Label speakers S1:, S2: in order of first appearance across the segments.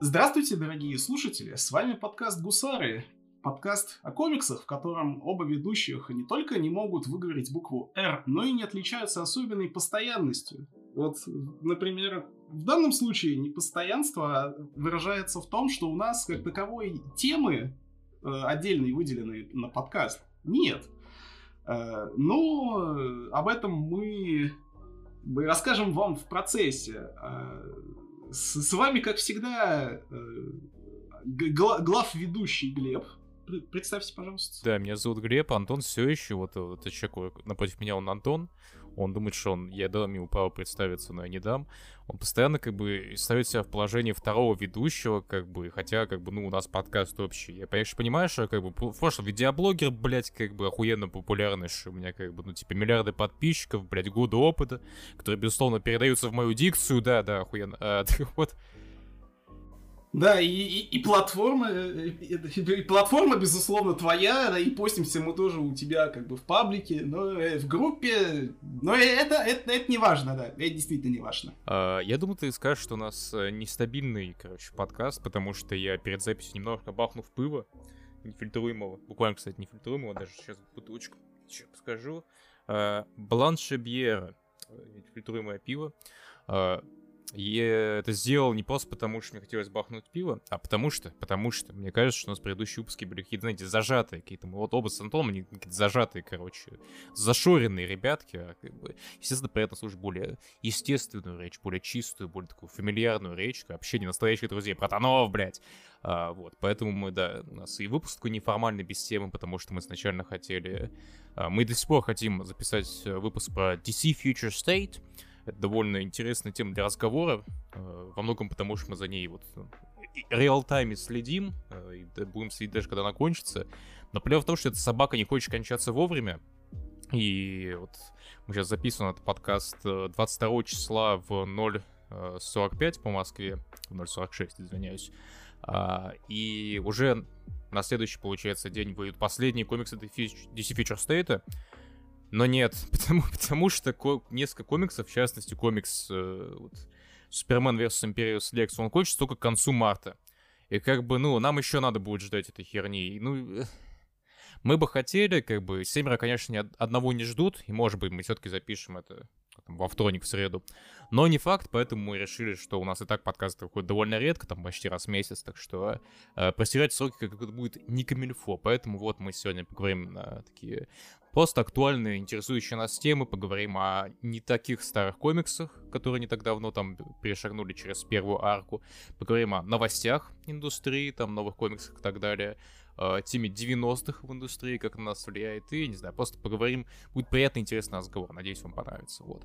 S1: Здравствуйте, дорогие слушатели! С вами подкаст «Гусары». Подкаст о комиксах, в котором оба ведущих не только не могут выговорить букву «Р», но и не отличаются особенной постоянностью. Вот, например, в данном случае непостоянство выражается в том, что у нас как таковой темы э, отдельной выделенной на подкаст нет. Э, но об этом мы расскажем вам в процессе. Э, с, с вами, как всегда, э, глав ведущий Глеб. Представьте, пожалуйста.
S2: Да, меня зовут Глеб, Антон все еще, вот этот человек напротив меня, он Антон. Он думает, что он, я дам ему право представиться, но я не дам. Он постоянно как бы ставит себя в положении второго ведущего, как бы, хотя, как бы, ну, у нас подкаст общий. Я, конечно, понимаю, что, как бы, в прошлом видеоблогер, блядь, как бы, охуенно популярный, что у меня, как бы, ну, типа, миллиарды подписчиков, блядь, годы опыта, которые, безусловно, передаются в мою дикцию, да, да, охуенно. А, так вот,
S1: да, и, и, и платформа, э, и, и платформа, безусловно, твоя, да, и постимся мы тоже у тебя как бы в паблике, но э, в группе, но это, это, это не важно, да, это действительно не важно.
S2: А, я думаю, ты скажешь, что у нас э, нестабильный, короче, подкаст, потому что я перед записью немножко бахнув пыва, нефильтруемого, буквально, кстати, нефильтруемого, даже сейчас бутылочку сейчас скажу, а, Бланше Бьера, нефильтруемое пиво, а, я это сделал не просто потому, что мне хотелось бахнуть пиво, а потому что, потому что, мне кажется, что у нас предыдущие выпуски были какие-то, знаете, зажатые какие-то. Мы вот оба с Антоном, они какие-то зажатые, короче, зашоренные ребятки, а как бы, естественно, при этом слушать более естественную речь, более чистую, более такую фамильярную речь, общение настоящих друзей, братанов, блядь. А, вот, поэтому мы, да, у нас и выпуск такой неформальный, без темы, потому что мы изначально хотели... А, мы до сих пор хотим записать э, выпуск про DC Future State, это довольно интересная тема для разговора, э, во многом потому, что мы за ней вот э, реал-тайме следим, э, и будем следить даже, когда она кончится. Но проблема в том, что эта собака не хочет кончаться вовремя, и вот мы сейчас записываем этот подкаст 22 числа в 0.45 по Москве, в 0.46, извиняюсь. А, и уже на следующий, получается, день выйдут последние комиксы DC Future State, но нет, потому, потому что ко- несколько комиксов, в частности комикс э, вот, Супермен vs. Империус Лекс, он кончится только к концу марта. И как бы, ну, нам еще надо будет ждать этой херни. Ну, э, мы бы хотели, как бы, семеро, конечно, ни одного не ждут, и, может быть, мы все-таки запишем это там, во вторник, в среду. Но не факт, поэтому мы решили, что у нас и так подкасты выходят довольно редко, там почти раз в месяц, так что э, простирать сроки как это будет не камильфо. Поэтому вот мы сегодня поговорим на такие просто актуальные, интересующие нас темы, поговорим о не таких старых комиксах, которые не так давно там перешагнули через первую арку, поговорим о новостях индустрии, там новых комиксах и так далее, э, теме 90-х в индустрии, как на нас влияет, и, не знаю, просто поговорим. Будет приятный, интересный разговор. Надеюсь, вам понравится. Вот.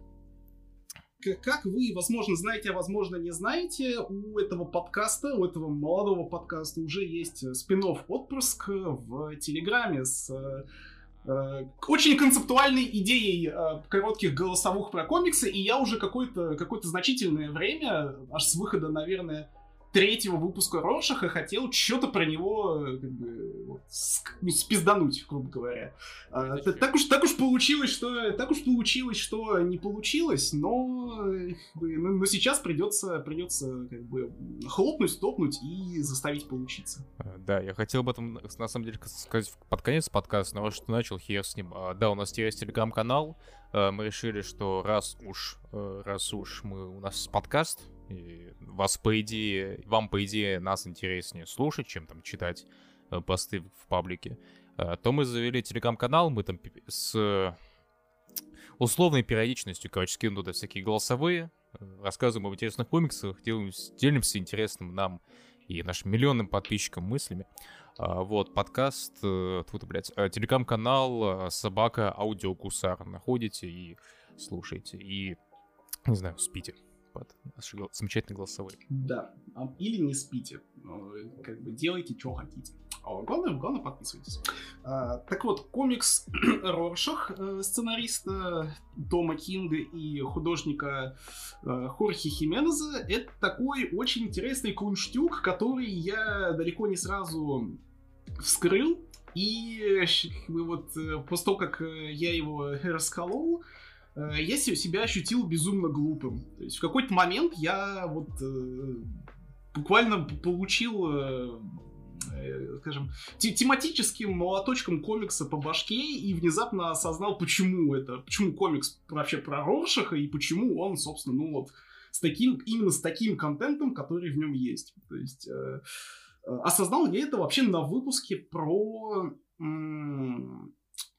S1: Как вы, возможно, знаете, а возможно, не знаете, у этого подкаста, у этого молодого подкаста уже есть спин отпуск в Телеграме с э, очень концептуальной идеей э, коротких голосовых про комиксы, и я уже какое-то какое значительное время, аж с выхода, наверное, третьего выпуска Рошаха хотел что-то про него э, как бы, вот, ну, спиздануть, грубо говоря. А, так, уж, так уж получилось, что так уж получилось, что не получилось, но, бы, но, сейчас придется, придется как бы хлопнуть, топнуть и заставить получиться.
S2: А, да, я хотел об этом на самом деле сказать под конец подкаста, но что начал, хер с ним. А, да, у нас есть телеграм-канал. Мы решили, что раз уж, э, раз уж мы у нас подкаст, и вас, по идее, вам, по идее, нас интереснее слушать, чем там читать э, посты в паблике, э, то мы завели телеграм-канал, мы там с условной периодичностью, короче, скину туда всякие голосовые, э, рассказываем об интересных комиксах, делимся, делимся интересным нам и нашим миллионным подписчикам мыслями. Вот, подкаст, тут, блядь, телеграм-канал «Собака Аудиокусар» находите и слушайте, и, не знаю, спите под наши замечательные голосовые.
S1: Да. А, или не спите. Ну, как бы делайте, что хотите. А главное, главное, подписывайтесь. А, так вот, комикс Роршах, э, сценариста Тома Кинга и художника э, Хорхи Хименеза, это такой очень интересный кунштюк, который я далеко не сразу вскрыл. И вот э, после того, как я его расколол, Э, я себя ощутил безумно глупым. То есть в какой-то момент я вот э, буквально получил скажем, тематическим молоточком комикса по башке и внезапно осознал, почему это, почему комикс вообще про Роршаха и почему он, собственно, ну вот, с таким, именно с таким контентом, который в нем есть. То есть э, осознал я это вообще на выпуске про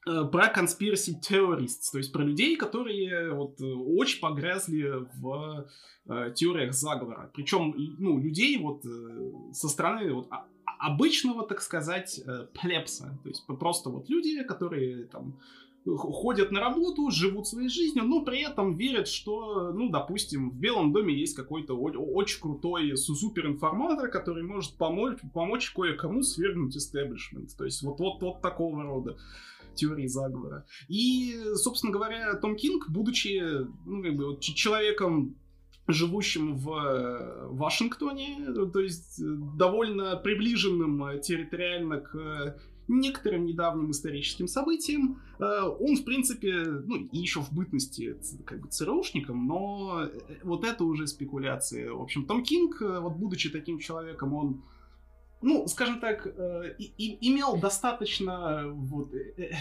S1: Э, про conspiracy theorists, то есть про людей, которые вот очень погрязли в э, теориях заговора. Причем, ну, людей вот э, со стороны вот, а, обычного, так сказать, э, плебса. То есть просто вот люди, которые там ходят на работу, живут своей жизнью, но при этом верят, что, ну, допустим, в Белом доме есть какой-то очень крутой суперинформатор, который может помочь, помочь кое-кому свергнуть истеблишмент. То есть вот, вот, вот такого рода теории заговора. И, собственно говоря, Том Кинг, будучи ну, как бы, человеком живущим в э, Вашингтоне, то есть э, довольно приближенным э, территориально к некоторым недавним историческим событиям. Он, в принципе, ну, и еще в бытности как бы ЦРУшником, но вот это уже спекуляции. В общем, Том Кинг, вот будучи таким человеком, он ну, скажем так, э, и, имел достаточно вот, э,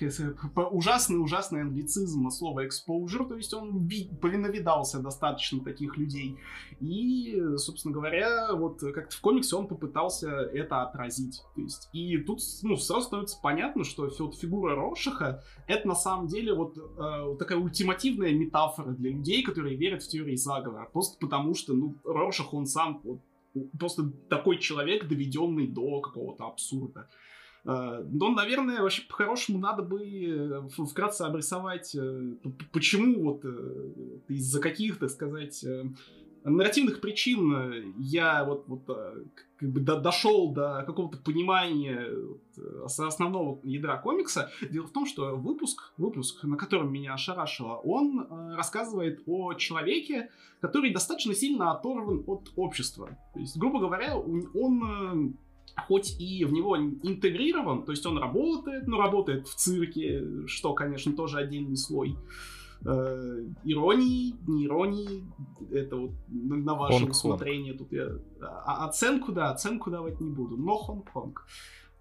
S1: э, ужасный, ужасный англицизм слова exposure, то есть он ви, повиновидался достаточно таких людей. И, собственно говоря, вот как-то в комиксе он попытался это отразить. То есть, и тут ну, сразу становится понятно, что фигура Рошиха это на самом деле вот э, такая ультимативная метафора для людей, которые верят в теории заговора. Просто потому что, ну, Роших, он сам вот, просто такой человек, доведенный до какого-то абсурда. Э, но, наверное, вообще по-хорошему надо бы э, вкратце обрисовать, э, почему вот из-за каких, так сказать, нарративных причин я вот, вот как бы до, дошел до какого-то понимания вот, основного ядра комикса. Дело в том, что выпуск, выпуск, на котором меня ошарашило, он э, рассказывает о человеке, который достаточно сильно оторван от общества. То есть, грубо говоря, он э, хоть и в него интегрирован, то есть он работает, но работает в цирке, что, конечно, тоже отдельный слой э, иронии, не иронии, это вот на ваше Хонг усмотрение. Тут я а, оценку, да, оценку давать не буду, но Хонг-Конг.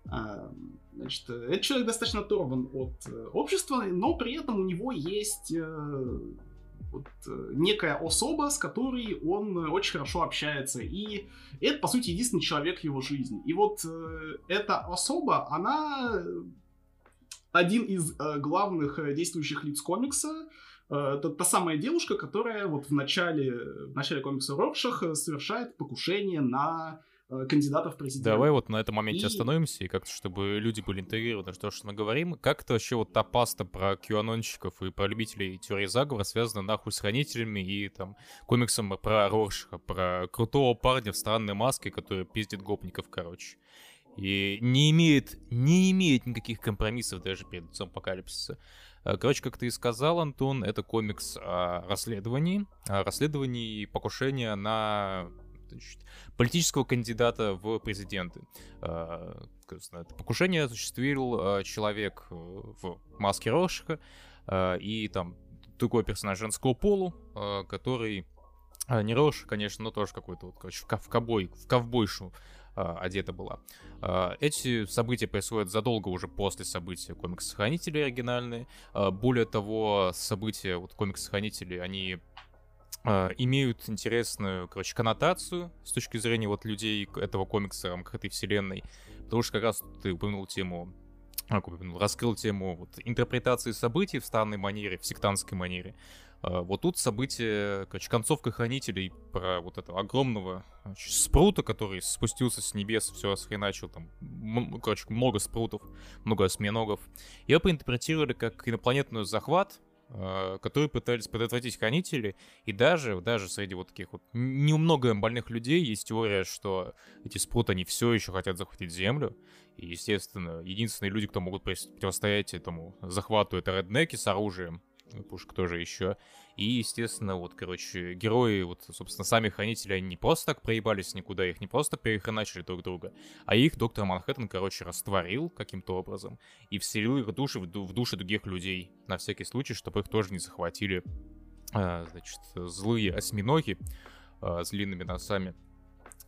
S1: А, значит, этот человек достаточно оторван от э, общества, но при этом у него есть э, вот, э, некая особа, с которой он очень хорошо общается. И это, по сути, единственный человек в его жизни. И вот э, эта особа, она один из э, главных э, действующих лиц комикса, это та самая девушка, которая вот в начале, в начале комикса Роршах э, совершает покушение на э, кандидатов в президенты.
S2: Давай вот на этом моменте и... остановимся, и как-то, чтобы люди были интегрированы что мы говорим. Как-то вообще вот та паста про кьюанонщиков и про любителей теории заговора связана нахуй с хранителями и там комиксом про Роршаха, про крутого парня в странной маске, который пиздит гопников, короче. И не имеет, не имеет никаких компромиссов даже перед лицом апокалипсиса. Э, короче, как ты и сказал, Антон, это комикс о расследовании, о расследовании покушения на значит, политического кандидата в президенты. Э, это покушение осуществил э, человек в маске Рошика и там другой персонаж женского полу, который не Рош, конечно, но тоже какой-то вот, короче, в ковбой, в ковбойшу одета была. А, эти события происходят задолго уже после событий комикса Хранители оригинальные. А, более того, события вот комикса Хранители, они имеют интересную, короче, коннотацию с точки зрения вот людей этого комикса, рамках этой вселенной. Потому что как раз ты упомянул тему раскрыл тему вот, интерпретации событий в странной манере, в сектантской манере. А, вот тут событие, короче, концовка Хранителей про вот этого огромного значит, спрута, который спустился с небес, все осхреначил, там, короче, много спрутов, много осьминогов. Ее поинтерпретировали как инопланетную захват, а, который пытались предотвратить хранители, и даже, даже среди вот таких вот немного больных людей есть теория, что эти спруты, они все еще хотят захватить Землю, и, естественно, единственные люди, кто могут противостоять этому захвату, это реднеки с оружием, пушка тоже еще. И, естественно, вот, короче, герои, вот, собственно, сами хранители, они не просто так проебались никуда, их не просто так перехреначили друг друга, а их доктор Манхэттен, короче, растворил каким-то образом и вселил их души в, в души других людей, на всякий случай, чтобы их тоже не захватили, э, значит, злые осьминоги э, с длинными носами.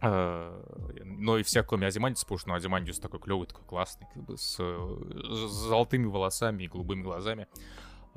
S2: Э, но и вся, кроме Азимандиса, потому что ну, Азимандис такой клевый, такой классный, как бы с, с золотыми волосами и голубыми глазами.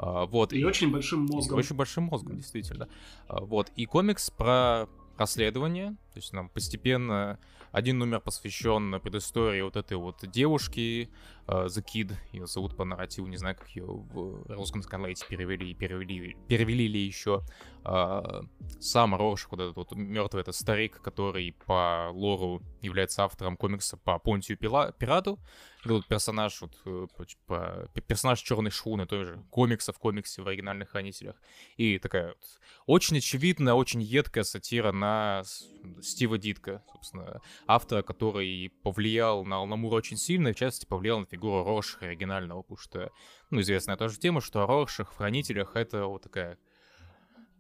S1: А, вот. И, и очень большим мозгом.
S2: И очень большим мозгом, действительно. А, вот. И комикс про расследование, то есть нам постепенно один номер посвящен предыстории вот этой вот девушки, The Kid, ее зовут по нарративу, не знаю, как ее в русском сканлайте перевели, перевели, перевели ли еще. Uh, сам Роршах, вот этот вот мертвый, это старик, который по лору является автором комикса по Понтию Пила, Пирату. Это вот персонаж, вот, э, по, персонаж Черной Шхуны, тоже комикса в комиксе в оригинальных хранителях. И такая вот очень очевидная, очень едкая сатира на Стива Дитка, собственно, автора, который повлиял на Алмамура очень сильно, и в частности повлиял на фигуру Роршаха оригинального, потому что, ну, известная тоже тема, что Роршах в Хранителях это вот такая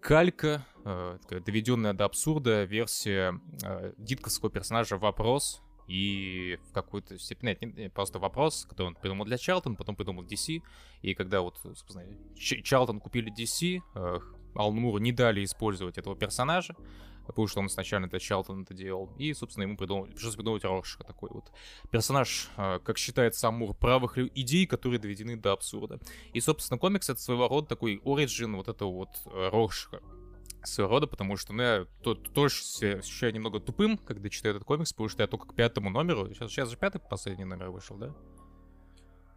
S2: калька, э, такая доведенная до абсурда версия э, дитковского персонажа «Вопрос», и в какую-то степень, нет, не, просто вопрос, который он придумал для Чарлтон, потом придумал DC, и когда вот, собственно, Чарлтон купили DC, э, Алмуру не дали использовать этого персонажа, потому что он сначала это Чалтон это делал. И, собственно, ему придумал, пришлось придумать Роршаха, такой вот персонаж, а, как считает сам Мур, правых идей, которые доведены до абсурда. И, собственно, комикс это своего рода такой оригин вот этого вот э, Роршаха своего рода, потому что, ну, я то, тоже ощущаю немного тупым, когда читаю этот комикс, потому что я только к пятому номеру, сейчас, сейчас же пятый последний номер вышел, да?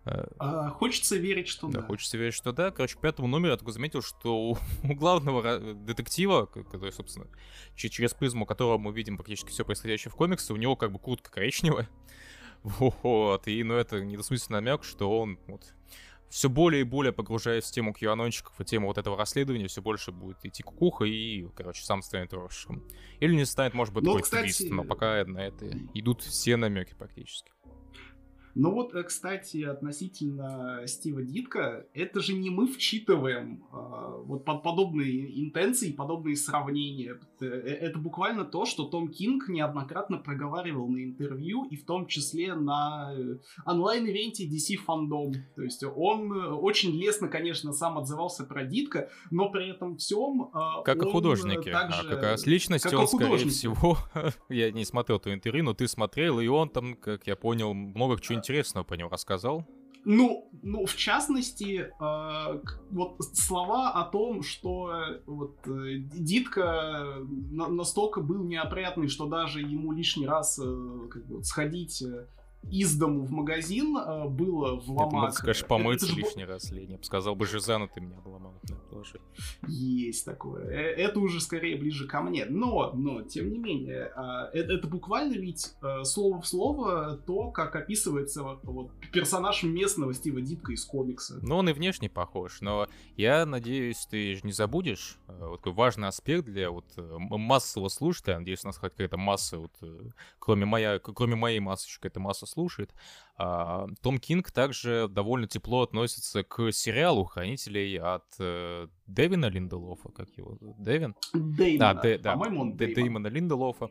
S1: А, хочется верить, что да.
S2: Да, хочется верить, что да. Короче, к пятому номеру я только заметил, что у, у главного детектива, который, собственно, через призму которого мы видим практически все происходящее в комиксе, у него как бы куртка коричневая. Вот, и, ну, это недосмысленный намек, что он вот все более и более погружаясь в тему QAnonчиков и тему вот этого расследования, все больше будет идти кукуха и, короче, сам станет Рошем. Или не станет, может быть, ну, какой-то твист, но пока на это идут все намеки практически.
S1: Но вот, э, кстати, относительно Стива Дитка, это же не мы вчитываем э, вот под подобные интенции, подобные сравнения. Э, это буквально то, что Том Кинг неоднократно проговаривал на интервью, и в том числе на э, онлайн-ивенте DC Fandom. То есть он очень лестно, конечно, сам отзывался про Дитка, но при этом всем...
S2: Э, как о художнике, также... а как раз личность, он, скорее всего, я не смотрел то интервью, но ты смотрел, и он там, как я понял, много чего интересного по нему рассказал?
S1: Ну, ну, в частности, э, вот слова о том, что вот э, Дитка на, настолько был неопрятный, что даже ему лишний раз э, как бы, сходить э, из дому в магазин э, было вломать.
S2: Ты скажешь, помыться это, лишний раз, Лень. Я бы сказал бы, Жизану ты меня обломал.
S1: Есть такое. Э, это уже скорее ближе ко мне. Но, но, тем не менее, это, это буквально ведь э, слово в слово то, как описывается вот, персонаж местного Стива Дитка из комикса.
S2: Ну, он и внешне похож, но я надеюсь, ты же не забудешь вот такой важный аспект для вот массового слушателя. Надеюсь, у нас хоть какая-то масса, вот, кроме, моя, кроме моей массы, еще какая-то масса слушает. А, Том Кинг также довольно тепло относится к сериалу «Хранителей» от э, Дэвина Линделофа, как его Дэвин?
S1: Дэймона, да, Дэ, да, по-моему,
S2: он Дэ, Дэймона Линделофа.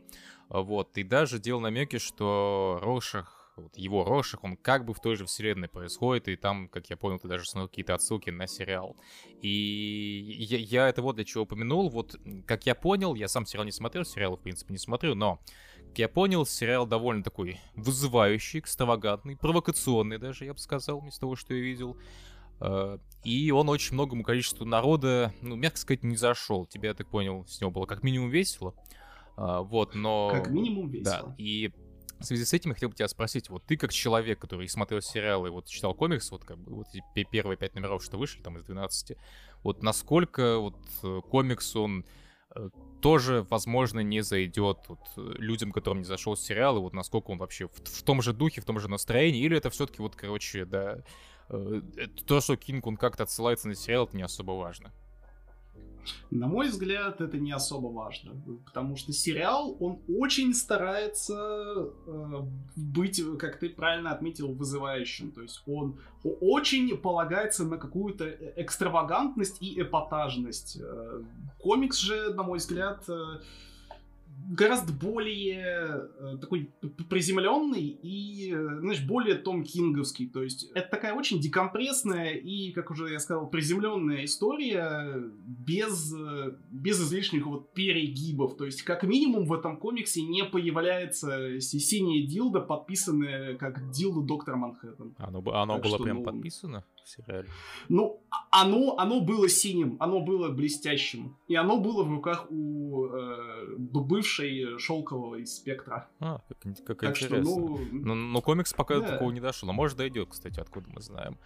S2: Вот, и даже делал намеки, что Рошах вот его Рошах, он как бы в той же вселенной происходит, и там, как я понял, ты даже смотрел какие-то отсылки на сериал. И я, я это вот для чего упомянул, вот, как я понял, я сам сериал не смотрел, сериал, в принципе, не смотрю, но я понял, сериал довольно такой вызывающий, экстравагантный, провокационный даже, я бы сказал, из того, что я видел. Э, и он очень многому количеству народа, ну, мягко сказать, не зашел. Тебе, я так понял, с него было как минимум весело. Э, вот, но...
S1: Как минимум весело.
S2: Да, и в связи с этим я хотел бы тебя спросить, вот ты как человек, который смотрел сериалы, вот читал комикс, вот как бы вот эти первые пять номеров, что вышли там из 12, вот насколько вот э, комикс, он тоже, возможно, не зайдет вот, людям, которым не зашел сериал, и вот насколько он вообще в, в том же духе, в том же настроении, или это все-таки вот, короче, да, э, то, что Кинг, он как-то отсылается на сериал, это не особо важно.
S1: На мой взгляд, это не особо важно, потому что сериал, он очень старается э, быть, как ты правильно отметил, вызывающим. То есть он очень полагается на какую-то экстравагантность и эпатажность. Э, комикс же, на мой взгляд, э, гораздо более э, такой приземленный и, э, знаешь, более Том Кинговский. То есть это такая очень декомпрессная и, как уже я сказал, приземленная история без, э, без излишних вот перегибов. То есть как минимум в этом комиксе не появляется синяя дилда, подписанная как дилда Доктора Манхэттен.
S2: Оно, оно было что, прям ну, подписано в сериале?
S1: Ну, а, оно, оно было синим, оно было блестящим. И оно было в руках у э, бывшей шелкового из спектра.
S2: А, как, как так интересно. Что, ну... Но, но комикс пока да. такого не дошел. А может дойдет, кстати, откуда мы знаем.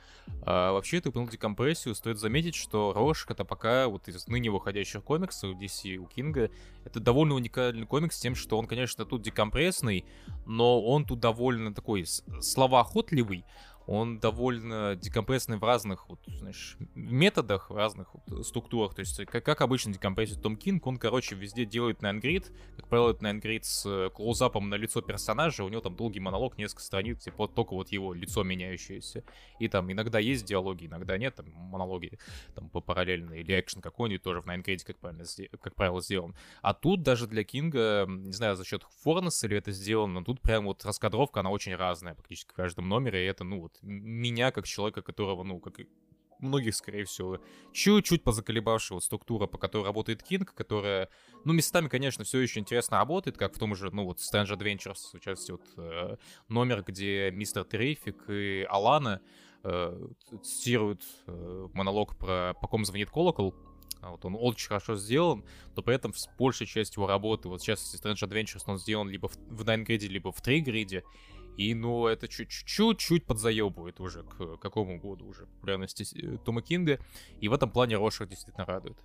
S2: А, вообще, ты упомянул декомпрессию. Стоит заметить, что Рошик это пока вот из ныне выходящих комиксов DC у Кинга, это довольно уникальный комикс тем, что он, конечно, тут декомпрессный, но он тут довольно такой словоохотливый, он довольно декомпрессный в разных, вот, знаешь, методах, в разных вот, структурах. То есть, как, как обычно декомпрессит Том Кинг, он, короче, везде делает найнгрид. Как правило, это найнгрид с э, клоузапом на лицо персонажа. У него там долгий монолог, несколько страниц, типа вот только вот его лицо меняющееся. И там иногда есть диалоги, иногда нет, там монологи там по параллельно, или экшен какой-нибудь тоже в найнгриде, как, правильно, как правило, сделан. А тут даже для Кинга, не знаю, за счет Форнеса или это сделано, но тут прям вот раскадровка, она очень разная практически в каждом номере, и это, ну вот, меня, как человека, которого, ну, как многих, скорее всего, чуть-чуть позаколебавшего структура, по которой работает Кинг, которая, ну, местами, конечно, все еще интересно работает, как в том же, ну, вот, Strange Adventures, в частности, вот, э, номер, где мистер Террифик и Алана э, цитируют э, монолог про «По ком звонит колокол», а вот он очень хорошо сделан, но при этом большая часть его работы, вот сейчас Strange Adventures, он сделан либо в, в Nine Grid, либо в 3 гриде, и, ну, это чуть-чуть подзаебывает уже к какому году уже популярности э, Тома Кинга. И в этом плане Рошер действительно радует.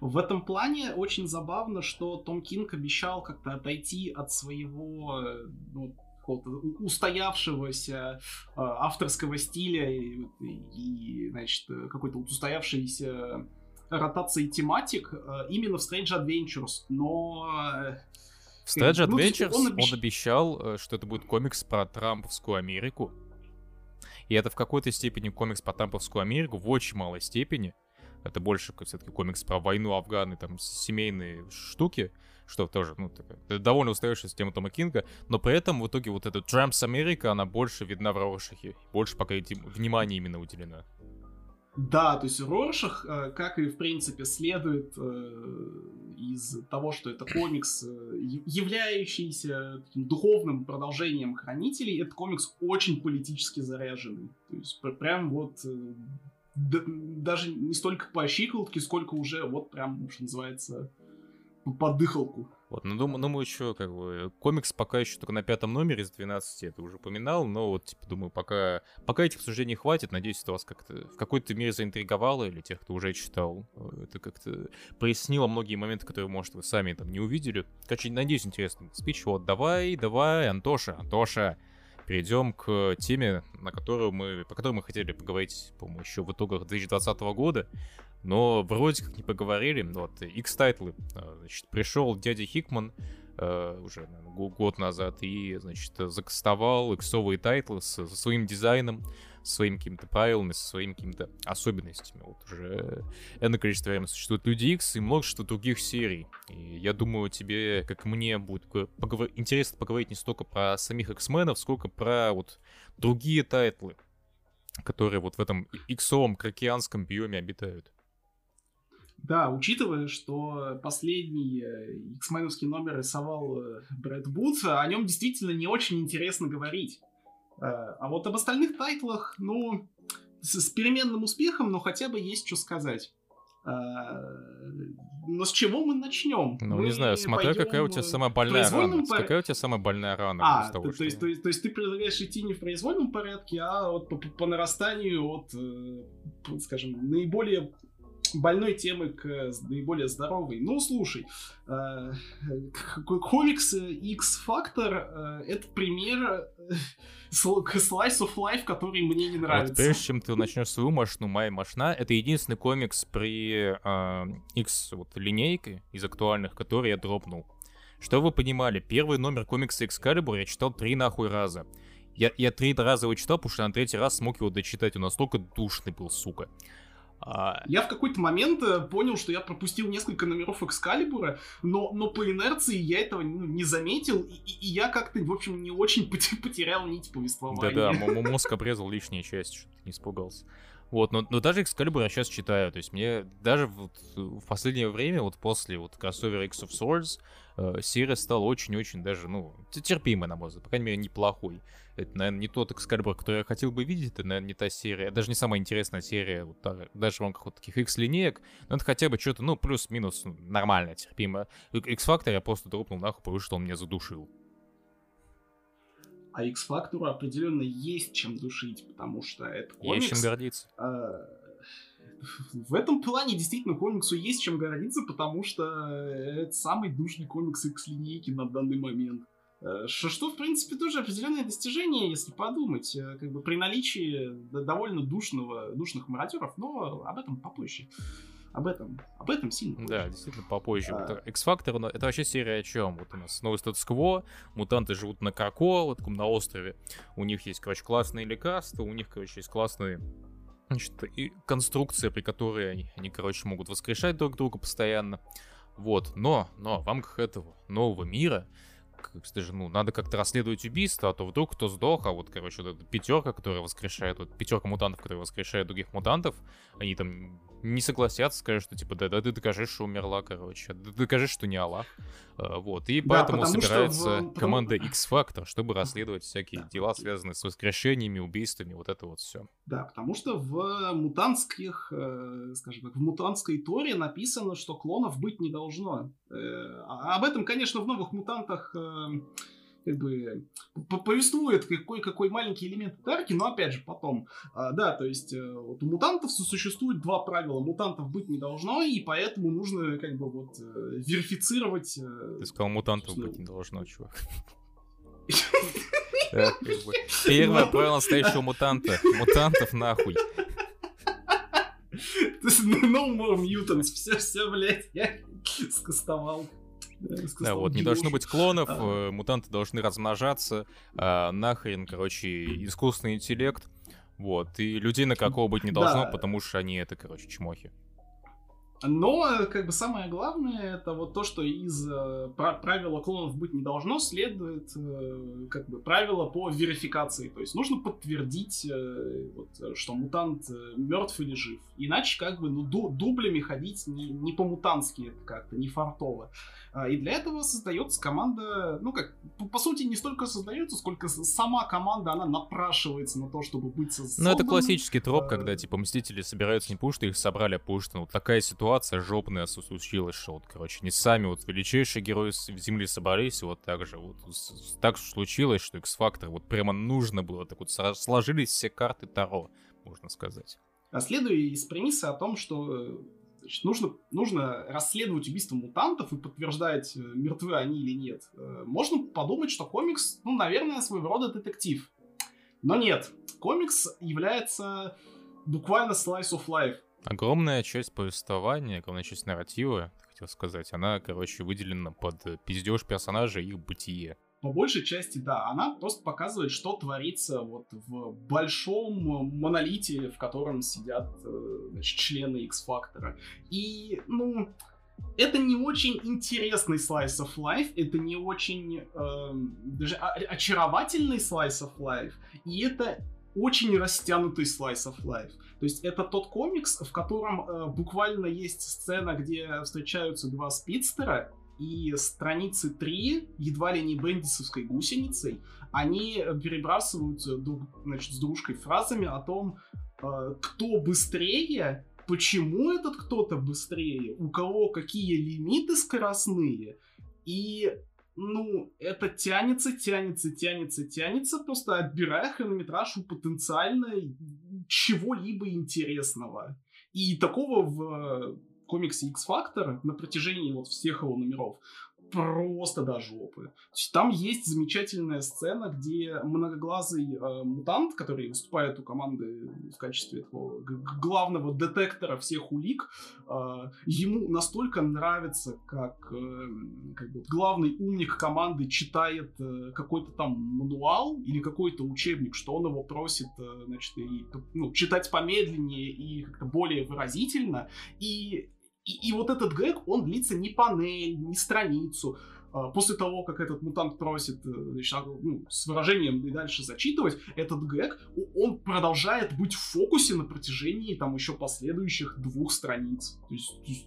S1: В этом плане очень забавно, что Том Кинг обещал как-то отойти от своего э, ну, устоявшегося э, авторского стиля и, и значит, какой-то устоявшейся ротации тематик э, именно в Strange Adventures, но
S2: в Strange ну, Adventures он, обещ... он обещал, э, что это будет комикс про Трамповскую Америку. И это в какой-то степени комикс про Трамповскую Америку, в очень малой степени. Это больше все-таки комикс про войну Афганы, там, семейные штуки, что тоже, ну, такая, довольно устающая тема Тома Кинга, но при этом в итоге вот эта Трампс Америка, она больше видна в Роршахе, больше пока этим внимание именно уделено.
S1: Да, то есть Роршах, э, как и в принципе следует э, из того, что это комикс, э, являющийся духовным продолжением Хранителей, этот комикс очень политически заряженный. То есть прям вот даже не столько по щиколотке, сколько уже вот прям, что называется, по дыхалку.
S2: Вот, ну, думаю, думаю, еще, как бы, комикс пока еще только на пятом номере из 12, это уже упоминал, но вот, типа, думаю, пока, пока этих суждений хватит, надеюсь, это вас как-то в какой-то мере заинтриговало, или тех, кто уже читал, это как-то прояснило многие моменты, которые, может, вы сами там не увидели. Короче, надеюсь, интересный спич, вот, давай, давай, Антоша, Антоша, перейдем к теме, на которую мы, по которой мы хотели поговорить, по-моему, еще в итогах 2020 года. Но вроде как не поговорили. Вот, X-title ы. А, значит, пришел дядя Хикман э, уже наверное, год назад и, значит, закастовал иксовые title ы со своим дизайном, своими какими-то правилами, со своими какими-то особенностями. Вот уже энное количество времени существует Люди X и множество других серий. И я думаю, тебе, как мне, будет поговор... интересно поговорить не столько про самих X-Men ов, сколько про вот другие title ы, которые вот в этом иксовом кракианском биоме обитают.
S1: Да, учитывая, что последний X-Men овский э, номер рисовал э, Бретт Бут, о нем действительно не очень интересно говорить. Э, а вот об остальных тайтлах, ну, с, с переменным успехом, но хотя бы есть что сказать. Но с чего мы начнем?
S2: Ну, мы не знаю, смотря какая у тебя самая больная рана. Пор... Какая у тебя самая больная рана?
S1: А, того, то, что... то, есть, то, есть, то есть ты предлагаешь идти не в произвольном порядке, а вот по, по, по нарастанию от, скажем, наиболее больной темы к наиболее здоровой. Ну, слушай, э, комикс X-Factor э, это пример э, slice of life, который мне не нравится. Вот
S2: прежде чем ты начнешь свою машину, моя машина, это единственный комикс при э, X вот, линейке из актуальных, который я дропнул. Что вы понимали, первый номер комикса Excalibur я читал три нахуй раза. Я, я три раза его читал, потому что на третий раз смог его дочитать, он настолько душный был, сука.
S1: А... Я в какой-то момент э, понял, что я пропустил несколько номеров Экскалибура, но, но по инерции я этого ну, не заметил, и, и я как-то, в общем, не очень потерял нить повествования.
S2: Да-да, мозг обрезал лишние части, что-то не испугался. Вот, но, но даже Excalibur я сейчас читаю, то есть мне даже вот в последнее время, вот после вот кроссовера X of Swords, серия стала очень-очень даже, ну, терпимой, на мой взгляд, по крайней мере, неплохой. Это, наверное, не тот Excalibur, который я хотел бы видеть, это, наверное, не та серия, даже не самая интересная серия, вот, даже в рамках вот таких X-линеек, но это хотя бы что-то, ну, плюс-минус нормально, терпимо. X-Factor я просто дропнул нахуй, потому что он меня задушил.
S1: А X-Factor определенно есть чем душить, потому что это комикс...
S2: Есть чем гордиться.
S1: Э, в этом плане действительно комиксу есть чем гордиться, потому что это самый душный комикс X-линейки на данный момент. Э, что, что, в принципе, тоже определенное достижение, если подумать, э, как бы при наличии довольно душного, душных мародеров, но об этом попозже об этом, об этом сильно
S2: позже. Да, действительно, попозже. А... X-Factor, это вообще серия о чем? Вот у нас новый статус-кво, мутанты живут на Крако, вот на острове. У них есть, короче, классные лекарства, у них, короче, есть классные значит, и конструкция, при которой они, они, короче, могут воскрешать друг друга постоянно. Вот, но, но в рамках этого нового мира как же, ну, надо как-то расследовать убийство, а то вдруг кто сдох, а вот, короче, вот эта пятерка, которая воскрешает, вот пятерка мутантов, которые воскрешают других мутантов, они там не согласятся, скажут, что типа, да, да, ты докажи, что умерла, короче, да, докажи, что не Аллах. А, вот, и да, поэтому собирается в... команда X-Factor, чтобы расследовать всякие дела, связанные с воскрешениями, убийствами, вот это вот все.
S1: Да, потому что в мутантских, э, скажем так, в мутантской торе написано, что клонов быть не должно. Э, а об этом, конечно, в новых мутантах э, как бы повествует какой какой маленький элемент арки, но опять же потом, а, да, то есть э, вот у мутантов существует два правила, мутантов быть не должно, и поэтому нужно как бы вот э, верифицировать.
S2: Э, Ты сказал, мутантов быть не должно, чувак. Первое правило настоящего мутанта. Мутантов нахуй.
S1: No more mutants. Все, все, блядь, я скастовал.
S2: Да, вот, не должно быть клонов, а. Э, мутанты должны размножаться, а, нахрен, короче, искусственный интеллект, вот, и людей на какого быть не должно, потому что они это, короче, чмохи.
S1: Но, как бы, самое главное, это вот то, что из э, правила клонов быть не должно, следует, э, как бы, правило по верификации. То есть нужно подтвердить, э, вот, что мутант э, мертв или жив. Иначе, как бы, ну, ду дублями ходить не, не по-мутански это как-то, не фартово. А, и для этого создается команда, ну как, по, сути, не столько создается, сколько сама команда, она напрашивается на то, чтобы быть созданной.
S2: Ну это классический троп, когда, типа, Мстители собираются не потому что их собрали, а потому что, ну, такая ситуация жопная случилась, что вот, короче, не сами вот величайшие герои Земли собрались, вот так же вот так случилось, что X-Factor вот прямо нужно было, так вот сложились все карты Таро, можно сказать.
S1: А следуя из премисы о том, что э, Значит, нужно, нужно расследовать убийство мутантов и подтверждать, э, мертвы они или нет. Э, можно подумать, что комикс, ну, наверное, своего рода детектив. Но нет. Комикс является буквально slice of life.
S2: Огромная часть повествования, огромная часть нарратива, хотел сказать, она, короче, выделена под пиздеж персонажей и их бытие
S1: по большей части, да, она просто показывает, что творится вот в большом монолите, в котором сидят э, значит, члены X-фактора. И, ну, это не очень интересный slice of life, это не очень э, даже очаровательный slice of life, и это очень растянутый slice of life. То есть это тот комикс, в котором э, буквально есть сцена, где встречаются два спидстера, и страницы 3, едва ли не бендисовской гусеницей, они перебрасываются друг, значит, с дружкой фразами о том, э, кто быстрее, почему этот кто-то быстрее, у кого какие лимиты скоростные, и ну, это тянется, тянется, тянется, тянется, просто отбирая хронометраж у потенциально чего-либо интересного. И такого в комиксе X-Factor на протяжении вот всех его номеров просто до жопы. Там есть замечательная сцена, где многоглазый э, мутант, который выступает у команды в качестве этого главного детектора всех улик, э, ему настолько нравится, как, э, как бы, главный умник команды читает э, какой-то там мануал или какой-то учебник, что он его просит э, значит, и, ну, читать помедленнее и как-то более выразительно. И и, и вот этот гэг, он длится не панель, не страницу. А, после того, как этот мутант просит э, значит, а, ну, с выражением и дальше зачитывать, этот гэг, он продолжает быть в фокусе на протяжении там еще последующих двух страниц. То есть,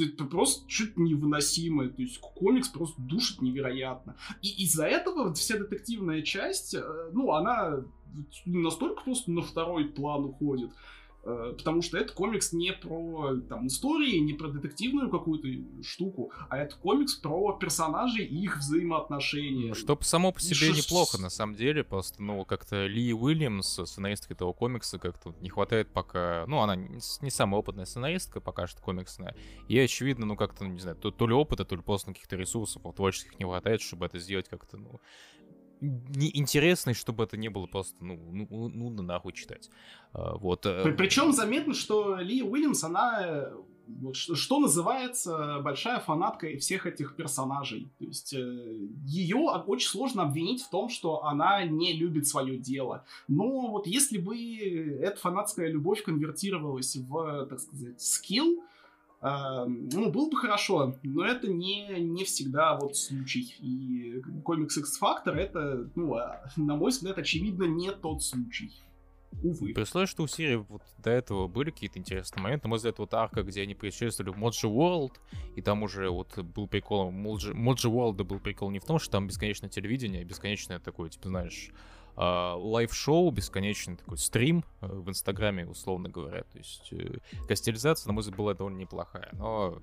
S1: это просто чуть невыносимое. То есть комикс просто душит невероятно. И из-за этого вся детективная часть, э, ну, она настолько просто на второй план уходит. Э, потому что это комикс не про там, истории, не про детективную какую-то штуку, а это комикс про персонажей и их взаимоотношения.
S2: Ну, что само по себе Ш... неплохо, на самом деле, просто, ну, как-то Ли Уильямс, сценаристка этого комикса, как-то не хватает пока... Ну, она не самая опытная сценаристка, пока что комиксная, и, очевидно, ну, как-то, ну, не знаю, то, то ли опыта, то ли просто каких-то ресурсов творческих не хватает, чтобы это сделать как-то, ну, неинтересный, чтобы это не было просто, ну, ну, ну, ну нахуй читать. А, вот.
S1: Э, Причем заметно, что Ли Уильямс, она что, называется большая фанатка всех этих персонажей. То есть э, ее очень сложно обвинить в том, что она не любит свое дело. Но вот если бы эта фанатская любовь конвертировалась в, так сказать, скилл, ну, было бы хорошо, но это не, не всегда вот случай. И комикс X-Factor это, ну, а, на мой взгляд, очевидно, не тот случай. Увы.
S2: При что у серии вот до этого были какие-то интересные моменты, на мой взгляд, вот арка, где они путешествовали в Mojo World, и там уже вот был прикол, Mojo World был прикол не в том, что там бесконечное телевидение, а бесконечное такое, типа, знаешь, live-шоу, бесконечный такой стрим э, в Инстаграме, условно говоря. То есть э, как стилизация, на мой взгляд, была довольно неплохая. Но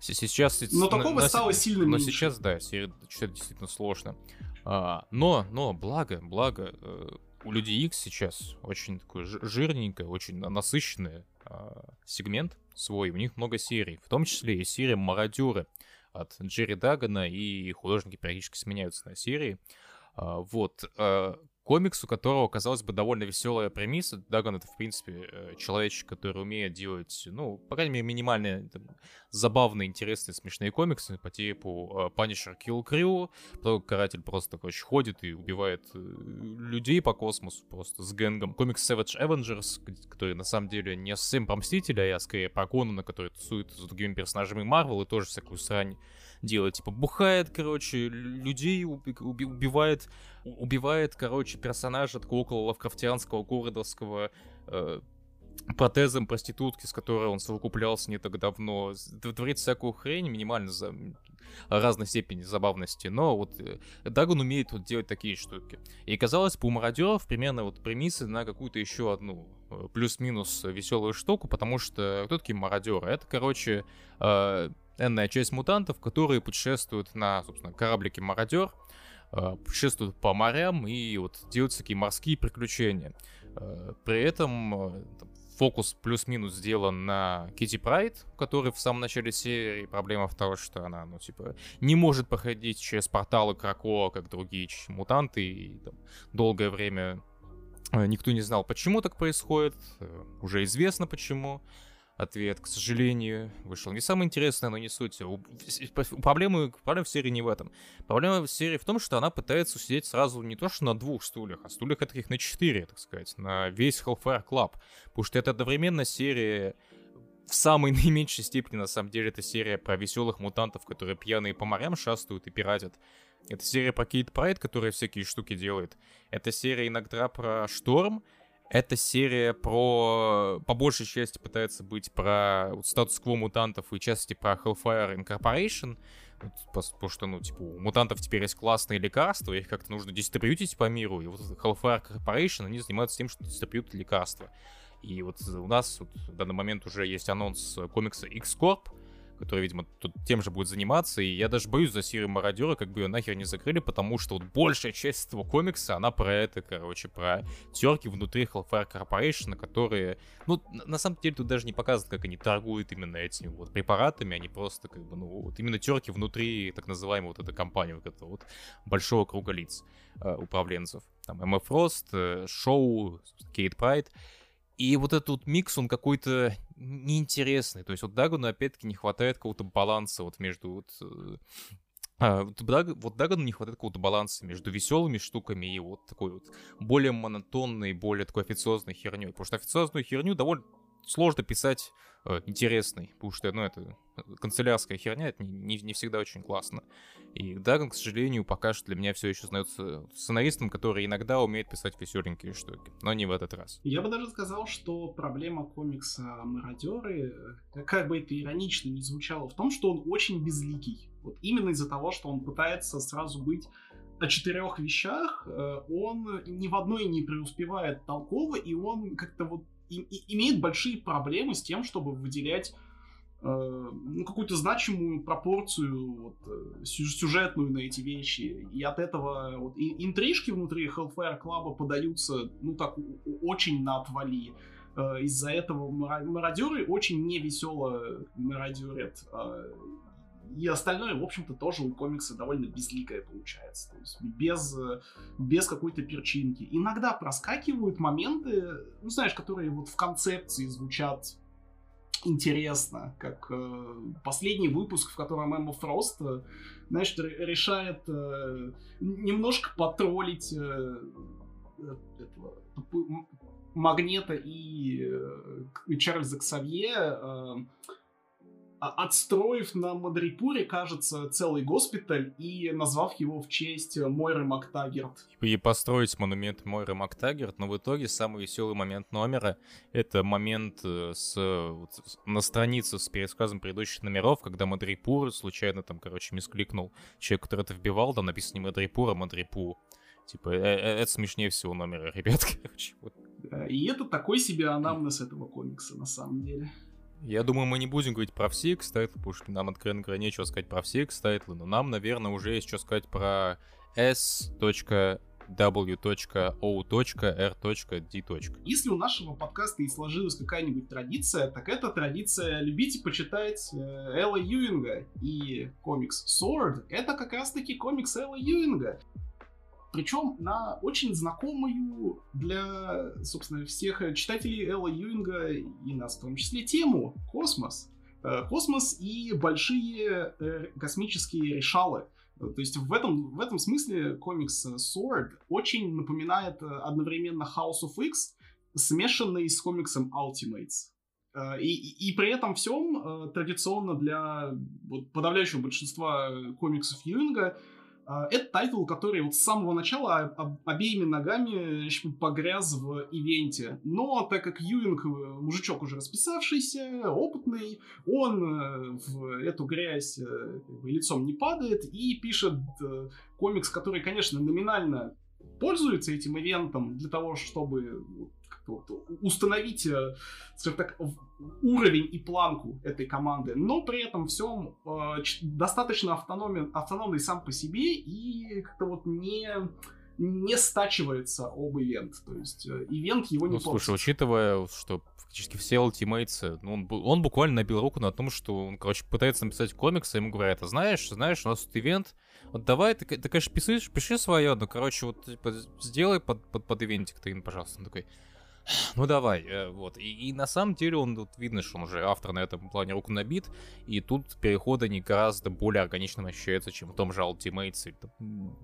S2: сейчас...
S1: Но такого на, стало сильно
S2: Но
S1: меньше.
S2: сейчас, да, читать действительно сложно. А, но, но, благо, благо, э, у Людей X сейчас очень такой жирненький, очень насыщенный а, сегмент свой. У них много серий, в том числе и серия «Мародеры» от Джерри Дагана, и художники периодически сменяются на серии. А, вот. А, комикс, у которого, казалось бы, довольно веселая премиса. Даган — это, в принципе, э, человечек, который умеет делать, ну, по крайней мере, минимальные, там, забавные, интересные, смешные комиксы по типу uh, Punisher Kill Crew, потом каратель просто, короче, ходит и убивает э, людей по космосу просто с гэнгом. Комикс Savage Avengers, который, на самом деле, не совсем про Мстителя, а скорее про Конана, который тусует с другими персонажами Марвел и тоже всякую срань делает. Типа бухает, короче, людей уби- уби- убивает, убивает, короче, персонажа такого около лавкрафтианского, городовского э, протезом проститутки, с которой он совокуплялся не так давно. Творит всякую хрень, минимально за разной степени забавности, но вот э, Дагон умеет вот делать такие штуки. И казалось бы, у мародеров примерно вот премисы на какую-то еще одну э, плюс-минус веселую штуку, потому что кто такие мародеры? Это, короче, э, энная часть мутантов, которые путешествуют на, собственно, кораблике «Мародер», э, путешествуют по морям и вот делают такие морские приключения. Э, при этом э, фокус плюс-минус сделан на Кити Прайд, который в самом начале серии. Проблема в том, что она, ну, типа, не может проходить через порталы Крако, как другие мутанты, и там, долгое время никто не знал, почему так происходит. Уже известно почему ответ, к сожалению, вышел не самый интересный, но не суть. Проблема, проблема в серии не в этом. Проблема в серии в том, что она пытается сидеть сразу не то что на двух стульях, а стульях таких на четыре, так сказать, на весь Hellfire Club. Потому что это одновременно серия в самой наименьшей степени, на самом деле, это серия про веселых мутантов, которые пьяные по морям шастают и пиратят. Это серия про Кейт Прайд, которая всякие штуки делает. Это серия иногда про Шторм, эта серия про, по большей части, пытается быть про вот, статус-кво мутантов и части про Hellfire Incorporation, потому что, ну, типа, у мутантов теперь есть классные лекарства, их как-то нужно дистрибьютить по миру, и вот Hellfire Corporation, они занимаются тем, что дистрибьютят лекарства. И вот у нас вот, в данный момент уже есть анонс комикса X-Corp, который, видимо, тут тем же будет заниматься, и я даже боюсь за серию Мародера, как бы ее нахер не закрыли, потому что вот большая часть этого комикса, она про это, короче, про терки внутри Hellfire Corporation, которые, ну, на самом деле тут даже не показывают, как они торгуют именно этими вот препаратами, они просто, как бы, ну, вот именно терки внутри так называемой вот этой компании, вот этого вот большого круга лиц, э, управленцев. Там Эмма Фрост, э, Шоу, Кейт Прайд. И вот этот вот микс, он какой-то неинтересный. То есть вот Дагану опять-таки не хватает какого-то баланса вот между вот... Э, а, вот, Даг, не хватает какого-то баланса между веселыми штуками и вот такой вот более монотонной, более такой официозной херней. Потому что официозную херню довольно сложно писать интересный, потому что, ну, это канцелярская херня, это не, не всегда очень классно. И Даган, к сожалению, пока что для меня все еще остается сценаристом, который иногда умеет писать веселенькие штуки, но не в этот раз.
S1: Я бы даже сказал, что проблема комикса «Мародеры», как бы это иронично не звучало, в том, что он очень безликий. Вот именно из-за того, что он пытается сразу быть о четырех вещах, э, он ни в одной не преуспевает толково, и он как-то вот имеет большие проблемы с тем, чтобы выделять э, ну, какую-то значимую пропорцию вот, э, сюжетную на эти вещи. И от этого вот, и, интрижки внутри Hellfire Club подаются, ну так, очень на отвали. Э, из-за этого мародеры очень невесело мародерят. И остальное, в общем-то, тоже у комикса довольно безликое получается. То есть без, без какой-то перчинки. Иногда проскакивают моменты, ну, знаешь, которые вот в концепции звучат интересно, как э, последний выпуск, в котором Эмма Фрост, э, знаешь, решает э, немножко потроллить э, этого, Магнета и э, Чарльза Ксавье, э, отстроив на Мадрипуре, кажется, целый госпиталь и назвав его в честь Мойры Мактагерт.
S2: И построить монумент Мойры Мактагерт, но в итоге самый веселый момент номера — это момент э, с, на странице с пересказом предыдущих номеров, когда Мадрипур случайно там, короче, мискликнул человек, который это вбивал, там написано не Мадрипур, а Мадрипу. Типа, э -э это смешнее всего номера, ребят, короче.
S1: И это такой себе анамнез этого комикса, на самом деле.
S2: Я думаю, мы не будем говорить про все X-тайтлы, потому что нам, откровенно говоря, нечего сказать про все X-тайтлы, но нам, наверное, уже есть что сказать про S.W.O.R.D.
S1: Если у нашего подкаста и сложилась какая-нибудь традиция, так это традиция любить и почитать э, Эла Юинга. И комикс Sword — это как раз-таки комикс Эла Юинга. Причем на очень знакомую для, собственно, всех читателей Эла Юинга и нас в том числе тему космос. Э, космос и большие э, космические решалы. То есть в этом, в этом смысле комикс Sword очень напоминает одновременно House of X, смешанный с комиксом Ultimates. Э, и, и, при этом всем традиционно для вот, подавляющего большинства комиксов Юинга это тайтл, который вот с самого начала обеими ногами погряз в ивенте. Но так как Юинг э, мужичок уже расписавшийся, опытный, он э, в эту грязь э, лицом не падает и пишет комикс, который, конечно, номинально пользуется этим ивентом для того, чтобы вот, установить, э, скажем так, уровень и планку этой команды, но при этом всем э, достаточно автономен, автономный сам по себе и как-то вот не не стачивается об ивент. То есть э, ивент его не ну,
S2: Слушай, учитывая, что фактически все ультимейтсы, ну, он, он буквально набил руку на том, что он, короче, пытается написать комикс, а ему говорят, а знаешь, знаешь, у нас тут ивент, вот давай, ты, ты конечно, пиши, пиши свое, но, короче, вот, типа, сделай под, под, под ивентик ты, пожалуйста. Он такой, ну давай, э, вот. И, и на самом деле он тут видно, что он уже автор на этом плане руку набит, и тут переходы не гораздо более органично ощущаются, чем в том же Ultimates или там,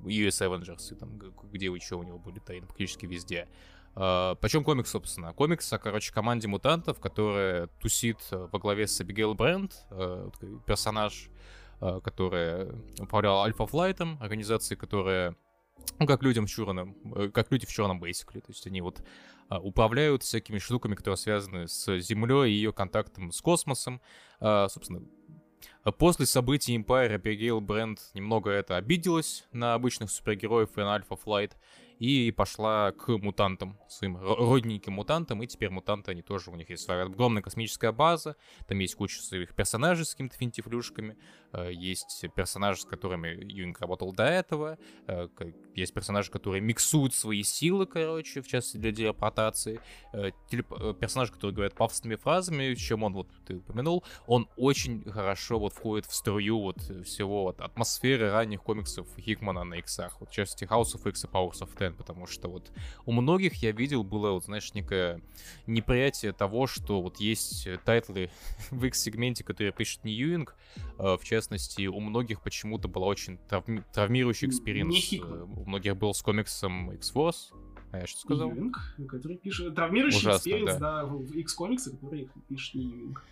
S2: US Avengers, и там, где еще у него были тайны практически везде. Uh, Почем комикс, собственно? Комикс о, короче, команде мутантов, которая тусит во главе с Абигейл Брэнд, персонаж, который управлял Альфа Флайтом, организацией, которая ну, как людям в черном, э, как люди в черном, basically. То есть они вот а, управляют всякими штуками, которые связаны с Землей и ее контактом с космосом. А, собственно, После событий Empire Abigail Бренд немного это обиделась на обычных супергероев и на Alpha Flight, и пошла к мутантам, своим родненьким мутантам, и теперь мутанты, они тоже, у них есть своя огромная космическая база, там есть куча своих персонажей с какими-то финтифлюшками, э, есть персонажи, с которыми Юнг работал до этого, э, есть персонажи, которые миксуют свои силы, короче, в частности для телепортации, э, персонажи, которые говорят пафосными фразами, чем он, вот ты упомянул, он очень хорошо вот входит в струю вот всего вот атмосферы ранних комиксов Хикмана на иксах, вот в частности House of X и Powers of Ten, Бэтмен, потому что вот у многих я видел было, вот, знаешь, некое неприятие того, что вот есть э, тайтлы в X-сегменте, которые пишет не Юинг, э, в частности, у многих почему-то была очень травми- травмирующий experience. Э, у многих был с комиксом X-Force, а я что сказал?
S1: Ньюинг, который пишет... Травмирующий experience, да. да, в X-комиксы, который пишет Ньюинг.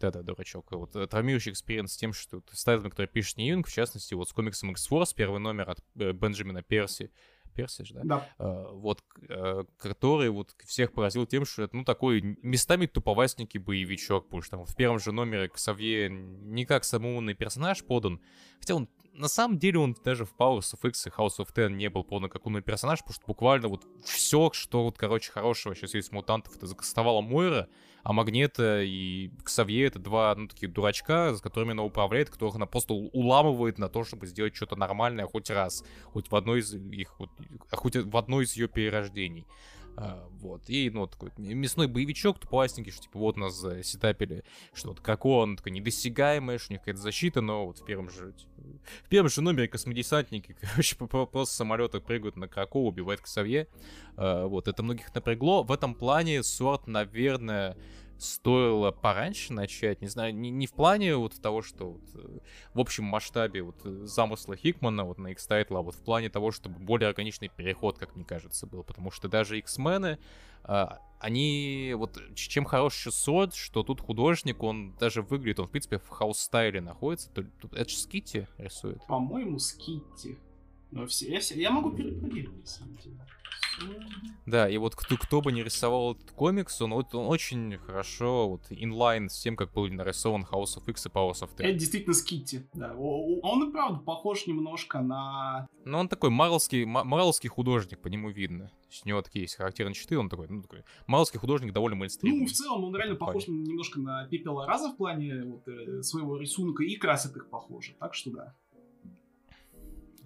S2: Да-да, дурачок. Вот травмирующий experience с тем, что с тайтлами, который пишет не Юинг, в частности, вот с комиксом X-Force, первый номер от Бенджамина Перси, Перси же, да?
S1: Да.
S2: А, вот, а, который вот всех поразил тем, что это, ну, такой местами туповастенький боевичок, потому что там в первом же номере Ксавье не как самый умный персонаж подан, хотя он на самом деле он даже в Powers of X и House of Ten не был полный как умный персонаж, потому что буквально вот все, что вот, короче, хорошего сейчас есть мутантов, это закастовала Мойра, а Магнета и Ксавье это два, ну, таких дурачка, с которыми она управляет, которых она просто уламывает на то, чтобы сделать что-то нормальное хоть раз, хоть в одной из их, хоть в одной из ее перерождений. А, вот. И, ну, такой мясной боевичок туповастенький, что, типа, вот нас сетапили, что вот Кракон такой недосягаемый, что у них какая-то защита, но вот в первом же, типа, в первом же номере космодесантники, короче, просто с прыгают на Крако, убивают Ксавье. А, вот, это многих напрягло. В этом плане сорт, наверное, стоило пораньше начать, не знаю, не, не в плане вот того, что вот, э, в общем масштабе вот э, замысла Хикмана вот на X-Title, а вот в плане того, чтобы более органичный переход, как мне кажется, был, потому что даже X-мены, а, они, вот, чем хорош еще Sword, что тут художник, он даже выглядит, он, в принципе, в house style е находится, то, тут, это же Скитти рисует.
S1: По-моему, Скитти. Но все, я, я могу перепроверить, на самом деле.
S2: Да, и вот кто, кто бы не рисовал этот комикс, он, он очень хорошо вот in line с тем, как был нарисован House of X и Powers of Ten.
S1: Это действительно Скитти, да. Он и правда похож немножко на...
S2: Ну, он такой марлский, марлский художник, по нему видно. То есть у него такие есть характерные черты, он такой, ну, такой марлский художник довольно мейнстримный.
S1: Ну, в целом, он реально похож немножко на Пепела Раза в плане вот, э, своего рисунка, и красит их похоже, так что да.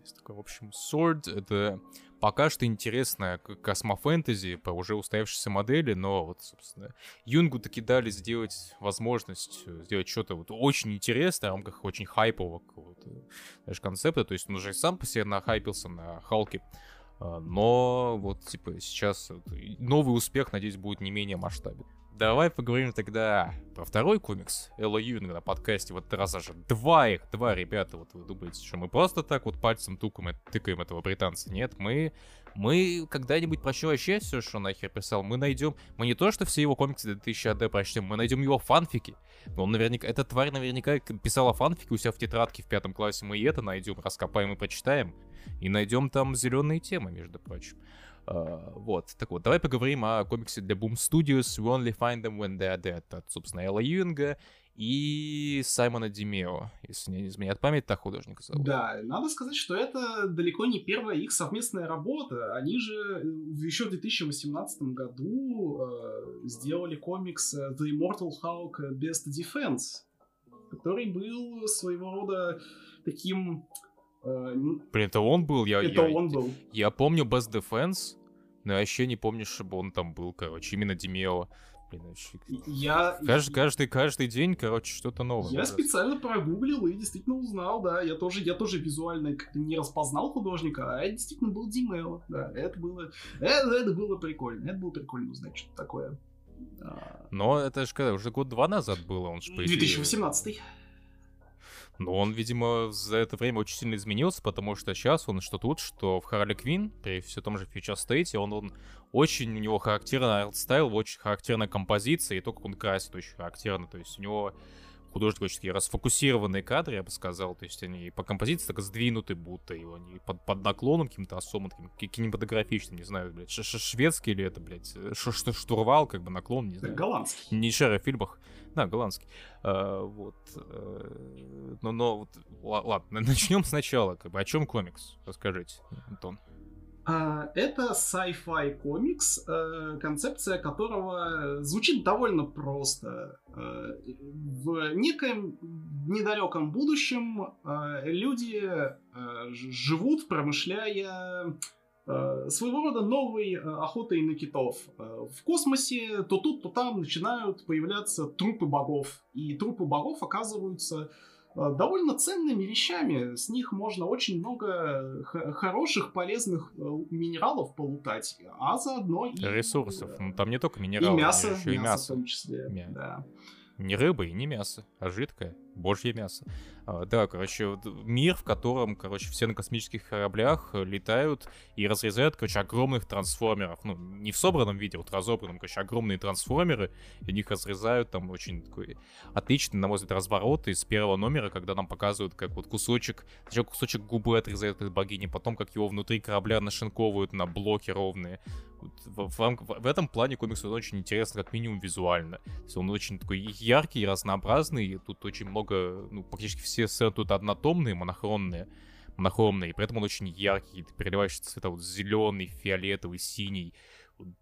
S2: Есть такой, в общем, Sword — это пока что интересная космофэнтези по уже устоявшейся модели, но вот, собственно, Юнгу таки дали сделать возможность э, сделать что-то вот очень интересное в рамках очень хайпового какого-то даже концепта, то есть он уже сам по себе нахайпился на Халке, а, но вот, типа, сейчас новый успех, надеюсь, будет не менее масштабен. Давай поговорим тогда про второй комикс Элла Юнга на подкасте. Вот раз аж два их, два ребята. Вот вы думаете, что мы просто так вот пальцем тукаем, тыкаем этого британца? Нет, мы, мы когда-нибудь прочтем вообще все, что нахер писал. Мы найдем, мы не то, что все его комиксы 2000 AD прочтем, мы найдем его фанфики. Он наверняка, эта тварь наверняка писала фанфики у себя в тетрадке в пятом классе. Мы и это найдем, раскопаем и прочитаем. И найдем там зеленые темы, между прочим. Uh, вот, так вот, давай поговорим о комиксе для Boom Studios We Only Find Them When They're Dead от, собственно, Элла Юинга и Саймона Димео, если не изменяет память, так художника зовут.
S1: Да, надо сказать, что это далеко не первая их совместная работа. Они же э, еще в 2018 году э, сделали комикс э, The Immortal Hulk Best Defense, который был своего рода таким
S2: Э, Блин, это он был? Я,
S1: это
S2: я,
S1: он был.
S2: Я помню Best Defense, но я вообще не помню, чтобы он там был, короче, именно Демео. Блин, вообще...
S1: Я...
S2: Каждый, каждый, каждый день, короче, что-то новое.
S1: Я специально прогуглил и действительно узнал, да. Я тоже, я тоже визуально как-то не распознал художника, а это действительно был Димео. Да, это было, это, это было прикольно. Это было прикольно узнать, что такое.
S2: А. Но это же когда, уже год-два назад было, он же
S1: по 2018
S2: но он, видимо, за это время очень сильно изменился, потому что сейчас он что тут, что в Харли Квин, при все том же Future State, он, он очень, у него характерный art style, очень характерная композиция, и то, как он красит, очень характерно. То есть у него такие расфокусированные кадры, я бы сказал. То есть они по композиции так сдвинуты, будто и они под, под наклоном каким-то особым, таким кинематографичным, не знаю, блядь, ш -ш шведский или это, блядь, ш -ш штурвал, как бы наклон, не знаю.
S1: Голландский.
S2: Не шарю в фильмах. Да, голландский. А, вот. А, но, но вот, ладно, начнем сначала. Как бы, о чем комикс? Расскажите, Антон.
S1: А, это sci-fi комикс, э, концепция которого звучит довольно просто. Э, в некоем недалеком будущем э, люди живут, промышляя своего рода новой охотой на китов. В космосе то тут, то там начинают появляться трупы богов. И трупы богов оказываются довольно ценными вещами. С них можно очень много хороших, полезных э, минералов полутать, а заодно и...
S2: Ресурсов. Ну, там не только минералы,
S1: и мясо,
S2: еще
S1: мясо
S2: и мясо.
S1: в том числе, Мя... да.
S2: Не рыба и не мясо, а жидкое, божье мясо. А, да, короче, мир, в котором, короче, все на космических кораблях э, летают и разрезают, короче, огромных трансформеров. Ну, не в собранном виде, вот разобранном, короче, огромные трансформеры, и них разрезают там очень такой отличный, на мой взгляд, разворот из первого номера, когда нам показывают, как вот кусочек, сначала кусочек губы отрезают от богини, потом как его внутри корабля нашинковывают на блоки ровные. В, в, в, этом плане комикс очень интересно, как минимум визуально. То есть он очень такой яркий, разнообразный, тут очень много, ну, практически все сцены тут однотомные, монохромные, монохромные, и при этом он очень яркий, ты переливаешь цвета вот зеленый, фиолетовый, синий,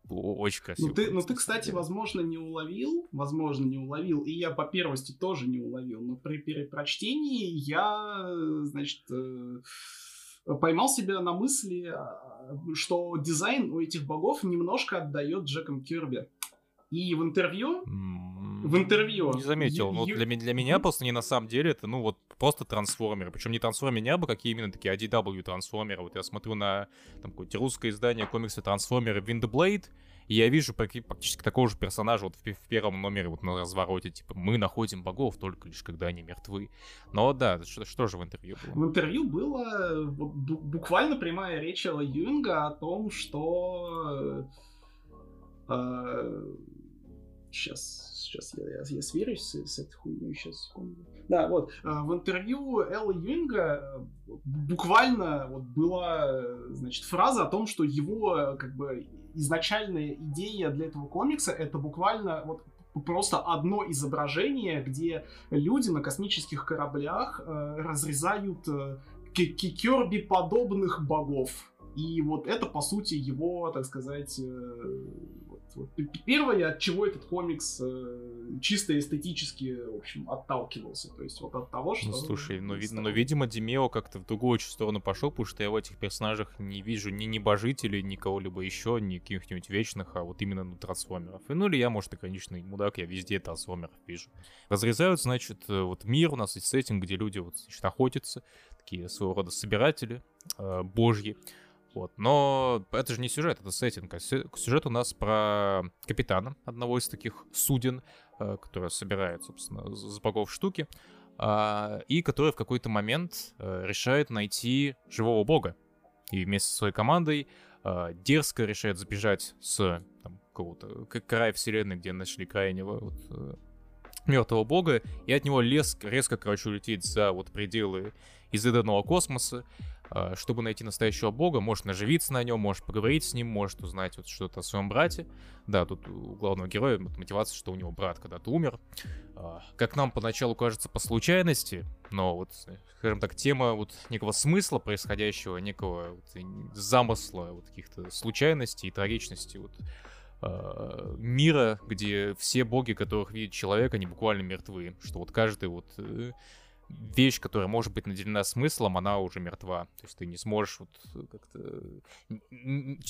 S2: очень красиво.
S1: Ну ты, ну ты, кстати, возможно, не уловил, возможно, не уловил, и я по первости тоже не уловил, но при перепрочтении я, значит, э, поймал себя на мысли, а, что дизайн у этих богов немножко отдает Джеком Кирби. И в интервью, в интервью...
S2: Не заметил. Ну, для, для меня просто не на самом деле это, ну, вот просто трансформеры. Причем не трансформеры не абы какие именно такие ADW трансформеры. Вот я смотрю на там какое-то русское издание комикса трансформеры Windblade, и я вижу практически такого же персонажа вот в, в первом номере вот на развороте, типа, мы находим богов только лишь когда они мертвы. Но да, что, что же в интервью было?
S1: В интервью было буквально прямая речь Элла Юнга о том, что э, Сейчас, сейчас я, я, я сверюсь с, с этой хуйней, сейчас, секунду. Да, вот, а, в интервью Элла Юинга э, буквально вот была, значит, фраза о том, что его, как бы, изначальная идея для этого комикса это буквально вот просто одно изображение, где люди на космических кораблях э, разрезают э, Кикерби подобных богов. И вот это, по сути, его, так сказать, э, вот первое, от чего этот комикс э, чисто эстетически, в общем, отталкивался. То есть вот от того, что...
S2: Ну, слушай, ну, ви- но, видимо, Демео как-то в другую сторону пошел, потому что я в этих персонажах не вижу ни небожителей, ни кого-либо еще, ни каких-нибудь вечных, а вот именно ну, трансформеров. И, ну или я, может, и конечный мудак, я везде трансформеров вижу. Разрезают, значит, э, вот мир у нас есть сеттинг, где люди вот, значит, охотятся, такие своего рода собиратели э, божьи. Вот. Но это же не сюжет, это сеттинг. А сюжет у нас про капитана одного из таких суден, э, который собирает, собственно, богов штуки, а, и который в какой-то момент э, решает найти живого бога. И вместе со своей командой э, дерзко решает сбежать с там, какого-то края вселенной, где нашли крайнего вот, мертвого бога, и от него лес резко, короче, улететь за вот пределы изыданного космоса, а, чтобы найти настоящего бога, может наживиться на нем, может поговорить с ним, может узнать вот что-то о своем брате. Да, тут у главного героя мотивация, что у него брат когда-то умер. А, как нам поначалу кажется по случайности, но вот, скажем так, тема вот некого смысла происходящего, некого вот замысла, вот каких-то случайностей и трагичности, вот а, мира, где все боги, которых видит человек, они буквально мертвы. Что вот каждый вот э, вещь, которая может быть наделена смыслом, она уже мертва. То есть ты не сможешь вот э, как-то...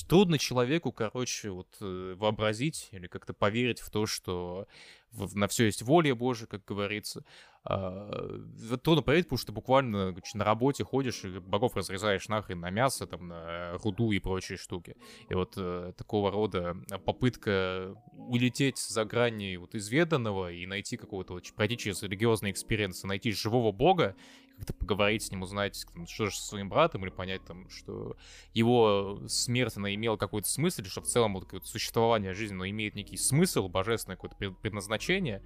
S2: Трудно человеку, короче, вот э, вообразить или как-то поверить в то, что на все есть воля Божия, как говорится. А, трудно поверить, потому что буквально на работе ходишь и богов разрезаешь нахрен на мясо, там, на руду и прочие штуки. И вот э, такого рода попытка улететь за грани вот изведанного и найти какого-то, вот, пройти через религиозный experience, найти живого бога, как-то поговорить с ним, узнать, там, что же со своим братом, или понять, там, что его смерть, она имела какой-то смысл, или что в целом вот, существование жизни, но имеет некий смысл, божественное какое-то предназначение,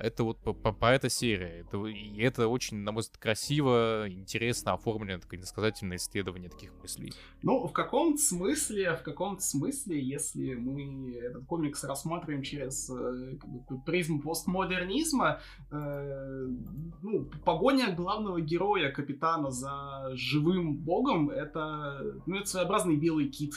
S2: это вот по, по, по этой серии. Это, и это очень, на мой взгляд, красиво, интересно оформлено, такое иносказательное исследование таких мыслей.
S1: Ну, в каком-то смысле, в каком-то смысле, если мы этот комикс рассматриваем через э, призму постмодернизма, э, ну, погоня главного героя, капитана, за живым богом, это, ну, это своеобразный белый кит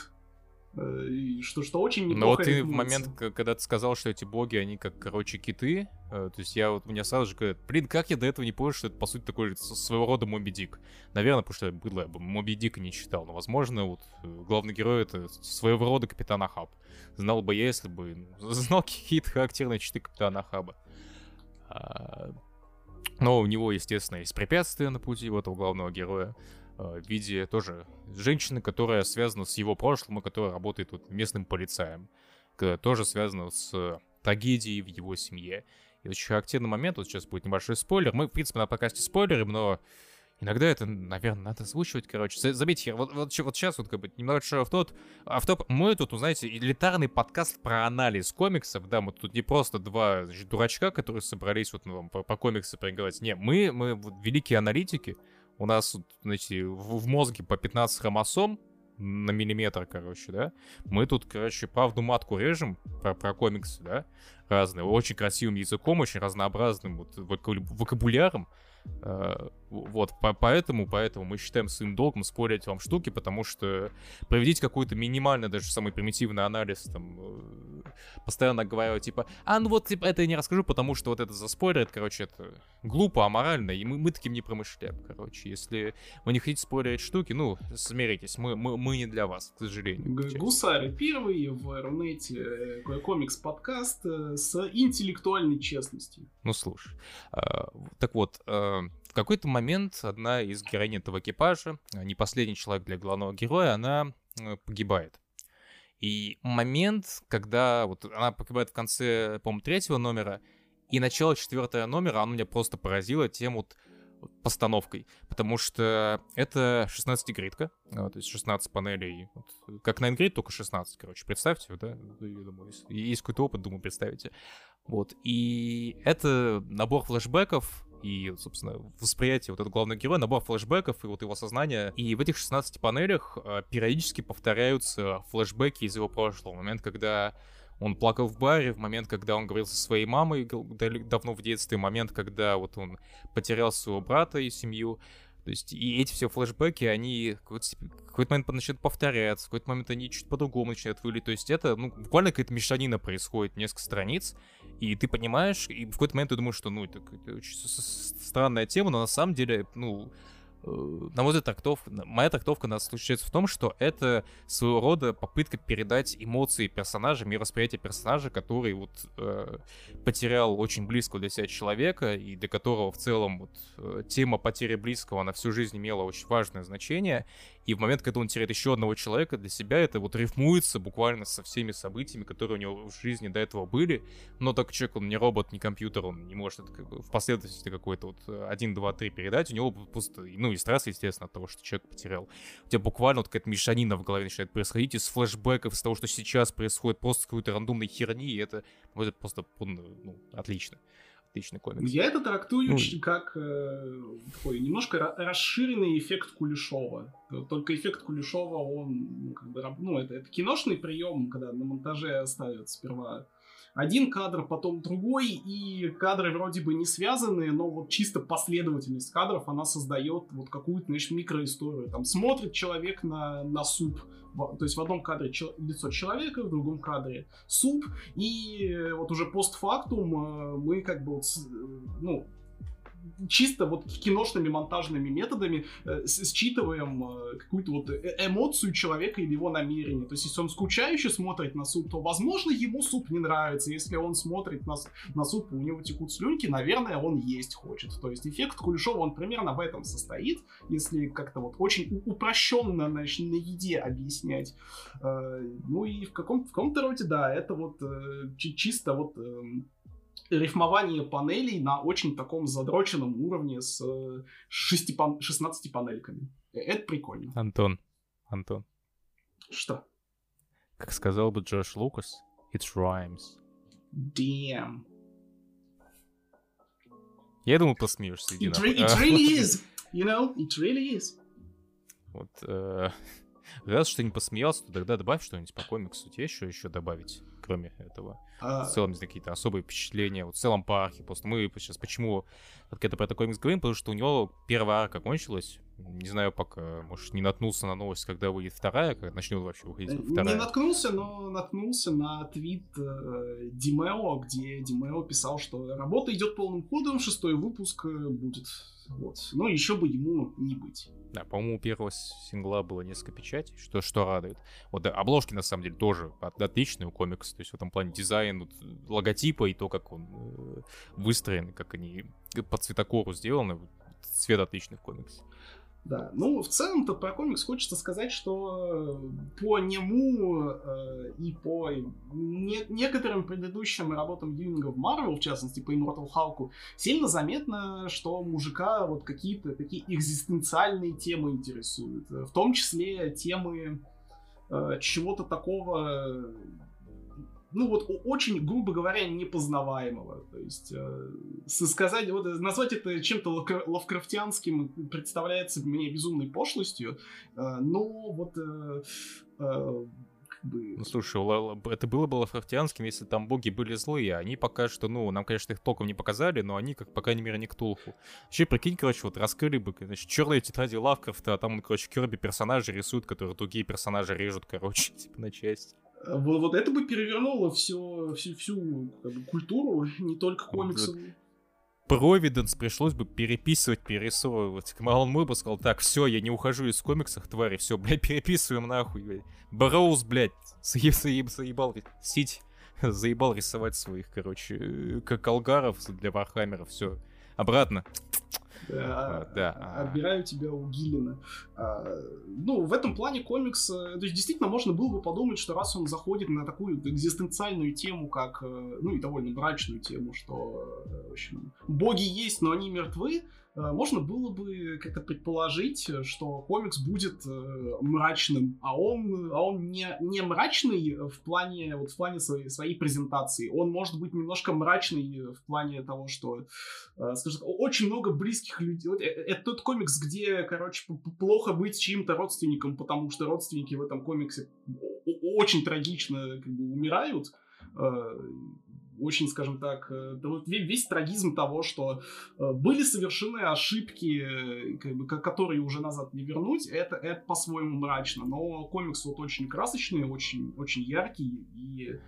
S1: что, что очень неплохо
S2: Но вот ты в момент, когда ты сказал, что эти боги, они как, короче, киты, э, то есть я вот, у меня сразу же говорят, блин, как я до этого не понял, что это, по сути, такой своего рода Моби Дик. Наверное, потому что я было, я бы Моби Дика не читал, но, возможно, вот э, главный герой это своего рода Капитан Ахаб. Знал бы я, если бы ну, знал какие-то характерные черты Капитана Ахаба. А, но у него, естественно, есть препятствия на пути у этого главного героя. Э, в виде тоже женщины, которая связана с его прошлым и которая работает вот местным полицаем. Тоже связана с трагедией в его семье. И очень характерный момент, вот сейчас будет небольшой спойлер. Мы, в принципе, на подкасте спойлерим, но иногда это, наверное, надо озвучивать, короче. Заметьте, вот, вот, вот сейчас вот как бы немножко автоп, автоп. Мы тут, знаете, элитарный подкаст про анализ комиксов, да, мы тут не просто два значит, дурачка, которые собрались вот ну, по, по комиксы поговорить. Не, мы, мы вот, великие аналитики, у нас, знаете, в, мозге по 15 хромосом на миллиметр, короче, да, мы тут, короче, правду матку режем про, про комиксы, да, разные, очень красивым языком, очень разнообразным вот вокабуляром, Э, вот, по поэтому, поэтому мы считаем своим долгом спорить вам штуки, потому что проведите какой-то минимальный, даже самый примитивный анализ, там, э, постоянно говорю, типа, а, ну вот, типа, это я не расскажу, потому что вот это заспойлерит, короче, это глупо, аморально, и мы, мы таким не промышляем, короче. Если вы не хотите спорить штуки, ну, смиритесь, мы, мы, мы не для вас, к сожалению.
S1: Гусары первый в Рунете э, комикс-подкаст с интеллектуальной честностью.
S2: Ну, слушай, так вот, в какой-то момент одна из героинь этого экипажа, а, не последний человек для главного героя, она э, погибает. И момент, когда вот она погибает в конце, по-моему, третьего номера, и начало четвертого номера, оно меня просто поразило тем вот постановкой, потому что это 16-гридка, а, то есть 16 панелей, вот, как на Ингрид, только 16, короче, представьте, да, я думаю, есть какой-то опыт, думаю, представите. Вот, и это набор флешбеков, и, собственно, восприятие вот этого главного героя, набор флешбеков и вот его сознание. И в этих 16 панелях э, периодически повторяются флешбеки из его прошлого. Момент, когда он плакал в баре, в момент, когда он говорил со своей мамой давно в детстве, момент, когда вот он потерял своего брата и семью. То есть и эти все флешбеки, они в какой-то момент начинают повторяться, в какой-то момент они чуть по-другому начинают выглядеть. То есть это, ну, буквально какая-то мешанина происходит, несколько страниц, и ты понимаешь, и в какой-то момент ты думаешь, что, ну, это, очень странная тема, но на самом деле, ну, на мой взгляд, трактовка, моя трактовка нас заключается в том, что это своего рода попытка передать эмоции персонажа, мировосприятие персонажа, который вот э, потерял очень близкого для себя человека, и для которого в целом вот э, тема потери близкого на всю жизнь имела очень важное значение, и в момент, когда он теряет еще одного человека для себя, это вот рифмуется буквально со всеми событиями, которые у него в жизни до этого были. Но так человек, он не робот, не компьютер, он не может это как бы в последовательности какой-то вот 1, 2, 3 передать. У него просто, ну и стресс, естественно, от того, что человек потерял. У тебя буквально вот какая-то мешанина в голове начинает происходить из флешбеков, из того, что сейчас происходит, просто какой-то рандомной херни, и это, это просто ну, отлично отличный комикс.
S1: Я это трактую ну, как э, такой немножко расширенный эффект Кулешова. Только эффект Кулешова, он ну, как бы, ну, это, это киношный прием, когда на монтаже ставят сперва один кадр, потом другой, и кадры вроде бы не связаны, но вот чисто последовательность кадров, она создает вот какую-то, знаешь, микроисторию. Там смотрит человек на, на суп, то есть в одном кадре чел- лицо человека, в другом кадре суп, и вот уже постфактум э, мы как бы вот, ну, чисто вот киношными монтажными методами э, считываем э, какую-то вот э эмоцию человека или его намерение. То есть, если он скучающе смотрит на суп, то, возможно, ему суп не нравится. Если он смотрит на, на суп, у него текут слюнки, наверное, он есть хочет. То есть, эффект Кулешова, он примерно в этом состоит, если как-то вот очень упрощенно значит, на еде объяснять. Э, ну и в, каком, в каком-то роде, да, это вот э, чисто вот... Э, рифмование панелей на очень таком задроченном уровне с 6 пан... 16 панельками. Э, это прикольно.
S2: Антон, Антон.
S1: Что?
S2: Как сказал бы Джош Лукас, it rhymes.
S1: Damn.
S2: Я думаю, посмеешься.
S1: It, it really is. You know, it really is.
S2: Вот, э, раз что не посмеялся, то тогда добавь что-нибудь по комиксу. Тебе еще еще добавить, кроме этого? А... В целом, какие-то особые впечатления. Вот в целом по арке. Просто мы сейчас почему это про этот комикс говорим, потому что у него первая арка кончилась. Не знаю пока, может, не наткнулся на новость, когда выйдет вторая, когда начнет вообще выходить э, вторая.
S1: Не наткнулся, но наткнулся на твит э, Димео, где Димео писал, что работа идет полным ходом, шестой выпуск э, будет. Вот. Но еще бы ему не быть.
S2: Да, по-моему, у первого сингла было несколько печатей, что, что радует. Вот да, обложки, на самом деле, тоже отличные у комикса. То есть в этом плане дизайн вот, логотипа и то, как он э, выстроен, как они по цветокору сделаны. Цвет отличный в комиксе.
S1: Да, ну, в целом-то про комикс хочется сказать, что э, по нему э, и по не, некоторым предыдущим работам Дьюинга в Марвел, в частности, по Immortal Hulk, сильно заметно, что мужика вот какие-то такие экзистенциальные темы интересуют. В том числе темы э, чего-то такого ну вот очень, грубо говоря, непознаваемого. То есть э, сказать, вот, назвать это чем-то лавкрафтианским представляется мне безумной пошлостью, э, но вот э, э.
S2: Ну, слушай, это было бы лавкрафтианским, если там боги были злые. Они пока что, ну, нам, конечно, их толком не показали, но они, как, по крайней мере, не Ктулху. Вообще, прикинь, короче, вот раскрыли бы, значит, черные тетради Лавкрафта, а там короче, Керби персонажи рисует, которые другие персонажи режут, короче, типа на части.
S1: Вот, вот это бы перевернуло все, всю, всю как бы, культуру, не только комиксовую.
S2: Провиденс пришлось бы переписывать, перерисовывать. Алан Мур бы сказал, так, все, я не ухожу из комиксов, твари, все, блядь, переписываем нахуй, блядь. Берроуз, блядь, заеб, заеб, заебал, сить, заебал рисовать своих, короче, э, Калгаров для Вархаммера, все. Обратно.
S1: Да, да. Отбираю тебя у Гиллина. А, ну, в этом плане комикс... То есть, действительно, можно было бы подумать, что раз он заходит на такую экзистенциальную тему, как... Э, ну, и довольно брачную тему, что, э, в общем, боги есть, но они мертвы, можно было бы как-то предположить, что комикс будет э, мрачным, а он, а он не, не мрачный в плане, вот в плане своей, своей презентации. Он может быть немножко мрачный в плане того, что, э, скажем, очень много близких людей. Вот, это тот комикс, где, короче, плохо быть чьим-то родственником, потому что родственники в этом комиксе очень трагично как бы, умирают очень, скажем так, э, весь трагизм того, что э, были совершены ошибки, э, как бы, которые уже назад не вернуть, это, это по-своему мрачно. Но комикс вот очень красочный, очень, очень яркий и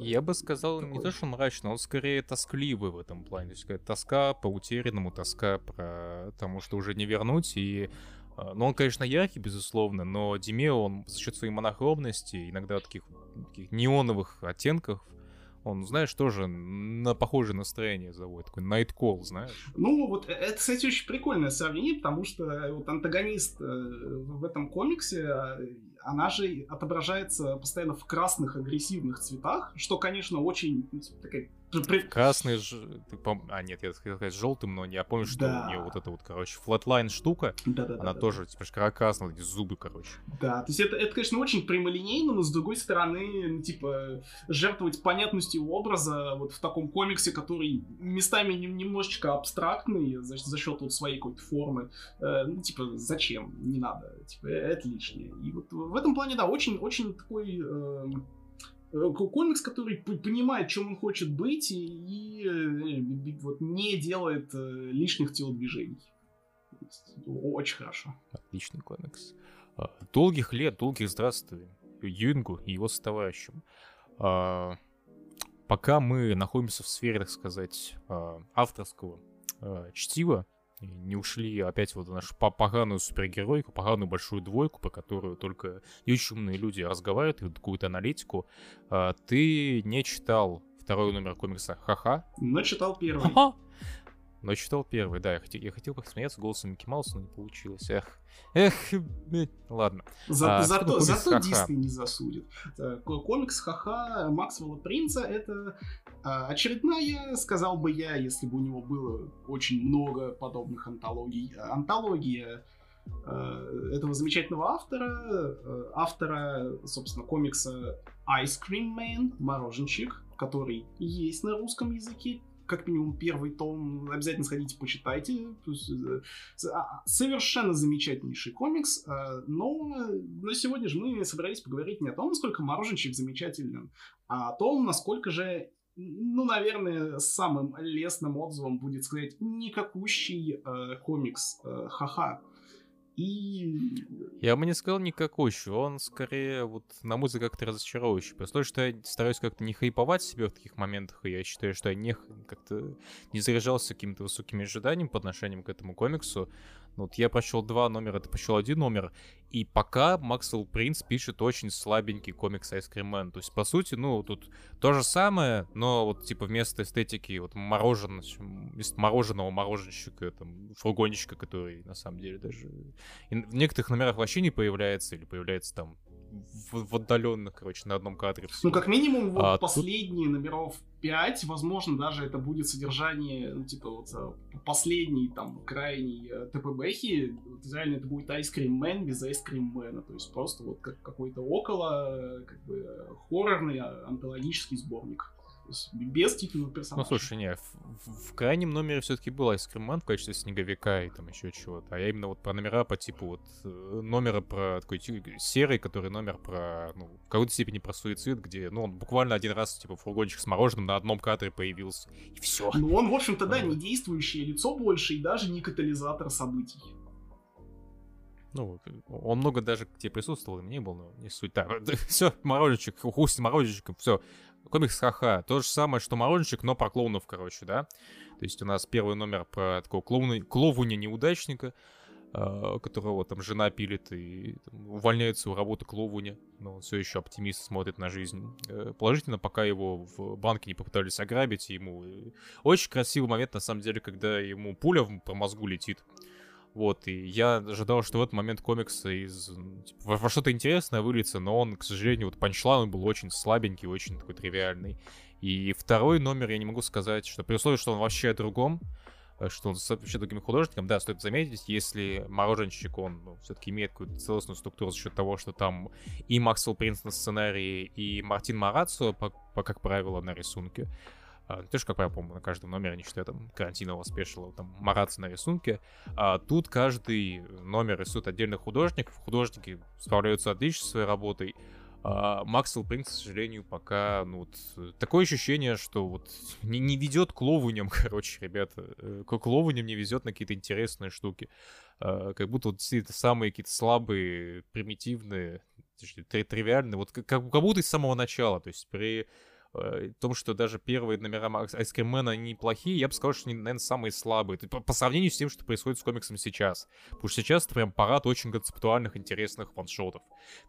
S2: я бы сказал, такой... не то, что мрачно, он скорее тоскливый в этом плане. То есть какая тоска по утерянному, тоска про тому, что уже не вернуть. И, ну, он, конечно, яркий, безусловно, но Демео, он за счет своей монохромности, иногда таких, таких неоновых оттенков, он, знаешь, тоже на похожее настроение заводит. Такой Night Call, знаешь?
S1: Ну, вот э, это, кстати, очень прикольное сравнение, потому что э, вот антагонист э, в этом комиксе, она же отображается постоянно в красных агрессивных цветах, что, конечно, очень ну, типа, такая
S2: Красный, ж... а нет, я хотел сказать желтым, но я помню, что да. у нее вот эта вот, короче, флатлайн штука, да, да, она да, тоже, да. типа, красная, эти зубы, короче.
S1: Да, то есть это, это, конечно, очень прямолинейно, но с другой стороны, ну, типа, жертвовать понятностью образа вот в таком комиксе, который местами немножечко абстрактный за, за счет вот своей какой-то формы, э, ну, типа, зачем? Не надо, типа, это лишнее. И вот в этом плане, да, очень-очень такой... Э, Э, комикс, который понимает, чем он хочет быть, и, и э, вот не делает э, лишних телодвижений. Очень хорошо.
S2: Отличный комикс. А, долгих лет, долгих здравствуй Юингу и его товарищам. А, пока мы находимся в сфере, так сказать, а, авторского чтива, не ушли опять вот в нашу поганую супергеройку, поганую большую двойку, по которую только очень умные люди разговаривают, и какую-то аналитику. А, ты не читал второй номер комикса «Ха-ха»?
S1: Но читал первый. Ха-ха!
S2: Но читал первый, да. Я хотел, я хотел посмеяться голосом Микки Мауса, но не получилось. Эх, эх, ладно.
S1: За, а, зато зато Дисней не засудит. Комикс Ха-Ха Максвелла Принца это очередная, сказал бы я, если бы у него было очень много подобных антологий. Антология э, этого замечательного автора, э, автора, собственно, комикса Ice Cream Man, Мороженщик, который есть на русском языке, как минимум первый том, обязательно сходите, почитайте. А, совершенно замечательнейший комикс, но на сегодня же мы собрались поговорить не о том, насколько мороженщик замечателен, а о том, насколько же ну, наверное, самым лестным отзывом будет сказать никакущий э, комикс э, ха-ха. И...
S2: Я бы не сказал никакущий, он скорее, вот, на мой взгляд, как-то разочаровывающий. Просто то, что я стараюсь как-то не хайповать себе в таких моментах, и я считаю, что я не как-то не заряжался какими-то высокими ожиданиями по отношению к этому комиксу, вот я прочел два номера, ты прочел один номер, и пока Максвелл Принц пишет очень слабенький комикс Ice Cream Man. То есть, по сути, ну, тут то же самое, но вот, типа, вместо эстетики вот мороженого, вместо мороженого мороженщика, там, фургончика, который, на самом деле, даже в некоторых номерах вообще не появляется, или появляется там в, в отдаленных, короче, на одном кадре.
S1: Всего. Ну, как минимум, вот а последние тут... номеров 5, возможно, даже это будет содержание, ну, типа, вот э, последний, там, крайний э, ТПБхи, вот, реально это будет Ice Cream Man без Ice Cream Man, то есть просто вот как какой-то около, как бы, хоррорный а, антологический сборник есть без титульного персонажа.
S2: Ну, слушай, не, в, в, в крайнем номере все-таки был Айскриман в качестве снеговика и там еще чего-то. А я именно вот про номера по типу вот э, номера про такой серый, который номер про, ну, в какой-то степени про суицид, где, ну, он буквально один раз, типа, фургончик с мороженым на одном кадре появился, и все.
S1: Ну, он, в общем-то, да, не действующее лицо больше и даже не катализатор событий.
S2: Ну, он много даже где присутствовал, и мне был, но не суть. Так, все, мороженчик, хусть мороженчиком, все комикс ха-ха. То же самое, что Мороженщик, но про клоунов, короче, да. То есть у нас первый номер про такого клоуна, клоуня-неудачника, э, которого там жена пилит и там, увольняется у работы клоуня, но он все еще оптимист, смотрит на жизнь э, положительно, пока его в банке не попытались ограбить, ему... Очень красивый момент, на самом деле, когда ему пуля по мозгу летит. Вот, и я ожидал, что в этот момент комикса из типа, во, во что-то интересное выльется, но он, к сожалению, вот панчлайн был очень слабенький, очень такой тривиальный. И второй номер я не могу сказать, что при условии, что он вообще о другом, э, что он вообще другим художником, да, стоит заметить, если Мороженщик, он ну, все-таки имеет какую-то целостную структуру за счет того, что там и Максвелл Принц на сценарии, и Мартин Марацио, по, по, как правило, на рисунке, а, тоже, как я помню, на каждом номере, не считая там карантинового спешила, там мараться на рисунке. А тут каждый номер рисует отдельных художников. Художники справляются отлично со своей работой. А Максвелл Принц, к сожалению, пока, ну, вот, такое ощущение, что вот не, не ведет к ловуням, короче, ребята. Э, к ловуням не везет на какие-то интересные штуки. А, как будто вот действительно самые какие-то слабые, примитивные, тривиальные, вот как, как будто с самого начала. То есть при э, том, что даже первые номера Айскримена неплохие, я бы сказал, что они, наверное, самые слабые. По, сравнению с тем, что происходит с комиксом сейчас. Потому что сейчас это прям парад очень концептуальных, интересных ваншотов,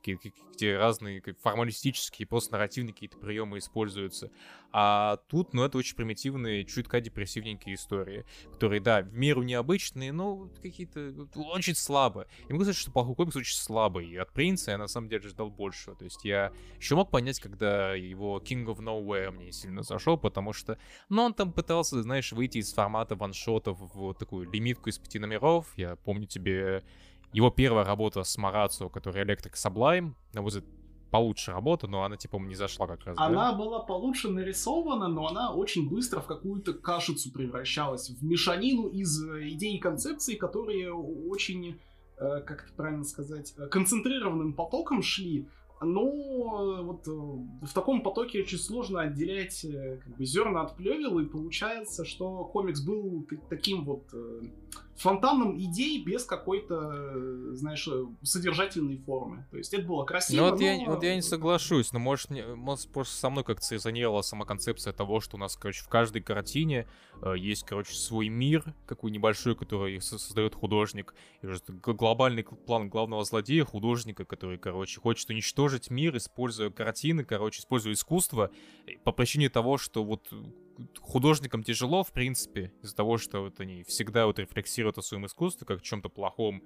S2: где, где разные формалистические, просто нарративные какие-то приемы используются. А тут, ну, это очень примитивные, чутка депрессивненькие истории, которые, да, в меру необычные, но какие-то очень слабо. Я могу сказать, что плохой комикс очень слабый. И от Принца я на самом деле ждал большего. То есть я еще мог понять, когда его King of Nowhere мне сильно зашел, потому что, ну, он там пытался, знаешь, выйти из формата ваншотов в вот такую лимитку из пяти номеров. Я помню тебе его первая работа с Марацио, который Electric Sublime, на мой получше работа, но она, типа, не зашла как раз.
S1: Она да? была получше нарисована, но она очень быстро в какую-то кашицу превращалась, в мешанину из э, идей и концепций, которые очень, э, как это правильно сказать, э, концентрированным потоком шли, но вот в таком потоке очень сложно отделять как бы зерна от плевел, и получается, что комикс был таким вот фонтаном идей без какой-то, знаешь, содержательной формы. То есть это было красиво,
S2: ну, вот, но... я, вот я не соглашусь, но может, не, может просто со мной как-то резонировала сама концепция того, что у нас, короче, в каждой картине э, есть, короче, свой мир, какой небольшой, который создает художник, и уже глобальный план главного злодея, художника, который, короче, хочет уничтожить мир, используя картины, короче, используя искусство, по причине того, что вот художникам тяжело, в принципе, из-за того, что вот они всегда вот рефлексируют о своем искусстве как о чем-то плохом,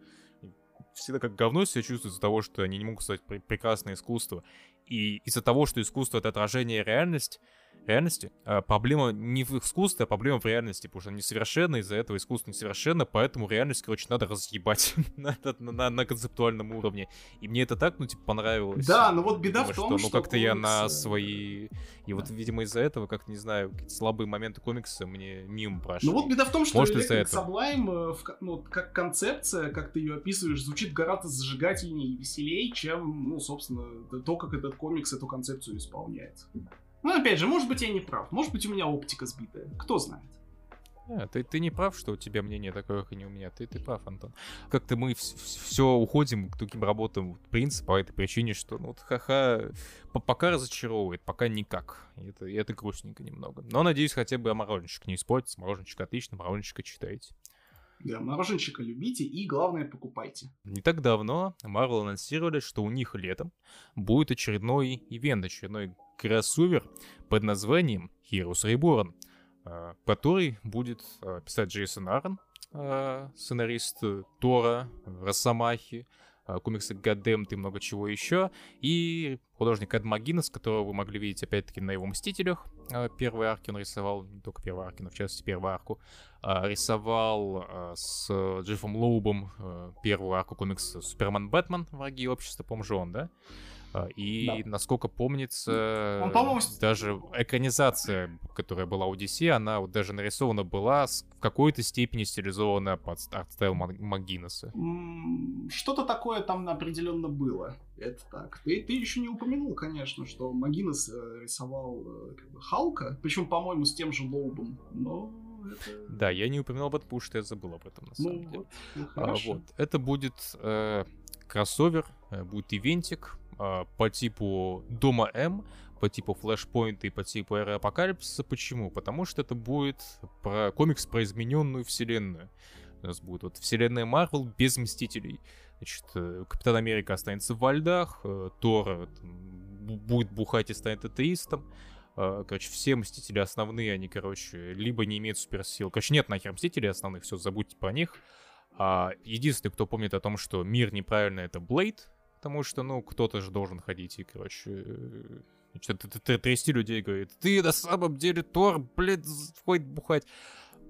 S2: всегда как говно себя чувствуют из-за того, что они не могут создать прекрасное искусство. И из-за того, что искусство — это отражение реальности, реальности. А проблема не в искусстве, а проблема в реальности, потому что она несовершенна, из-за этого искусство несовершенно, поэтому реальность, короче, надо разъебать на, на, на, на концептуальном уровне. И мне это так, ну, типа, понравилось.
S1: Да, но вот беда
S2: Думаю,
S1: в том,
S2: что,
S1: что...
S2: ну, как-то я на
S1: комиксы-
S2: свои... И вот, видимо, из-за этого, как не знаю, какие-то слабые моменты комикса мне мимо прошли.
S1: Ну вот беда в том, что
S2: Может,
S1: Electric. Sublime, э, ну, как концепция, как ты ее описываешь, звучит гораздо зажигательнее и веселее, чем, ну, собственно, то, как этот комикс эту концепцию исполняет. Ну, опять же, может быть, я не прав. Может быть, у меня оптика сбитая. Кто знает.
S2: А, ты, ты не прав, что у тебя мнение такое, как и не у меня. Ты, ты прав, Антон. Как-то мы все уходим к таким работам, в принципе, по этой причине, что, ну, вот ха-ха, по- пока разочаровывает, пока никак. И это, и это грустненько немного. Но, надеюсь, хотя бы мороженщик не испортится. Мороженщик отлично, мороженщика читайте.
S1: Да, мороженщика любите и, главное, покупайте.
S2: Не так давно Marvel анонсировали, что у них летом будет очередной ивент, очередной кроссовер под названием Heroes Reborn, э, который будет э, писать Джейсон Аарон, э, сценарист Тора, Росомахи, комиксы Goddamn и много чего еще, и художник Эд Магинес, которого вы могли видеть опять-таки на его Мстителях. Первые арки он рисовал, не только первые арки, но в частности первую арку. Рисовал с Джеффом Лоубом первую арку комикса Супермен Бэтмен, враги общества, по-моему, да? Э, И,
S1: Да.
S2: насколько помнится,
S1: Он, по-моему, с-
S2: даже экранизация, которая была у DC, она вот даже нарисована была в какой-то степени стилизована под art style Мак- МакГиннесса.
S1: Что-то такое там определенно было. Это так. Ты, ты еще не упомянул, конечно, что МакГиннесс э, рисовал э, как бы, Халка, причем, по-моему, с тем же Лоубом. Но это...
S2: Да, я не упоминал об этом, потому что я забыл об этом, на самом
S1: Ну,
S2: деле.
S1: вот, ну,
S2: А, вот. Это будет э, кроссовер, э, будет ивентик э, по типу Дома М, по типу Флэшпоинта и по типу Эры Апокалипсиса. Почему? Потому что это будет про комикс про измененную вселенную. У нас будет вот вселенная Марвел без Мстителей. Значит, э, Капитан Америка останется во льдах, э, Тор э, будет бухать и станет атеистом. Э, Короче, все Мстители основные, они, короче, либо не имеют суперсил. Короче, нет нахер Мстителей основных, все, забудьте про них. А единственный, кто помнит о том, что мир неправильно, это Блейд, потому что, ну, кто-то же должен ходить и, короче, э, что-то трясти людей, говорит, ты на самом деле Тор, блядь, входит бухать.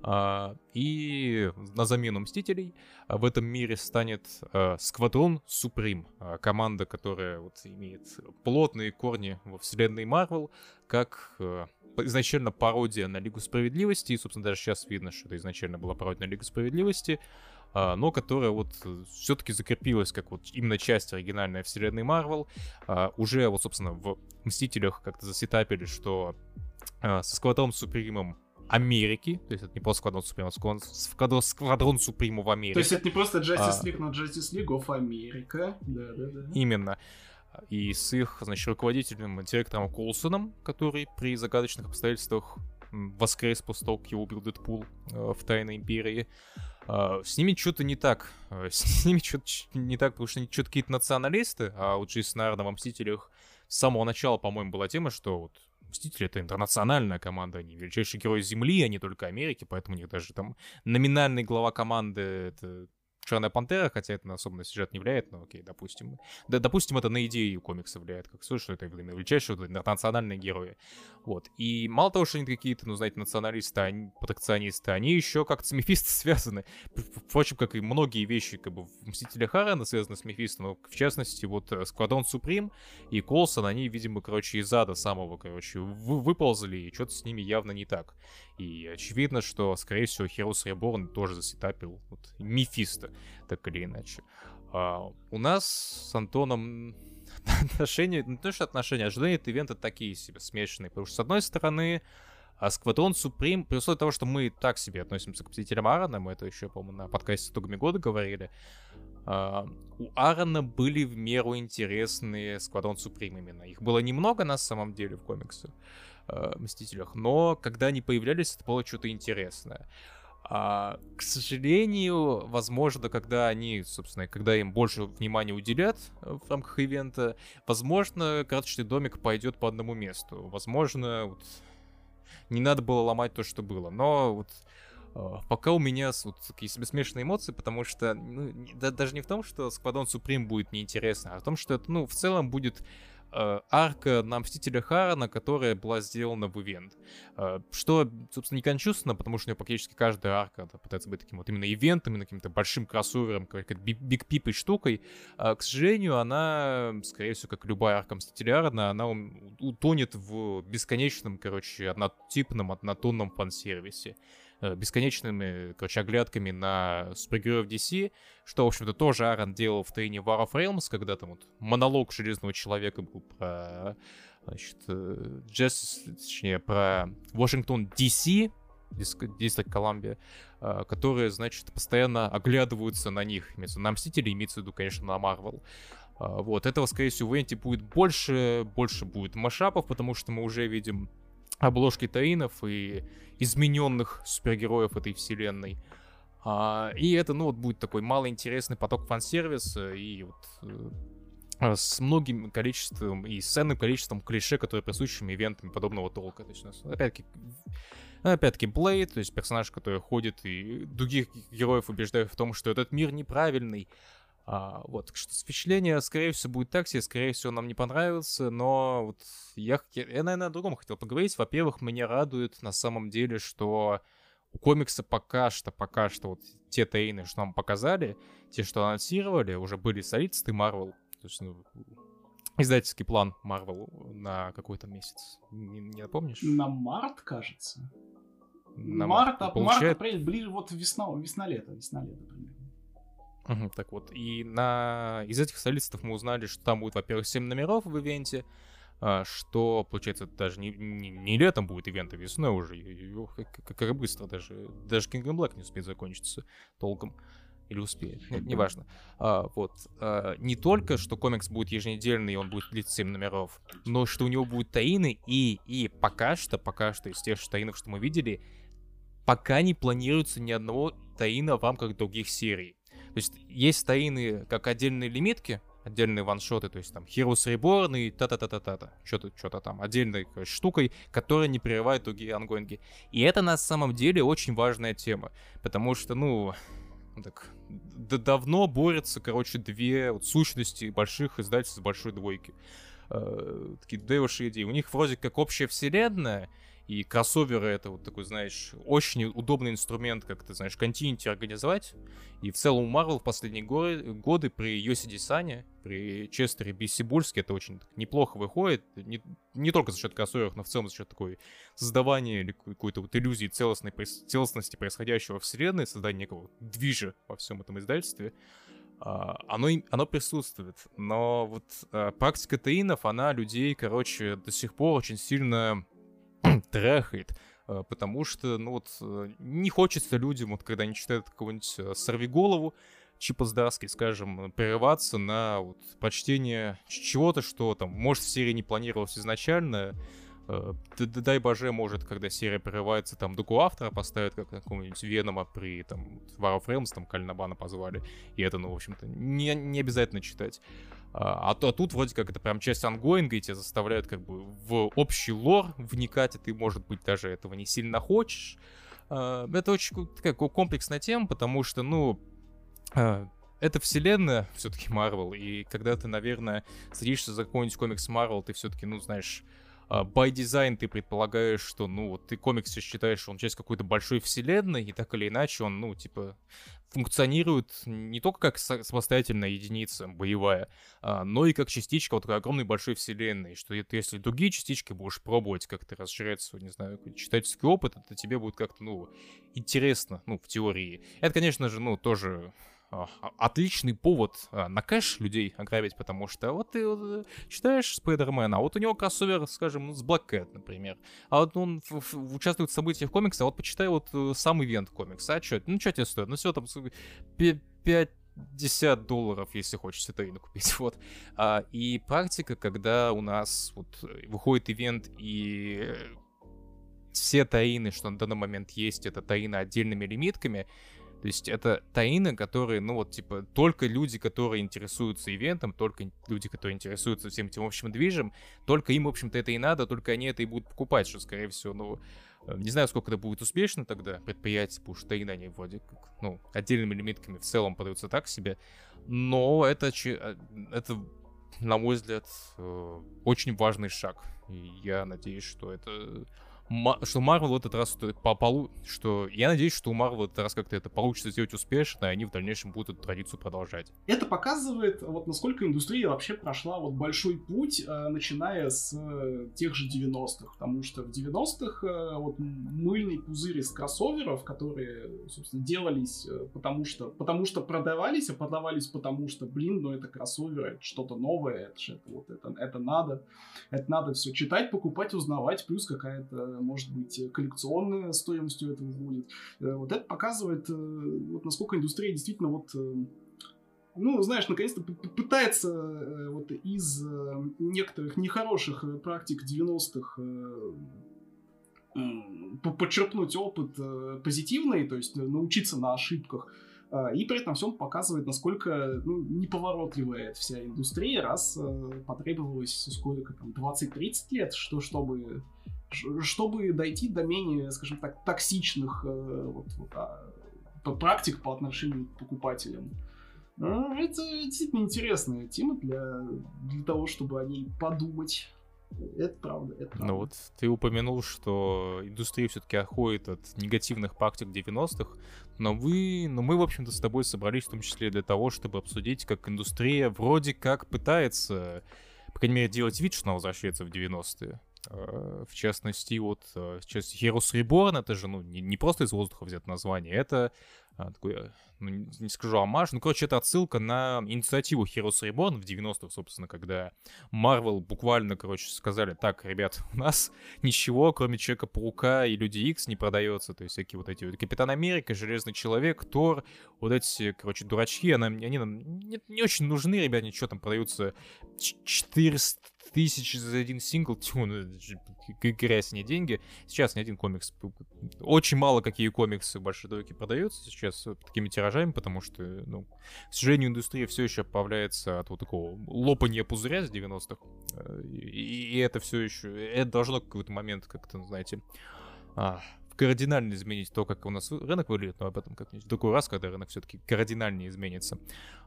S2: А, и на замену Мстителей в этом мире станет а, Сквадрон Суприм, а, команда, которая вот имеет плотные корни во вселенной Марвел, как изначально пародия на Лигу Справедливости, и, собственно, даже сейчас видно, что это изначально была пародия на Лигу Справедливости, но которая вот все-таки закрепилась как вот именно часть оригинальной вселенной Марвел. А, Уже вот, собственно, в Мстителях как-то засетапили, что а, со Сквадроном Супримом Америки, то есть это не просто Сквадрон Суприма, а Сквадрон, Суприма в Америке.
S1: То есть это не просто Justice
S2: А.
S1: League, но Justice League of America. Да-да-да.
S2: Именно. И с их, значит, руководителем, директором Колсоном, который при загадочных обстоятельствах воскрес после того, как его убил Дэдпул э, в Тайной Империи. А, С ними что-то не так. Э, С ними что-то не так, потому что они что-то какие-то националисты, а у Джейсона Аарона во Мстителях с самого начала, по-моему, была тема, что вот Мстители — это интернациональная команда, они величайшие герои Земли, а не только Америки, поэтому у них даже там номинальный глава команды — это Черная Пантера, хотя это на особо на сюжет не влияет, но окей, допустим. Да, допустим, это на идею комикса влияет, как слышишь, что это именно величайшие вот, национальные герои. Вот. И мало того, что они какие-то, ну, знаете, националисты, они, протекционисты, они еще как-то с Мефисто связаны. Впрочем, как и многие вещи, как бы, в Мстителях Харрена связаны с Мефисто, но, в частности, вот э, Сквадрон Суприм и Колсон, они, видимо, короче, из ада самого, короче, вы- выползли, и что-то с ними явно не так. И очевидно, что, скорее всего, Heroes Reborn тоже засетапил вот, Мефисто, так или иначе. А, у нас с Антоном отношения, не то что отношения, ожидания от ивента такие себе, смешанные. Потому что, с одной стороны, а Сквадрон Суприм, при условии того, что мы так себе относимся к Мстителям Аарона, мы это еще, по-моему, на подкасте «Итогами года» говорили, а, у Аарона были в меру интересные Сквадрон Суприм именно. Их было немного на самом деле в комиксах, э, Мстителях, но когда они появлялись, это было что-то интересное. А, к сожалению, возможно, когда они, собственно, когда им больше внимания уделят э, в рамках ивента, возможно, карточный домик пойдет по одному месту. Возможно, вот, не надо было ломать то, что было. Но вот э, пока у меня вот такие себе смешанные эмоции, потому что ну, да- даже не в том, что Сквадрон Суприм будет неинтересно, а в том, что это, ну, в целом будет э, арка на Мстителя Харана, которая была сделана в ивент. Э, что, собственно, не кончувственно, потому что у нее практически каждая арка пытается быть таким вот именно ивентом, именно каким-то большим кроссовером, какой-то биг пипой штукой. А, к сожалению, она, скорее всего, как любая арка Мстителя Харана, она утонет в бесконечном, короче, однотипном, однотонном фан-сервисе. Э, бесконечными, короче, оглядками на супергероев DC, что, в общем-то, тоже Аарон делал в тайне War of Realms, когда там вот монолог Железного Человека был про, значит, Justice, э, точнее, про Вашингтон DC, Columbia, э, которые, значит, постоянно оглядываются на них, имеется на Мстители, имеется в виду, конечно, на Марвел. Вот, этого, скорее всего, в Энти будет больше, больше будет машапов, потому что мы уже видим обложки таинов и измененных супергероев этой вселенной. А, и это, ну, вот будет такой малоинтересный поток фан-сервиса и вот э, с многим количеством и ценным количеством клише, которые присущими ивентами подобного толка. То есть у нас, опять-таки, опять-таки, Блейд, то есть персонаж, который ходит и других героев убеждает в том, что этот мир неправильный, а, вот, что впечатление, скорее всего, будет так себе, скорее всего, нам не понравится, но вот я, я, наверное, о другом хотел поговорить. Во-первых, меня радует на самом деле, что у комикса пока что, пока что вот те тейны, что нам показали, те, что анонсировали, уже были солидисты Marvel, то есть, ну, издательский план Marvel на какой-то месяц. Не, не напомнишь?
S1: На март, кажется. На март, март, получает... март, апрель, ближе вот весна, весна-лето, весна-лето примерно.
S2: Угу, так вот, и на... из этих солистов мы узнали, что там будет, во-первых, 7 номеров в ивенте, а, что, получается, даже не, не, не летом будет ивент, а весной уже. Как, как быстро даже. Даже Kingdom Black не успеет закончиться толком. Или успеет, ну, неважно. А, вот. А, не только, что комикс будет еженедельный, и он будет длиться 7 номеров, но что у него будут таины, и, и пока что, пока что из тех таинов, что мы видели, пока не планируется ни одного таина в рамках других серий. То есть есть таины как отдельные лимитки, отдельные ваншоты, то есть там Heroes Reborn и та-та-та-та-та-та, что-то что там, отдельной короче, штукой, которая не прерывает другие ангоинги. И это на самом деле очень важная тема, потому что, ну, так, да давно борются, короче, две вот, сущности больших издательств большой двойки. Э, такие девушки идеи. У них вроде как общая вселенная, и кроссоверы это вот такой, знаешь, очень удобный инструмент, как ты знаешь, континенте организовать. И в целом Marvel в последние годы, годы при Йоси Дисане, при Честере Биссибульске это очень неплохо выходит. Не, не только за счет кроссоверов, но в целом за счет такой создавания или какой-то вот иллюзии целостной, целостности происходящего вселенной, создания некого движа во всем этом издательстве. Uh, оно, оно присутствует, но вот uh, практика таинов, она людей, короче, до сих пор очень сильно трахает, э, потому что, ну вот, э, не хочется людям, вот когда они читают какого-нибудь э, «Сорвиголову», Чипа Здарский, скажем, прерываться на вот, прочтение чего-то, что там, может, в серии не планировалось изначально, дай боже, может, когда серия прерывается, там, дуку автора поставят, как какого-нибудь Венома при, там, War of Realms, там, Кальнабана позвали, и это, ну, в общем-то, не, не обязательно читать. А, а, тут вроде как это прям часть ангоинга, и тебя заставляют как бы в общий лор вникать, и ты, может быть, даже этого не сильно хочешь. А, это очень такая комплексная тема, потому что, ну, а, это вселенная все-таки Марвел, и когда ты, наверное, садишься за какой-нибудь комикс Марвел, ты все-таки, ну, знаешь, by design ты предполагаешь, что, ну, вот ты комикс считаешь, он часть какой-то большой вселенной, и так или иначе он, ну, типа, функционирует не только как самостоятельная единица боевая, а, но и как частичка вот такой огромной большой вселенной, что это, если другие частички будешь пробовать как-то расширять свой, не знаю, читательский опыт, это тебе будет как-то, ну, интересно, ну, в теории. Это, конечно же, ну, тоже а, отличный повод а, на кэш людей ограбить, потому что вот ты вот, читаешь Спайдермена, а вот у него кроссовер, скажем, с Black Cat, например, а вот он в, в, участвует в событиях комикса, а вот почитай вот э, сам ивент комикса, а что, ну что тебе стоит? Ну все, там 50 долларов, если хочется тайну купить, вот. А, и практика, когда у нас вот выходит ивент и все таины, что на данный момент есть, это таины отдельными лимитками, то есть это таины, которые, ну вот, типа, только люди, которые интересуются ивентом, только люди, которые интересуются всем этим общим движем, только им, в общем-то, это и надо, только они это и будут покупать, что, скорее всего, ну, э, не знаю, сколько это будет успешно тогда, предприятие, потому что таины, они вроде как, ну, отдельными лимитками в целом подаются так себе, но это, э, это на мой взгляд, э, очень важный шаг. И я надеюсь, что это что Марвел в этот раз по полу, что я надеюсь, что у Марвел в этот раз как-то это получится сделать успешно, и они в дальнейшем будут эту традицию продолжать.
S1: Это показывает, вот насколько индустрия вообще прошла вот большой путь, э, начиная с э, тех же 90-х, потому что в 90-х э, вот мыльный пузырь из кроссоверов, которые, собственно, делались потому что, потому что продавались, а продавались потому что, блин, ну это кроссоверы, это что-то новое, это, это вот это, это надо, это надо все читать, покупать, узнавать, плюс какая-то может быть, коллекционная стоимость у этого будет. Э, вот это показывает, э, вот насколько индустрия действительно вот э, ну, знаешь, наконец-то пытается вот из некоторых нехороших практик 90-х подчерпнуть опыт позитивный, то есть научиться на ошибках, и при этом всем показывает, насколько ну, неповоротливая вся индустрия, раз потребовалось сколько там, 20-30 лет, что, чтобы чтобы дойти до менее, скажем так, токсичных э, вот, вот, а, практик по отношению к покупателям. Ну, это действительно интересная тема для, для того, чтобы о ней подумать. Это правда, это правда.
S2: Ну вот ты упомянул, что индустрия все-таки отходит от негативных практик 90-х, но вы, но мы, в общем-то, с тобой собрались в том числе для того, чтобы обсудить, как индустрия вроде как пытается, по крайней мере, делать вид, что она возвращается в 90-е. Э, в частности, вот э, сейчас Heroes Reborn, это же, ну, не, не просто из воздуха взят название, это а, такой, ну, не скажу амаш, ну, короче, это отсылка на инициативу Heroes Reborn в 90-х, собственно, когда Marvel буквально, короче, сказали, так, ребят, у нас ничего, кроме Человека-паука и Люди Икс не продается, то есть всякие вот эти вот Капитан Америка, Железный Человек, Тор, вот эти, короче, дурачки, они, они нам не, не очень нужны, ребят, ничего там продаются 400 тысяч за один сингл, тьфу, ну, грязь, не деньги. Сейчас ни один комикс, очень мало какие комиксы большой дойки продаются сейчас такими тиражами, потому что, ну, к сожалению, индустрия все еще оправляется от вот такого лопания пузыря с 90-х. Э, и, и это все еще, это должно в какой-то момент как-то, знаете, а, кардинально изменить то, как у нас рынок выглядит, но об этом как-нибудь в другой раз, когда рынок все-таки кардинально изменится.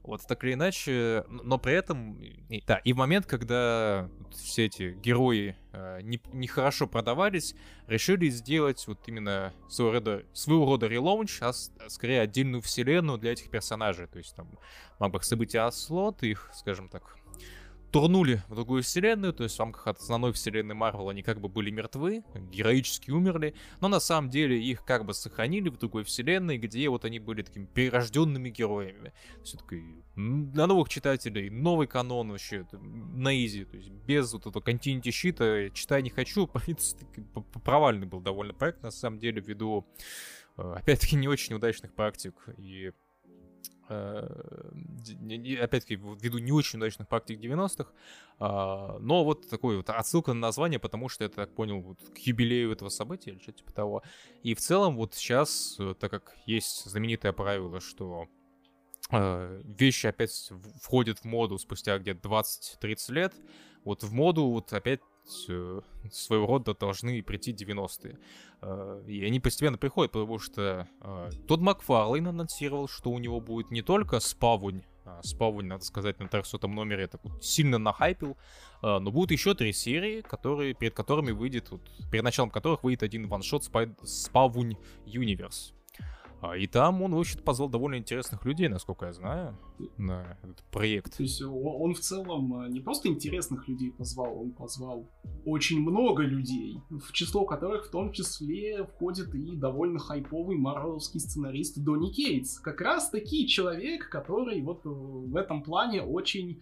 S2: Вот так или иначе, но при этом, и, да, и в момент, когда все эти герои э, не, нехорошо продавались, решили сделать вот именно своего рода, своего рода релаунч, а, а скорее отдельную вселенную для этих персонажей. То есть там мог бы события слот, их, скажем так, турнули в другую вселенную, то есть в рамках основной вселенной Марвел они как бы были мертвы, героически умерли, но на самом деле их как бы сохранили в другой вселенной, где вот они были такими перерожденными героями. Все-таки на новых читателей, новый канон вообще, на изи, то есть без вот этого континенти щита, читать не хочу, провальный был довольно проект, на самом деле, ввиду э, опять-таки не очень удачных практик и опять-таки, ввиду не очень удачных практик 90-х, а, но вот такой вот отсылка на название, потому что я так понял, вот к юбилею этого события или что-то типа того. И в целом вот сейчас, э, так как есть знаменитое правило, что э, вещи опять входят в моду спустя где-то 20-30 лет, вот в моду вот опять Э, своего рода должны прийти 90-е. Э, и они постепенно приходят, потому что э, тот Макфарлейн анонсировал, что у него будет не только спавунь, а спавунь, надо сказать, на 300 номере это сильно нахайпил, но будут еще три серии, которые, перед которыми выйдет, вот, перед началом которых выйдет один ваншот Спавунь Юниверс. А, и там он, в общем позвал довольно интересных людей, насколько я знаю, на этот проект.
S1: То есть он в целом э, не просто интересных людей позвал, он позвал очень много людей, в число которых в том числе входит и довольно хайповый марвеловский сценарист Донни Кейтс. Как раз таки человек, который вот в этом плане очень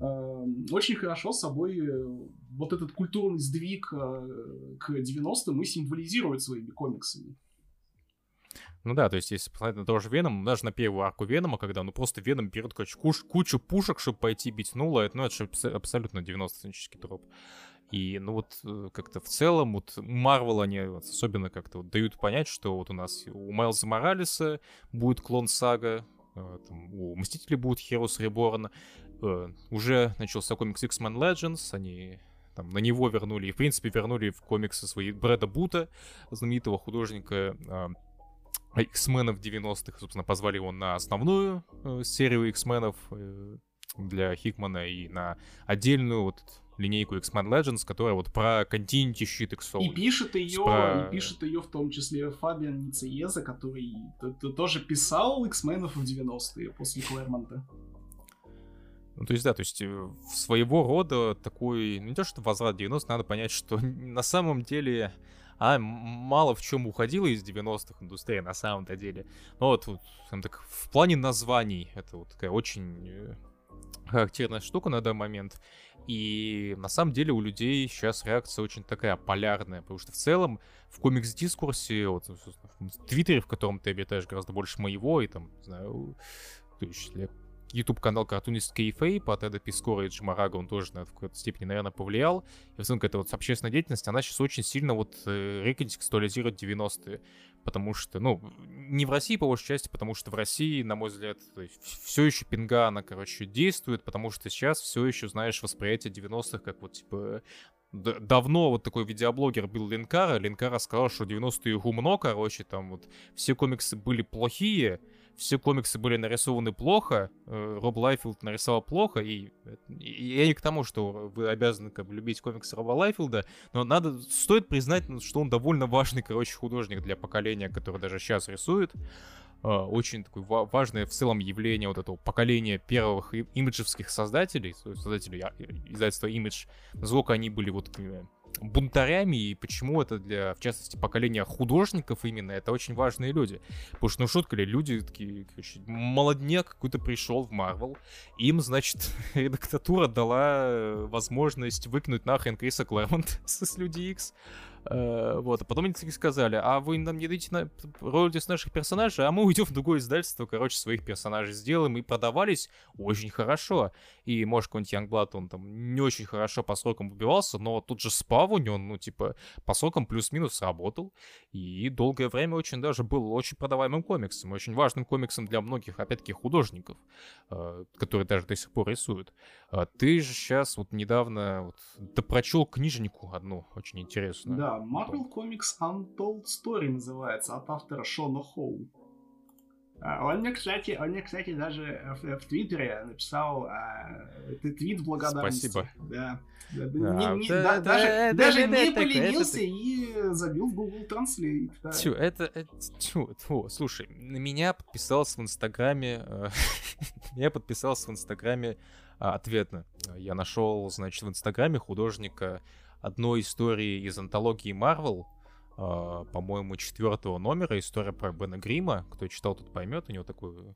S1: э, очень хорошо собой э, вот этот культурный сдвиг к 90-м и символизирует своими комиксами.
S2: Ну да, то есть если посмотреть на того же Веном, даже на первую арку Венома, когда ну просто Веном берет куш, кучу пушек, чтобы пойти бить Нула, это, ну, это же абсолютно 90-ценческий троп. И, ну вот, э, как-то в целом, вот, Марвел, они особенно как-то вот дают понять, что вот у нас у Майлза Моралеса будет клон Сага, э, там, у Мстителей будет Heroes Reborn, э, уже начался комикс X-Men Legends, они там на него вернули, и, в принципе, вернули в комиксы свои Брэда Бута, знаменитого художника, а, X-менов 90-х, собственно, позвали его на основную э, серию X-менов. Э, для Хикмана и на отдельную вот линейку X-Men Legends, которая вот про Continuity щит X
S1: И пишет ее, про... и пишет ее в том числе Фабиан Нициеза, который тоже писал X-Men в 90-е после Клэрмонта.
S2: Ну, то есть, да, то есть э, своего рода такой, ну, не то что возврат 90 надо понять, что на самом деле а мало в чем уходила из 90-х индустрия на самом-то деле. Но вот, вот так, в плане названий это вот такая очень э, характерная штука на данный момент. И на самом деле у людей сейчас реакция очень такая полярная, потому что в целом в комикс-дискурсе, вот, в Твиттере, в котором ты обитаешь гораздо больше моего, и там, не знаю, в том числе YouTube-канал картунист Кейфей по Теда Пискора и Джимарага, он тоже на в какой-то степени, наверное, повлиял. И в целом какая-то вот общественная деятельность, она сейчас очень сильно вот э, реконтекстуализирует 90-е. Потому что, ну, не в России, по большей части, потому что в России, на мой взгляд, все еще пинга, она, короче, действует, потому что сейчас все еще, знаешь, восприятие 90-х как вот, типа, давно вот такой видеоблогер был Линкара. Линкара сказал, что 90-е гумно, короче, там вот все комиксы были плохие, все комиксы были нарисованы плохо, э, Роб Лайфилд нарисовал плохо, и, и я не к тому, что вы обязаны как бы любить комиксы Роба Лайфилда, но надо, стоит признать, ну, что он довольно важный, короче, художник для поколения, которое даже сейчас рисует. Uh, очень такое важное в целом явление вот этого поколения первых имиджевских создателей, создателей а, издательства Image, насколько они были вот такими бунтарями, и почему это для, в частности, поколения художников именно, это очень важные люди. Потому что, ну, шутка ли, люди такие, короче, молодняк какой-то пришел в Марвел, им, значит, редактатура дала возможность выкинуть нахрен Криса Клэрмонт с Люди Икс, Э, вот, а потом они таки сказали, а вы нам не дадите на роялти с наших персонажей, а мы уйдем в другое издательство, короче, своих персонажей сделаем, и продавались очень хорошо. И, может, какой-нибудь Янгблад, он там не очень хорошо по срокам выбивался, но тут же Спавунь, он, ну, типа, по срокам плюс-минус работал, и долгое время очень даже был очень продаваемым комиксом, очень важным комиксом для многих, опять-таки, художников, э, которые даже до сих пор рисуют. А ты же сейчас вот недавно вот, допрочел книжнику одну, очень интересную.
S1: Да, Marvel Comics Untold Story называется, от автора Шона Хоу. А, он мне, кстати, он мне, кстати, даже в, в Твиттере написал а, твит благодарности.
S2: Спасибо.
S1: Да. да, не, не, да, да даже это, даже это, не это, поленился это, и забил в Google Translate. Да.
S2: Тю, это, это тю, тю, слушай, на меня подписался в Инстаграме, э, я подписался в Инстаграме а, ответно. Я нашел, значит, в Инстаграме художника одной истории из антологии Марвел, э, по-моему, четвертого номера, история про Бена Грима. Кто читал, тот поймет. У него такой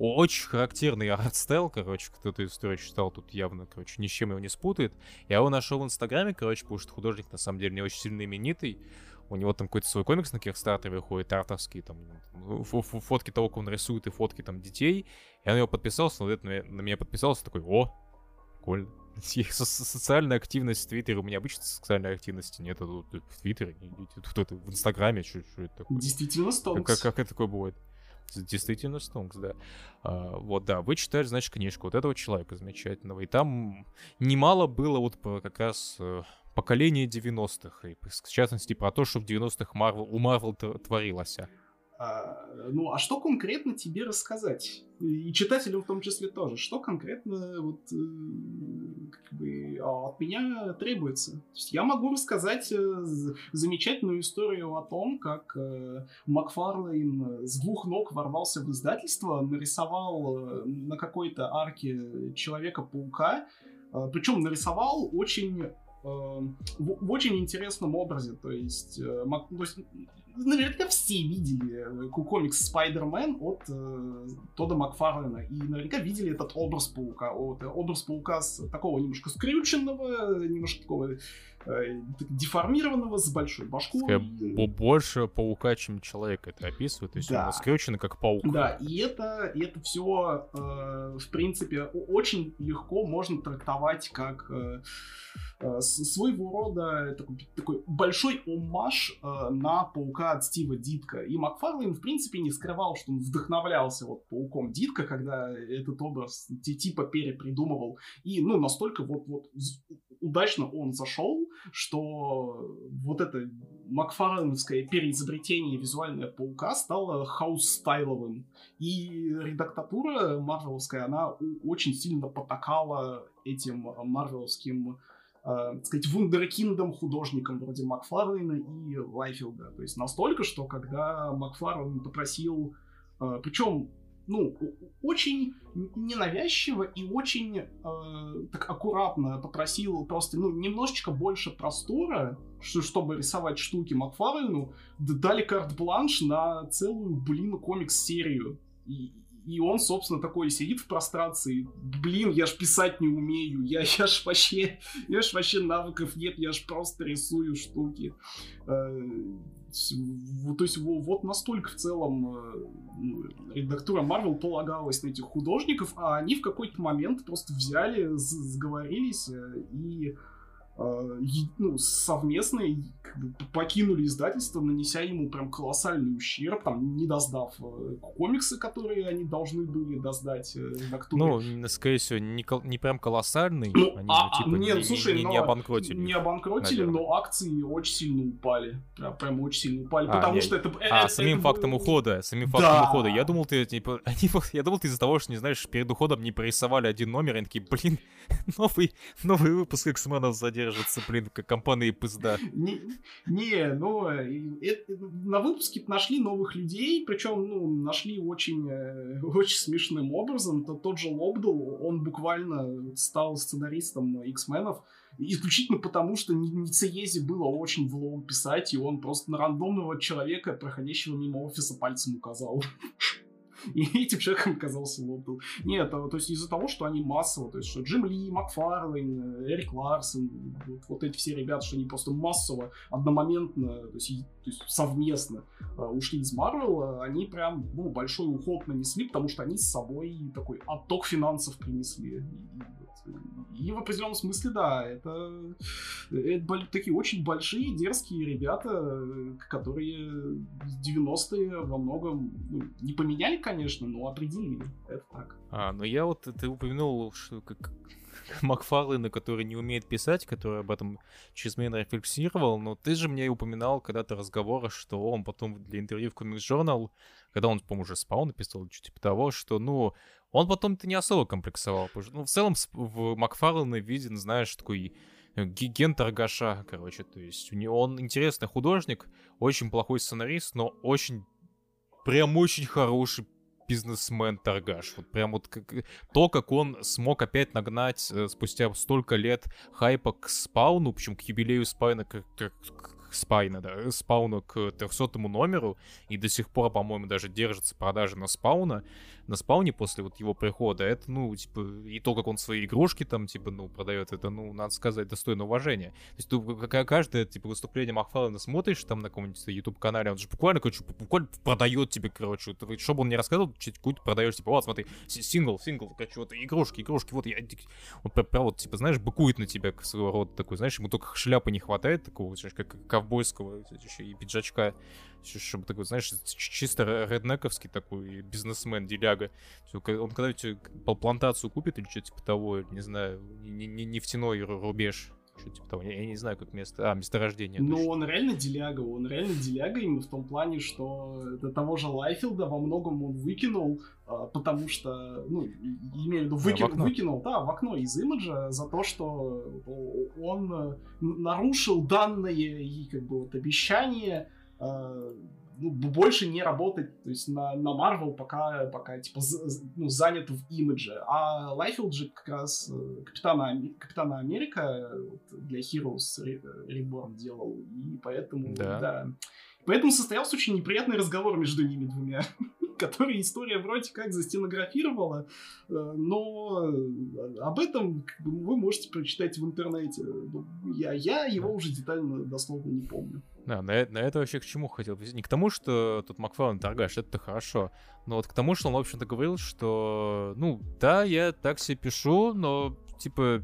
S2: очень характерный art style, короче, кто эту историю читал, тут явно, короче, ни с чем его не спутает. Я его нашел в Инстаграме, короче, потому что художник, на самом деле, не очень сильно именитый. У него там какой-то свой комикс на Кирстартере выходит, артовский, там, фотки того, как он рисует, и фотки там детей. Я на него подписался, на меня подписался, такой, о, прикольно. Социальная активность в Твиттере. У меня обычно социальной активности нет. А тут в Твиттере, тут в Инстаграме, что, что это такое?
S1: Действительно стонкс.
S2: Как, как, как это такое бывает? Действительно стонкс, да. А, вот, да, вы читали, значит, книжку вот этого человека замечательного. И там немало было вот как раз э, поколение 90-х. И, в частности, про то, что в 90-х Marvel, у Марвел творилось.
S1: А, ну, а что конкретно тебе рассказать? И читателям в том числе тоже. Что конкретно вот, э, как бы, а, от меня требуется? То есть я могу рассказать э, замечательную историю о том, как э, Макфарлейн с двух ног ворвался в издательство, нарисовал на какой-то арке Человека-паука, причем нарисовал очень в, в очень интересном образе. То есть, то есть наверняка все видели э, комикс Спайдермен от э, Тода Макфарлена. И наверняка видели этот образ паука. Вот, э, образ паука с такого немножко скрюченного, немножко такого э, деформированного, с большой башкой. Скорее,
S2: больше паука, чем человек это описывает. То есть да. он скрюченный, как паук.
S1: Да, и это, и это все, э, в принципе, очень легко можно трактовать как э, своего рода такой, такой большой омаж э, на Паука от Стива Дитка. И Макфарлейн, в принципе, не скрывал, что он вдохновлялся вот Пауком Дитка, когда этот образ типа перепридумывал. И, ну, настолько вот, вот удачно он зашел, что вот это Макфарлейновское переизобретение визуального Паука стало house style овым. И редактатура марвеловская, она очень сильно потакала этим марвеловским э, сказать, вундеркиндом художникам вроде Макфарлейна и Лайфилда. То есть настолько, что когда Макфарлейн попросил, э, причем ну, очень ненавязчиво и очень э, так аккуратно попросил просто, ну, немножечко больше простора, что, чтобы рисовать штуки Макфарлейну, дали карт-бланш на целую, блин, комикс-серию. И, и он, собственно, такой сидит в прострации. Блин, я ж писать не умею. Я, я ж вообще... Я ж вообще навыков нет. Я ж просто рисую штуки. Э, то есть вот настолько в целом э, ну, редактура Marvel полагалась на этих художников, а они в какой-то момент просто взяли, сговорились э, и ну, совместно как бы, покинули издательство, нанеся ему прям колоссальный ущерб, там, не доздав э, комиксы, которые они должны были доздать э,
S2: Ну, скорее всего, не, кол- не прям колоссальный,
S1: ну, они, а, типа, нет, не, слушай, не, не, не обанкротили. Не обанкротили, наверное. но акции очень сильно упали. Прям, прям очень сильно упали, а, потому нет. что это...
S2: А, это, самим это... фактом ухода, самим фактом да. ухода. Я думал, ты, типа, они, я думал, ты из-за того, что, не знаешь, перед уходом не порисовали один номер, и они такие, блин, новый, новый выпуск X-менов задерживается держится, блин, как компания пизда.
S1: Не, не ну, это, на выпуске нашли новых людей, причем, ну, нашли очень, э, очень смешным образом. То, тот же Лобдл, он буквально стал сценаристом X-менов, исключительно потому, что Нициези было очень влом писать, и он просто на рандомного человека, проходящего мимо офиса, пальцем указал. И этим человеком оказался Лобдл. Нет, а, то есть из-за того, что они массово, то есть что Джим Ли, Макфарлейн, Эрик Ларсон, вот, вот эти все ребята, что они просто массово, одномоментно, то есть, то есть совместно uh, ушли из Марвела, они прям ну, большой уход нанесли, потому что они с собой такой отток финансов принесли. И, и в определенном смысле, да, это, это такие очень большие, дерзкие ребята, которые в 90-е во многом ну, не поменяли, конечно, но определили. Это так.
S2: А, ну я вот, ты упомянул, что как Макфарлейна, который не умеет писать, который об этом чрезмерно рефлексировал, но ты же мне упоминал когда-то разговора, что он потом для интервью в Comics Journal, когда он, по-моему, уже спал, написал, что типа того, что, ну, он потом-то не особо комплексовал. Потому что, ну, в целом в Макфарлейна виден, знаешь, такой э, ген торгаша, короче. То есть у него, он интересный художник, очень плохой сценарист, но очень, прям очень хороший бизнесмен-торгаш. Вот прям вот как, то, как он смог опять нагнать э, спустя столько лет хайпа к спауну, причем к юбилею спайна, к, к, Спайна, да, спауна к 300 номеру, и до сих пор, по-моему, даже держится продажа на спауна, на спауне после вот его прихода, это, ну, типа, и то, как он свои игрушки там, типа, ну, продает, это, ну, надо сказать, достойно уважения. То есть, ты, каждое, типа, выступление Махфалена смотришь там на каком-нибудь YouTube-канале, он же буквально, короче, буквально продает тебе, короче, вот, чтобы он не рассказывал, какую-то продаешь, типа, вот, смотри, сингл, сингл, короче, вот, игрушки, игрушки, вот, я, он прям вот, типа, знаешь, быкует на тебя своего рода такой, знаешь, ему только шляпы не хватает, такого, как ковбойского, еще и пиджачка, чтобы такой, знаешь, чисто реднековский такой бизнесмен, деляга. Он когда тебе плантацию купит или что-то типа того, не знаю, нефтяной рубеж, что типа того. Я, я не знаю, как место. А, месторождение.
S1: Ну, точно. он реально деляга. Он реально деляга именно в том плане, что до того же Лайфилда во многом он выкинул, а, потому что, ну, имею в виду, выки... да, выкинул, да, в окно из имиджа за то, что он э, нарушил данные и как бы вот обещания ну, больше не работать то есть на, на Marvel, пока, пока типа, ну, занят в имидже. А Лайфилд же как раз э, Капитана, Капитана Америка для Heroes Reborn делал, и поэтому, да. да. Поэтому состоялся очень неприятный разговор между ними двумя, который история вроде как застенографировала, э, но об этом вы можете прочитать в интернете. Я, я его уже детально, дословно не помню.
S2: Да, на, на это вообще к чему хотел? Не к тому, что тут Макфарлен торгаш, это хорошо. Но вот к тому, что он, в общем-то, говорил, что, ну, да, я так себе пишу, но, типа,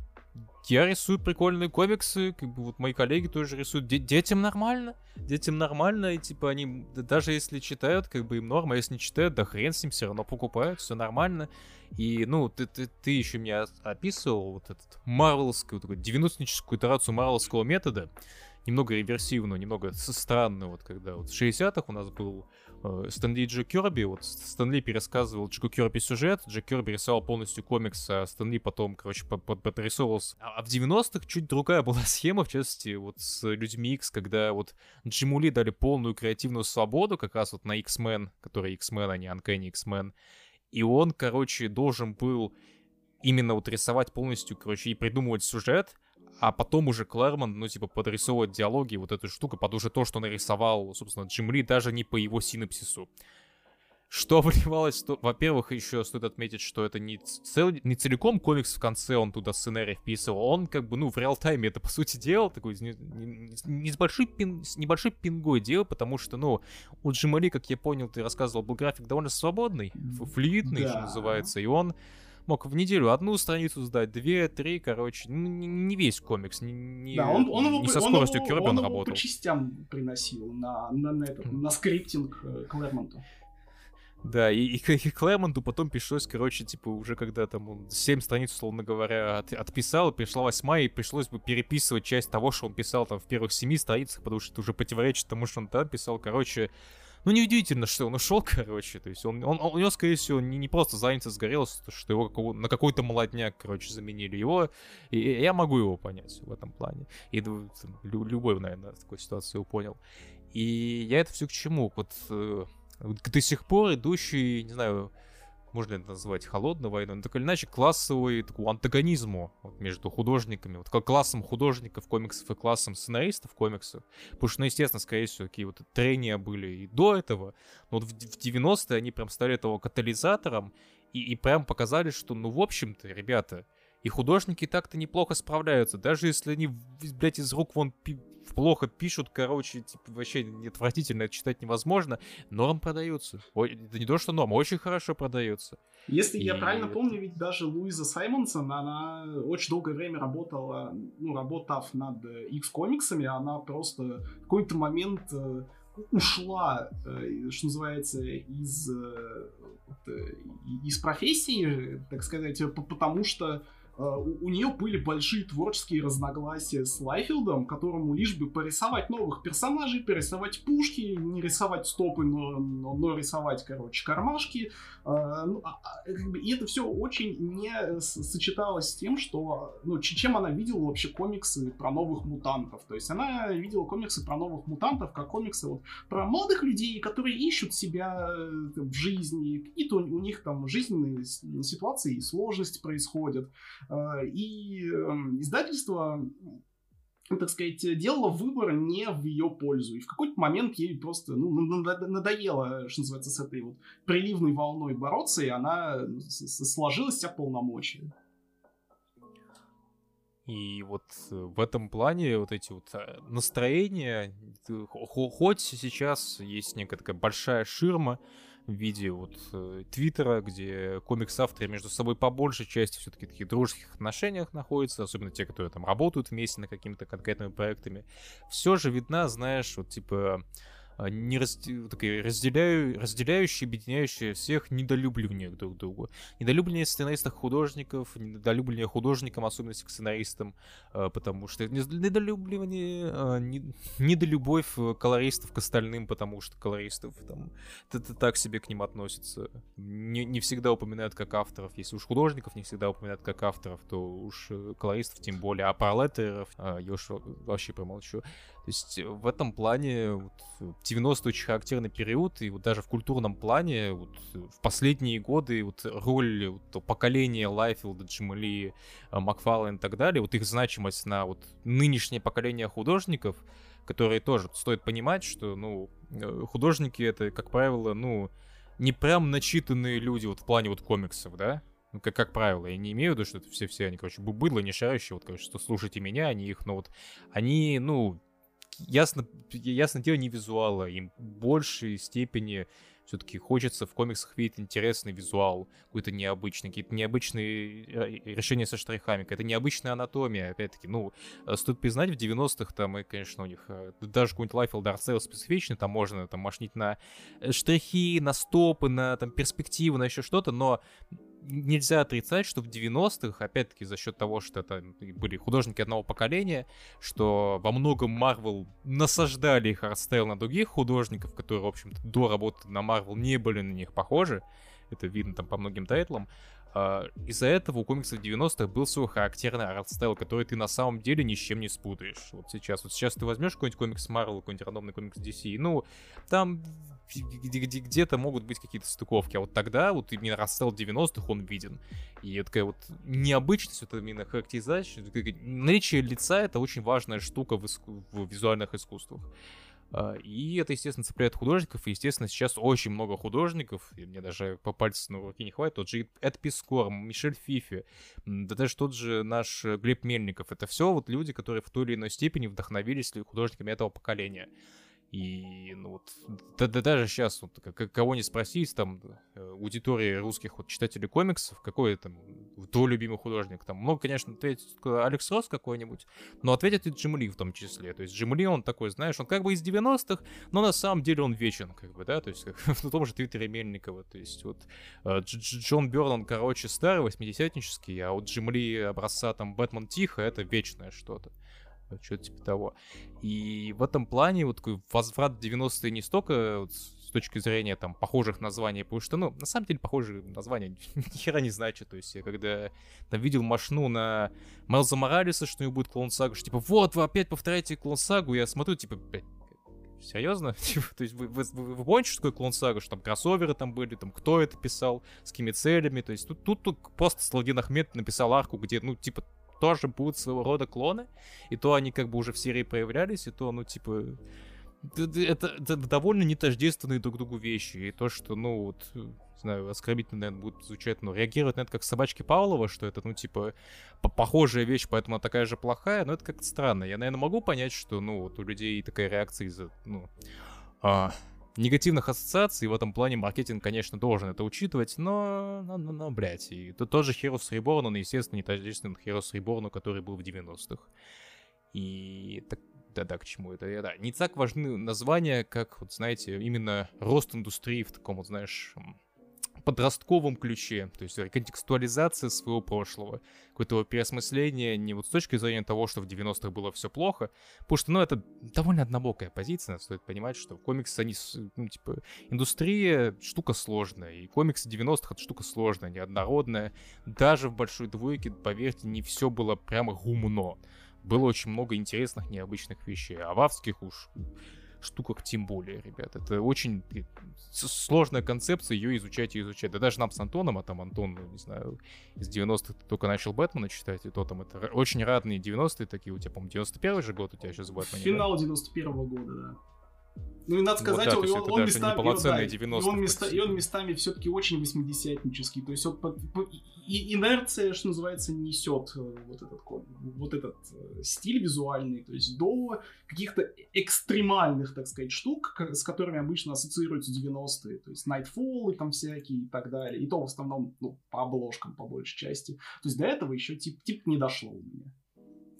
S2: я рисую прикольные комиксы, как бы вот мои коллеги тоже рисуют. Де- детям нормально, детям нормально, и типа они, даже если читают, как бы им норма, а если не читают, да хрен с ним, все равно покупают, все нормально. И, ну, ты, ты, ты еще мне описывал вот этот марвелскую, такую 90-ническую итерацию марвелского метода, немного реверсивную, немного странную, вот когда вот в 60-х у нас был э, Стэнли Джо Кирби, вот Стэнли пересказывал Джеку Кирби сюжет, Джек Кирби рисовал полностью комикс, а Стэнли потом, короче, подрисовывался. А, а в 90-х чуть другая была схема, в частности, вот с Людьми X, когда вот Джиму Ли дали полную креативную свободу, как раз вот на X-Men, который X-Men, а не Uncanny X-Men, и он, короче, должен был именно вот рисовать полностью, короче, и придумывать сюжет, а потом уже Клэрмон, ну, типа, подрисовывать диалоги, вот эту штуку под уже то, что нарисовал, собственно, Джим Ли, даже не по его синапсису. Что вливалось, то, во-первых, еще стоит отметить, что это не, цел, не целиком комикс в конце он туда сценарий вписывал, он как бы, ну, в реал-тайме это, по сути, делал, такой, не, не, не с, большой пин, с небольшой пингой делал, потому что, ну, у Джимали, как я понял, ты рассказывал, был график довольно свободный, флюидный, да. что называется, и он мог в неделю одну страницу сдать, две, три, короче, ну, не, весь комикс, не, не,
S1: да, он, он его,
S2: не со скоростью
S1: он
S2: Кирби
S1: он,
S2: он,
S1: он
S2: работал.
S1: по частям приносил на, на, на, этот, на скриптинг э, Клэрмонту.
S2: Да, и, и, и Клэмонту потом пришлось, короче, типа, уже когда там он 7 страниц, условно говоря, от, отписал, пришла восьмая, и пришлось бы переписывать часть того, что он писал там в первых семи страницах, потому что это уже противоречит тому, что он там писал. Короче, ну, неудивительно, что он ушел, короче. То есть он, он, он у него, скорее всего, не, не просто задница сгорелась, что его на какой-то молодняк, короче, заменили его. И, и я могу его понять в этом плане. И там, любой, наверное, в такой ситуации его понял. И я это все к чему? Вот э, до сих пор идущий, не знаю, можно это назвать холодной войной, но так или иначе классовый такой антагонизму вот, между художниками, вот как классом художников комиксов и классом сценаристов комиксов. Потому что, ну, естественно, скорее всего, такие вот трения были и до этого, но вот в 90-е они прям стали этого катализатором и, и прям показали, что, ну, в общем-то, ребята, и художники так-то неплохо справляются, даже если они, блядь, из рук вон пи- плохо пишут, короче, типа, вообще отвратительно, это читать невозможно, норм продаются. Ой, это не то, что норм, очень хорошо продается.
S1: Если и... я правильно помню, ведь даже Луиза Саймонсон, она очень долгое время работала, ну, работав над X-комиксами, она просто в какой-то момент э, ушла, э, что называется, из, э, из профессии, так сказать, потому что а, у нее были большие творческие разногласия с Лайфилдом, которому лишь бы порисовать новых персонажей, перерисовать пушки, не рисовать стопы, но, но, но рисовать, короче, кармашки. А, ну, а, и это все очень не сочеталось с тем, что, ну, чем она видела вообще комиксы про новых мутантов. То есть она видела комиксы про новых мутантов, как комиксы вот про молодых людей, которые ищут себя э, в жизни, какие-то у них там жизненные ситуации и сложности происходят. А, и эм, издательство так сказать, делала выбор не в ее пользу. И в какой-то момент ей просто ну, надоело, что называется, с этой вот приливной волной бороться, и она сложилась вся полномочия.
S2: И вот в этом плане вот эти вот э, настроения, хоть сейчас есть некая такая большая ширма, в виде вот э, Твиттера, где комикс-авторы между собой по большей части все-таки таких дружеских отношениях находятся, особенно те, которые там работают вместе на какими-то конкретными проектами, все же видна, знаешь, вот типа не раз, такие разделяю, разделяющие, объединяющие всех недолюбливание друг другу. Недолюбливание сценаристов художников, недолюбливание художникам, особенно к сценаристам, а, потому что недолюбливание, а, недолюбовь колористов к остальным, потому что колористов там так себе к ним относятся. Не, не всегда упоминают как авторов. Если уж художников не всегда упоминают как авторов, то уж э, колористов тем более. А про леттеров я уж вообще промолчу. То есть в этом плане вот, 90-й очень характерный период, и вот даже в культурном плане вот, в последние годы вот роль вот, поколения Лайфилда, Джимали, э, Макфарлен и так далее, вот их значимость на вот нынешнее поколение художников, которые тоже стоит понимать, что, ну, э, художники это, как правило, ну, не прям начитанные люди вот в плане вот комиксов, да, ну, как, как правило, я не имею в виду, что это все-все, они, короче, быдло, не шарящие, вот, короче, что слушайте меня, они их, ну, вот, они, ну, ясно, ясно дело, не визуала. Им в большей степени Все-таки хочется в комиксах видеть интересный визуал, какой-то необычный, какие-то необычные э, решения со штрихами, какая-то необычная анатомия, опять-таки, ну, э, стоит признать, в 90-х там, и, конечно, у них э, даже какой-нибудь Лайфелда art style специфичный, там можно там машнить на штрихи, на стопы, на там перспективы, на еще что-то, но нельзя отрицать, что в 90-х, опять-таки, за счет того, что это были художники одного поколения, что во многом Marvel насаждали их art style на других художников, которые, в общем-то, до работы на Marvel не были на них похожи. Это видно там по многим title ам. А, из-за этого у комиксов 90-х был свой характерный art style, который ты на самом деле ни с чем не спутаешь. Вот сейчас. Вот сейчас ты возьмешь какой-нибудь комикс Marvel, какой-нибудь рандомный комикс DC, ну, там где-то могут быть какие-то стыковки, а вот тогда вот именно art style 90-х он виден. И такая вот необычность, вот именно характеризация, наличие лица — это очень важная штука в, иску- в визуальных искусствах. А, и это, естественно, цепляет художников. И, естественно, сейчас очень много художников. И мне даже по пальцу на руке не хватит. Тот же Эд Пискор, Мишель Фифи, да даже тот же наш Глеб Мельников. Это все вот люди, которые в той или иной степени вдохновились художниками этого поколения. И, ну вот, да, да даже сейчас, вот, кого не спросить, там, э, аудитории русских вот, читателей комиксов, какой там твой любимый художник, там, много, конечно, ответит Алекс Росс какой-нибудь, но ответит и Джим Ли в том числе, то есть Джим Ли, он такой, знаешь, он как бы из 90-х, но на самом деле он вечен, как бы, да, то есть как, в том же твиттере Мельникова, то есть вот э, Джон Бёрн, он, короче, старый, восьмидесятнический, а вот Джим Ли образца там Бэтмен Тихо, это вечное что-то что-то типа того. И в этом плане вот такой возврат в 90-е не столько вот, с точки зрения там похожих названий, потому что, ну, на самом деле похожие названия ни хера не значат. То есть я когда там видел машну на Майлза Моралеса, что у него будет клон сагу, что типа, вот, вы опять повторяете клон сагу, я смотрю, типа, Серьезно? Типа, то есть вы, вы, вы, вы помните, что такое клон сага, что там кроссоверы там были, там кто это писал, с какими целями, то есть тут, тут, тут просто Сладин Ахмед написал арку, где, ну, типа, тоже будут своего рода клоны, и то они как бы уже в серии проявлялись, и то, ну, типа, это, это довольно нетождественные друг другу вещи, и то, что, ну, вот, знаю, оскорбительно, наверное, будет звучать, но реагировать на это как собачки Павлова, что это, ну, типа, похожая вещь, поэтому она такая же плохая, но это как-то странно. Я, наверное, могу понять, что, ну, вот у людей такая реакция из-за, ну, а, негативных ассоциаций. В этом плане маркетинг, конечно, должен это учитывать, но, но, но, но блядь. И тут тоже Heroes Reborn, он, естественно, не тождествен Heroes Reborn, который был в 90-х. И так, да-да, к чему это? Да, не так важны названия, как, вот знаете, именно рост индустрии в таком, вот, знаешь, подростковом ключе, то есть контекстуализация своего прошлого, какое-то переосмысление не вот с точки зрения того, что в 90-х было все плохо, потому что, ну, это довольно однобокая позиция, стоит понимать, что комиксы, они, ну, типа, индустрия штука сложная, и комиксы 90-х это штука сложная, неоднородная, даже в большой двойке, поверьте, не все было прямо гумно, было очень много интересных, необычных вещей, а в авских уж штуках тем более, ребят. Это очень сложная концепция, ее изучать и изучать. Да даже нам с Антоном, а там Антон, ну, не знаю, из 90-х только начал Бэтмена читать, и то там это очень радные 90-е такие, у тебя, по-моему, 91 же год у тебя сейчас в Бэтмене.
S1: Финал да? 91-го года, да. Ну и надо сказать, вот, да, он, он, местами, он, да, и он, места, и он местами все-таки очень восьмидесятнический. То есть он и инерция, что называется, несет э, вот этот, вот этот э, стиль визуальный, то есть до каких-то экстремальных, так сказать, штук, с которыми обычно ассоциируются 90-е. То есть Nightfall и там всякие и так далее. И то в основном ну, по обложкам, по большей части. То есть до этого еще тип, тип не дошло у меня.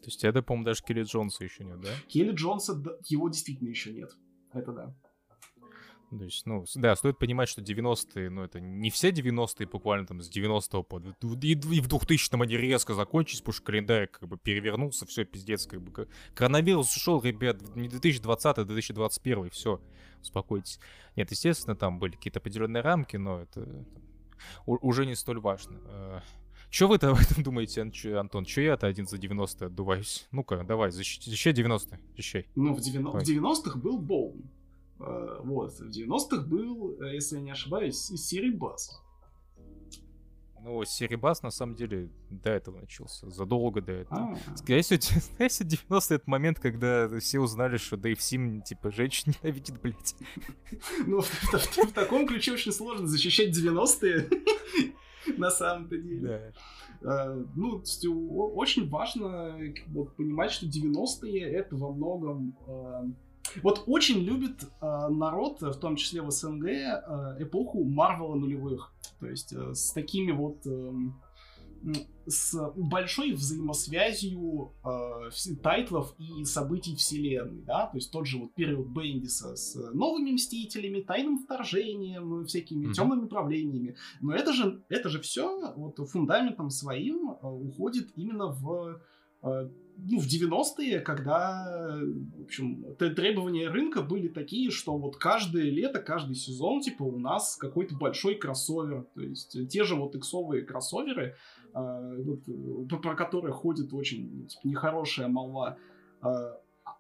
S2: То есть это, по-моему, даже Келли Джонса еще нет, да?
S1: Келли Джонса, его действительно еще нет. Это да.
S2: То есть, ну, да, стоит понимать, что 90-е, ну, это не все 90-е, буквально там с 90-го по... И, и в 2000-м они резко закончились, потому что календарь как бы перевернулся, все, пиздец, как бы... Коронавирус ушел, ребят, не 2020, а 2021, все, успокойтесь. Нет, естественно, там были какие-то определенные рамки, но это уже не столь важно. Э, Че вы-то об этом думаете, Антон? Че я-то один за 90 отдуваюсь? Ну-ка, давай, защищай 90 защищай.
S1: Ну, в, 90- в 90-х был Боун. Uh, вот, в 90-х был, э, если я не ошибаюсь, Сирибас.
S2: Ну, Сирибас, на самом деле, до этого начался, задолго до этого. А. Скорее всего, 90 это момент, когда все узнали, что Дэйв Сим, типа, женщин ненавидит, блядь.
S1: Ну, в таком ключе очень сложно защищать 90-е. на самом-то деле. Да. Uh, ну, очень важно вот, понимать, что 90-е это во многом uh, Вот очень любит э, народ, в том числе в СНГ, э, эпоху Марвела нулевых. То есть э, с такими вот... Э, с большой взаимосвязью э, тайтлов и событий вселенной, да, то есть тот же вот период Бендиса с новыми Мстителями, Тайным Вторжением, всякими mm-hmm. темными правлениями, но это же, это же все вот фундаментом своим э, уходит именно в э, ну, в 90-е, когда, в общем, требования рынка были такие, что вот каждое лето, каждый сезон, типа, у нас какой-то большой кроссовер. То есть те же вот иксовые кроссоверы, э, про которые ходит очень типа, нехорошая молва, э,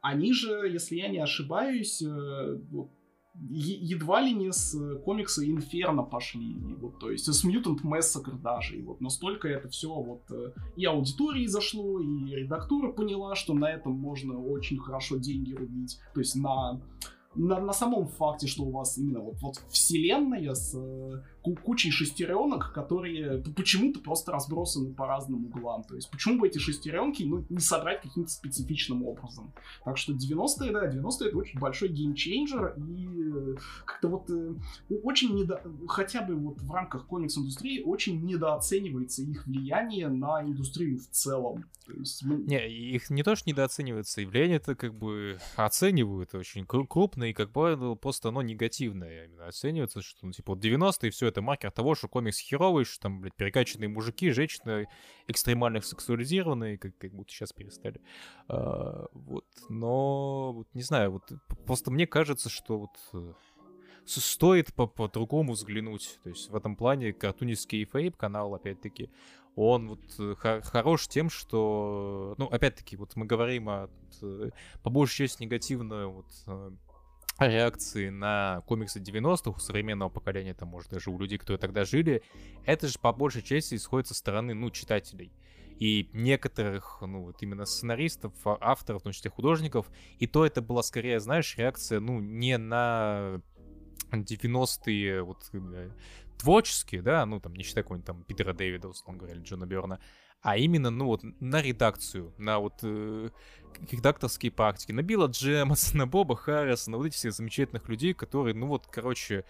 S1: они же, если я не ошибаюсь, э, едва ли не с э, комикса Инферно пошли, вот, то есть с Mutant Massacre даже, и вот настолько это все вот э, и аудитории зашло, и редактура поняла, что на этом можно очень хорошо деньги рубить, то есть на на, на самом факте, что у вас именно вот, вот вселенная с э, кучей шестеренок, которые почему-то просто разбросаны по разным углам. То есть почему бы эти шестеренки ну, не собрать каким-то специфичным образом. Так что 90-е, да, 90-е это очень большой game changer, и э, как-то вот э, очень недо... хотя бы вот в рамках комикс-индустрии очень недооценивается их влияние на индустрию в целом.
S2: То есть, мы... Не, их не то, что недооценивается, и влияние это как бы оценивают очень крупно, и как бы просто оно негативное именно оценивается, что ну, типа вот 90-е все это маркер того, что комикс херовый, что там, блядь, перекачанные мужики, женщины экстремально сексуализированные, как, как будто сейчас перестали. А, вот, но, вот, не знаю, вот просто мне кажется, что вот э, стоит по-другому взглянуть. То есть в этом плане картунистский фейп канал, опять-таки, он вот э, хорош тем, что, ну, опять-таки, вот мы говорим о, э, по большей части негативно вот реакции на комиксы 90-х у современного поколения, там, может, даже у людей, которые тогда жили, это же по большей части исходит со стороны, ну, читателей. И некоторых, ну, вот именно сценаристов, а, авторов, в том числе художников, и то это была скорее, знаешь, реакция, ну, не на 90-е вот творческие, да, ну, там, не считая какого-нибудь там Питера Дэвида, условно говоря, или Джона Берна, а именно, ну вот, на редакцию, на вот э, редакторские практики, на Билла Джемаса, на Боба Харриса, на вот этих всех замечательных людей, которые, ну вот, короче,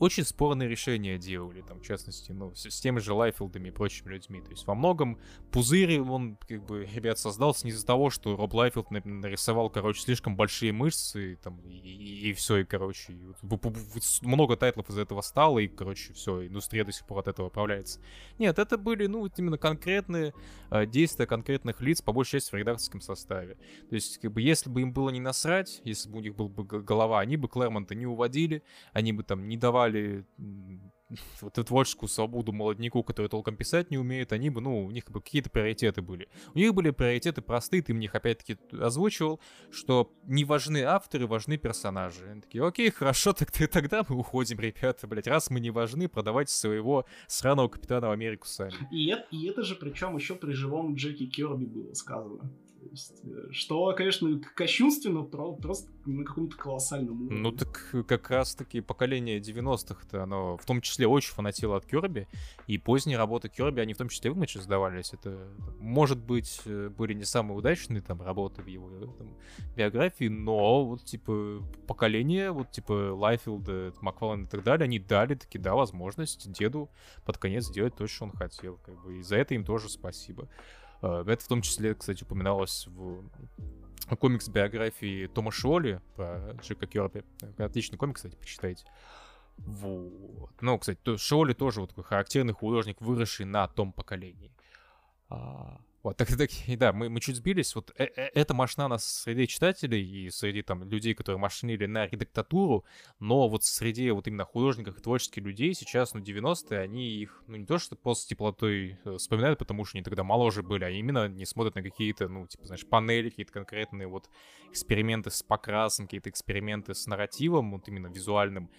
S2: очень спорные решения делали, там, в частности, ну, с, с теми же Лайфилдами и прочими людьми. То есть во многом пузырь он, как бы, ребят, создался не из-за того, что Роб Лайфилд нарисовал, короче, слишком большие мышцы, там, и, и, и все, и, короче, и много title ов из этого стало, и, короче, все, индустрия до сих пор от этого управляется. Нет, это были, ну, вот именно конкретные э, действия конкретных лиц, по большей части в редакторском составе. То есть, как бы, если бы им было не насрать, если бы у них был бы голова, они бы Клэрмонта не уводили, они бы там не давали давали вот эту творческую свободу молодняку, который толком писать не умеет, они бы, ну, у них бы какие-то приоритеты были. У них были приоритеты простые, ты мне их опять-таки озвучивал, что не важны авторы, важны персонажи. Они такие, окей, хорошо, так ты, тогда мы уходим, ребята, блядь, раз мы не важны, продавайте своего сраного Капитана в Америку сами.
S1: И это, и это же причем еще при живом Джеки Керби было сказано есть, э, что, конечно, кощунственно, просто на каком-то колоссальном уровне.
S2: Ну так как раз-таки поколение 90-х-то, оно в том числе очень фанатило от Керби, и поздние работы Керби, они в том числе в имидже сдавались. Это, может быть, э, были не самые удачные там работы в его там, биографии, но вот, типа, поколение, вот, типа, Лайфилда, Макфарлана и так далее, они дали таки, да, возможность деду под конец сделать то, что он хотел, как бы, и за это им тоже спасибо. Э, это в том числе, кстати, упоминалось в комикс-биографии Тома Шоли про Джека Керби. Отличный комикс, кстати, почитайте. Вот. Ну, кстати, Шоли тоже вот такой характерный художник, выросший на том поколении. А, вот, так, так, да, мы, мы чуть сбились. Вот э, э, эта машина нас среди читателей и среди там людей, которые машинили на редактатуру, но вот среди вот именно художников и творческих людей сейчас, ну, 90-е, они их, ну, не то что просто теплотой э, вспоминают, потому что они тогда моложе были, а именно не смотрят на какие-то, ну, типа, знаешь, панели, какие-то конкретные вот эксперименты с покрасом, какие-то эксперименты с нарративом, вот именно визуальным.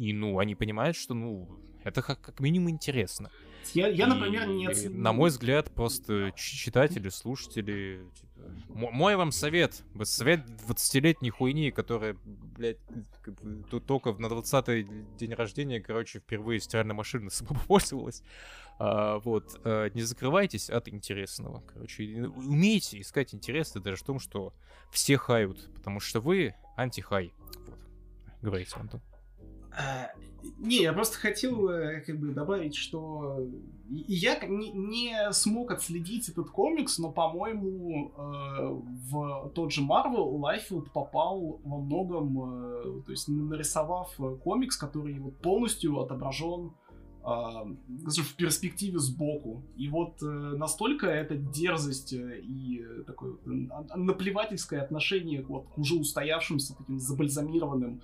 S2: И, ну, они понимают, что, ну, это как, как минимум интересно.
S1: Я, я например, не оценил.
S2: На мой взгляд, просто читатели, слушатели... Типа, мой вам совет. Совет 20-летней хуйни, которая, блядь, тут только на 20-й день рождения, короче, впервые стиральной машиной пользовалась. А, вот, а, не закрывайтесь от интересного. Короче, умейте искать интересы даже в том, что все хают, потому что вы анти-хай. Вот. Говорите, Антон.
S1: А, не, я просто хотел э, как бы добавить, что я не, не смог отследить этот комикс, но, по-моему, э, в тот же Marvel Лайфилд попал во многом, э, то есть нарисовав комикс, который вот полностью отображен в перспективе сбоку. И вот настолько эта дерзость и такое наплевательское отношение вот, к уже устоявшимся таким забальзамированным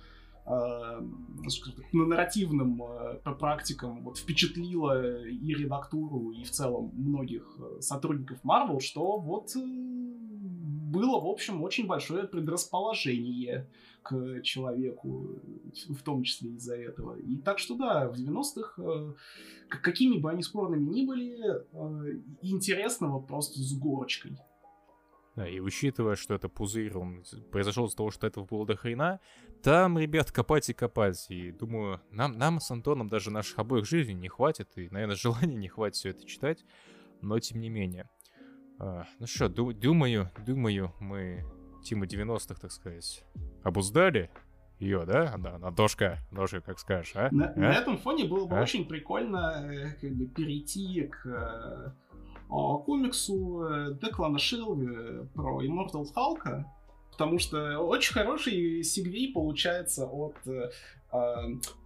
S1: нарративным э, практикам вот, впечатлило и редактуру, и в целом многих э, сотрудников Marvel, что вот э, было, в общем, очень большое предрасположение к человеку, в том числе из-за этого. И так что да, в 90-х, э, какими бы они спорными ни были, э, интересного просто с горочкой.
S2: Да, и учитывая, что это пузырь, он произошел из-за того, что этого было до хрена, там, ребят, копать и копать. И думаю, нам, нам с Антоном даже наших обоих жизней не хватит, и, наверное, желания не хватит все это читать, но тем не менее. А, ну что, ду- думаю, думаю, мы Тиму 90-х, так сказать, обуздали ее, да? Да, на дошка, дошка, как скажешь, а?
S1: На,
S2: а?
S1: на этом фоне было бы а? очень прикольно э, как бы перейти к э, комиксу э, Деклана Шилви про Immortal Hulk, потому что очень хороший сегвей получается от э,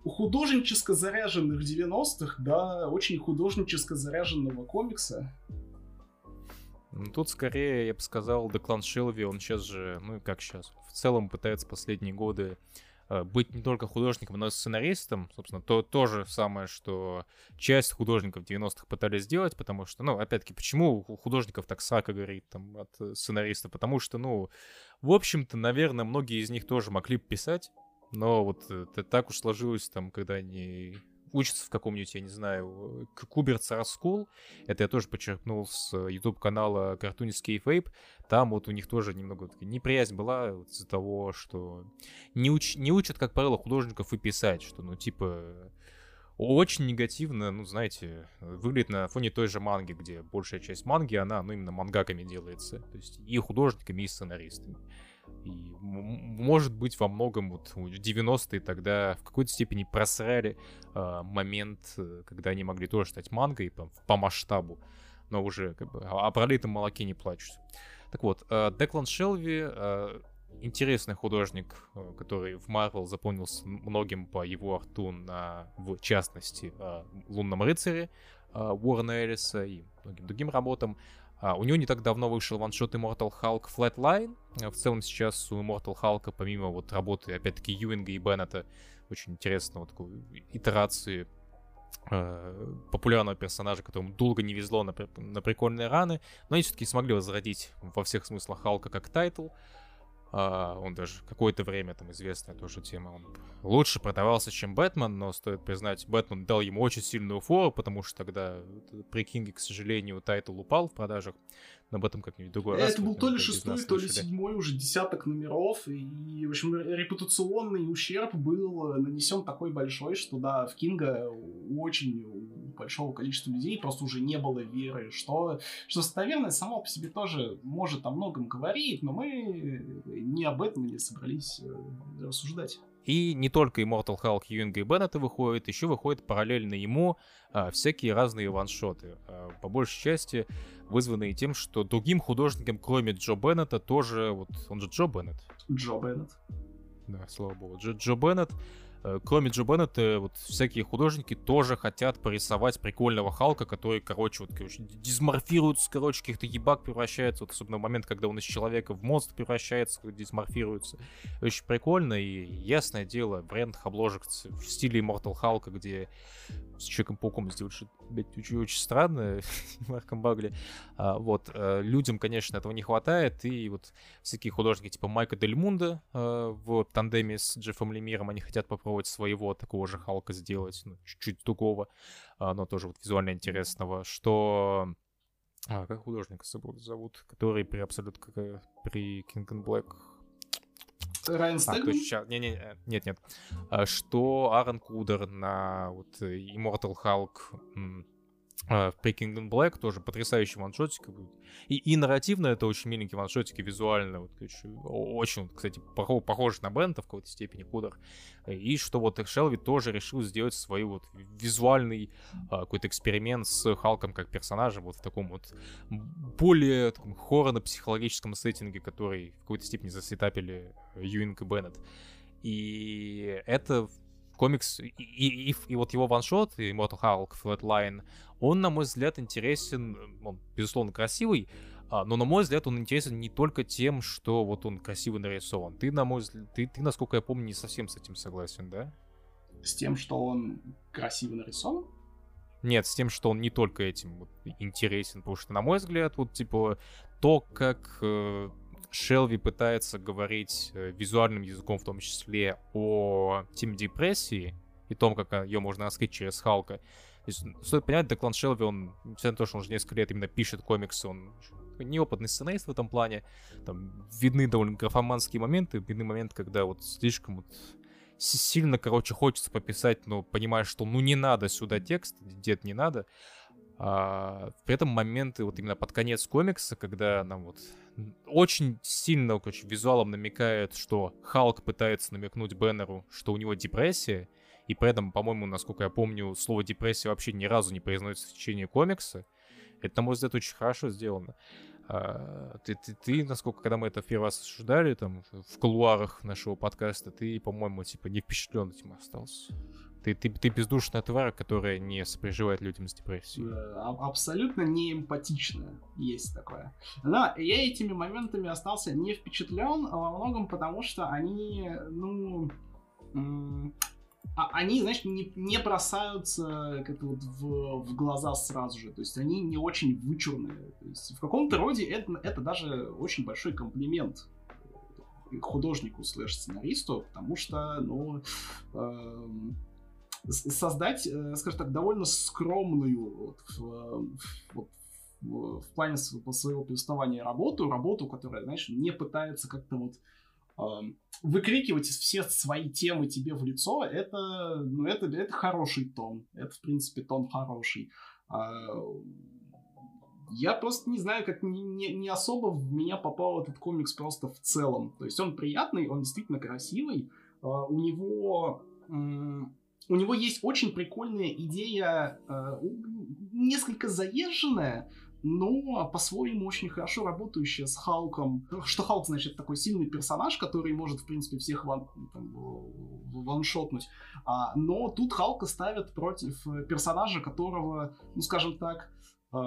S1: художнически заряженных 90-х до очень художнически заряженного комикса.
S2: Ну, тут скорее, я бы сказал, Деклан Шилви, он сейчас же, ну как сейчас, в целом пытается последние годы Э, быть не только художником, но и сценаристом, собственно, то, то же самое, что часть художников 90-х пытались сделать, потому что, ну, опять-таки, почему у художников так сака горит там от э, сценариста? Потому что, ну, в общем-то, наверное, многие из них тоже могли писать, но вот это так уж сложилось там, когда они учится в каком-нибудь, я не знаю, Куберц Раскул. Это я тоже подчеркнул с YouTube-канала Cartoonist Kayfabe. Там вот у них тоже немного неприязнь была из-за того, что не, уч не учат, как правило, художников и писать, что, ну, типа, очень негативно, ну, знаете, выглядит на фоне той же манги, где большая часть манги, она, ну, именно мангаками делается. То есть и художниками, и сценаристами. И, может быть, во многом вот 90-е тогда в какой-то степени просрали э, момент, когда они могли тоже стать мангой по, по масштабу, но уже как бы о пролитом молоке не плачут. Так вот, э, Деклан Шелви э, интересный художник, э, который в Марвел запомнился многим по его арту, на, в частности, э, «Лунном рыцаре» э, Уоррена Эллиса и многим другим работам. э, у него не так давно вышел one-shot Immortal Hulk Flatline. э, в целом сейчас у Immortal Hulk, помимо вот работы, опять-таки, Юинга и Беннета, очень интересно вот такой итерации э, популярного персонажа, которому долго не везло на, на прикольные run ы, но они все-таки смогли возродить во всех смыслах Халка как title. э, он даже какое-то время, там, известная тоже тема, он лучше продавался, чем Бэтмен, но стоит признать, Бэтмен дал ему очень сильную фору, потому что тогда при Кинге, к сожалению, title упал в продажах об этом как-нибудь другой
S1: Это
S2: раз.
S1: Это был то ли шестой, то ли седьмой уже десяток номеров, и, в общем, репутационный ущерб был нанесен такой большой, что, да, в Кинга очень большого количества людей просто уже не было веры, что, что наверное, само по себе тоже может о многом говорить, но мы не об этом не собрались э, рассуждать.
S2: И не только Immortal Hulk Юинга и Беннета выходит, еще выходят параллельно ему а, всякие разные ваншоты. А, по большей части вызванные тем, что другим художникам, кроме Джо Беннета, тоже... Вот он же Джо Беннет.
S1: Джо Беннет.
S2: Да, слава богу. Джо, Джо Беннет кроме Джо Беннета, вот всякие художники тоже хотят порисовать прикольного Халка, который, короче, вот, короче, дисморфируется, короче, каких-то ебак превращается, вот, особенно в момент, когда он из человека в монстр превращается, дисморфируется. Очень прикольно, и ясное дело, бренд обложек в стиле Immortal Халка, где с Человеком-пауком сделать что-то, очень, очень странное, Марком Багли. А, вот, а, людям, конечно, этого не хватает, и вот всякие художники типа Майка Дель Мунда а, в тандеме с Джеффом Лемиром, они хотят попробовать своего такого же Халка сделать, ну, чуть-чуть другого, а, но тоже вот визуально интересного, что... А, как художника зовут, который при абсолют при King and Black
S1: Райан Стэгман? А,
S2: сейчас, не, не, нет, нет. А, что Аарон Кудер на вот Immortal Hulk в Breaking in Black тоже потрясающий ваншотик. И, и нарративно это очень миленький ваншотик, и визуально, вот, короче, очень, кстати, похож, похож на Бента в какой-то степени, Кудер. И что вот Шелви тоже решил сделать свой вот визуальный а, какой-то эксперимент с Халком как персонажем, вот в таком вот более таком хоррорно-психологическом сеттинге, который в какой-то степени засетапили Юинг и Беннет. И это комикс, и, и, и, и вот его ваншот, Immortal Hulk, Flatline, он, на мой взгляд, интересен, он, безусловно, красивый, а, но, на мой взгляд, он интересен не только тем, что вот он красиво нарисован. Ты, на мой взгляд, ты, ты, насколько я помню, не совсем с этим согласен, да?
S1: С тем, что он красиво нарисован?
S2: Нет, с тем, что он не только этим вот интересен, потому что, на мой взгляд, вот, типа, то, как э, Шелви пытается говорить э, визуальным языком, в том числе о теме депрессии и том, как ее можно раскрыть через Халка. То есть, стоит понять, Деклан Шелви, он, несмотря на то, что он уже несколько лет именно пишет комиксы, он неопытный сценарист в этом плане. Там видны довольно графоманские моменты, видны моменты, когда вот слишком вот сильно, короче, хочется пописать, но понимаешь, что ну не надо сюда текст, дед не надо. А, при этом моменты вот именно под конец комикса, когда нам вот очень сильно, короче, визуалом намекает, что Халк пытается намекнуть Беннеру, что у него депрессия, и при этом, по-моему, насколько я помню, слово депрессия вообще ни разу не произносится в течение комикса. Это, на мой взгляд, очень хорошо сделано. А, ты, ты, ты, насколько, когда мы это в первый раз обсуждали, там, в кулуарах нашего подкаста, ты, по-моему, типа, не впечатлен этим остался. Ты, ты, ты бездушная тварь, которая не сопереживает людям с депрессией.
S1: Абсолютно не эмпатичная есть такое. Но я этими моментами остался не впечатлен а во многом потому, что они, ну, а, они, знаешь, не, не бросаются как вот в, в глаза сразу же. То есть они не очень вычурные. То есть в каком-то роде это, это даже очень большой комплимент художнику слэш-сценаристу, потому что, ну, э, создать, э, скажем так, довольно скромную вот, в, вот, в, плане своего повествования работу, работу, которая, знаешь, не пытается как-то вот э, выкрикивать все свои темы тебе в лицо, это, ну, это, это хороший тон. Это, в принципе, тон хороший. Э, я просто не знаю, как не, не, не особо в меня попал этот комикс просто в целом. То есть он приятный, он действительно красивый. Э, у него у него есть очень прикольная идея, э, несколько заезженная, но по-своему очень хорошо работающая с Халком. Что Халк, значит, такой сильный персонаж, который может, в принципе, всех ван, там, ваншотнуть. А, но тут Халка ставят против персонажа, которого, ну, скажем так, э,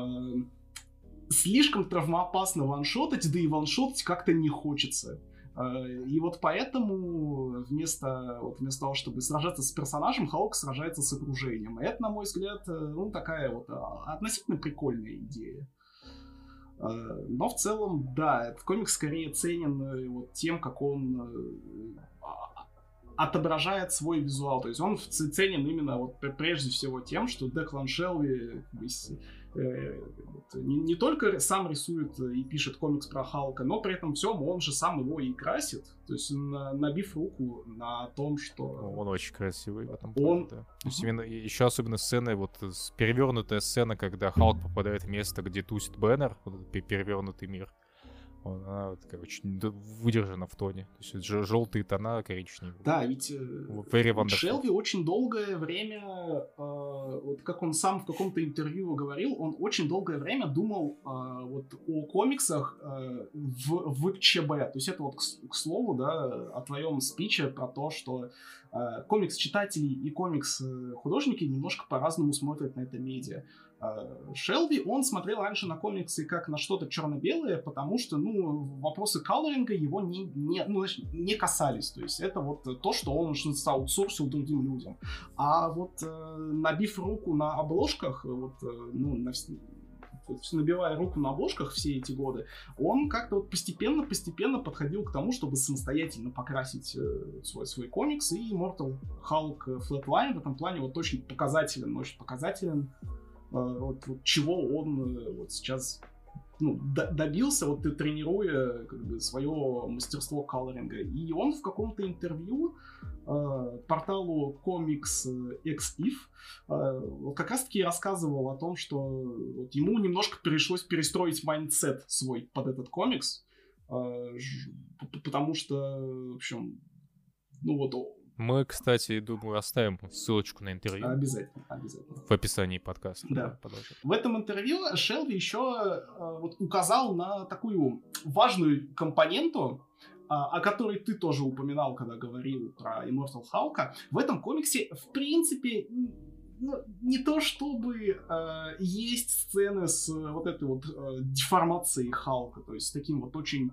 S1: слишком травмоопасно ваншотать, да и ваншотать как-то не хочется. Э, и вот поэтому вместо, вот вместо того, чтобы сражаться с персонажем, Халк сражается с окружением. И это, на мой взгляд, э, ну, такая вот а, относительно прикольная идея. Э, но в целом, да, этот комик скорее ценен вот тем, как он а, отображает свой визуал. То есть он ценен именно вот прежде всего тем, что Деклан Шелви Э, не, не только сам рисует и пишет комикс про Халка, но при этом всем он же сам его и красит. То есть набив руку на том, что...
S2: Он очень красивый в этом плане, он... да. То есть именно, еще особенно сцены, вот перевернутая сцена, когда Халк попадает в место, где тусит Бэннер, вот перевернутый мир. Она, вот, короче, выдержана в тоне. То есть желтые тона, коричневые.
S1: Да, ведь э, Шелви очень долгое время, э, вот как он сам в каком-то интервью говорил, он очень долгое время думал э, вот о комиксах э, в, в ЧБ. То есть это вот, к, к слову, да, о твоем спиче про то, что э, комикс-читатели и комикс-художники немножко по-разному смотрят на это медиа. Э, Шелви, он смотрел раньше на комиксы как на что-то черно-белое, потому что, ну, вопросы колоринга его не, не, ну, не касались. То есть это вот то, что он аутсорсил другим людям. А вот э, набив руку на обложках, вот, э, ну, на, набивая руку на обложках все эти годы, он как-то вот постепенно-постепенно подходил к тому, чтобы самостоятельно покрасить э, свой, свой комикс, и Immortal Hulk Flatline в этом плане вот очень показателен, очень показателен Э, вот, вот чего он э, вот сейчас ну, добился, вот ты тренируя как бы, свое мастерство coloring а. И он в каком-то интервью э, порталу Comics XF э, как раз-таки рассказывал о том, что вот ему немножко пришлось перестроить mindset свой под этот комикс, э, потому что, в общем, ну вот
S2: мы, кстати, думаю, оставим ссылочку на интервью.
S1: Обязательно, обязательно.
S2: В описании подкаста.
S1: Да. В этом интервью Шелви еще э, вот, указал на такую важную компоненту, а, о которой ты тоже упоминал, когда говорил про Immortal Hulk. В этом комиксе, в принципе, ну, не то чтобы э, есть сцены с э, вот этой вот э, деформацией Халка, то есть с таким вот очень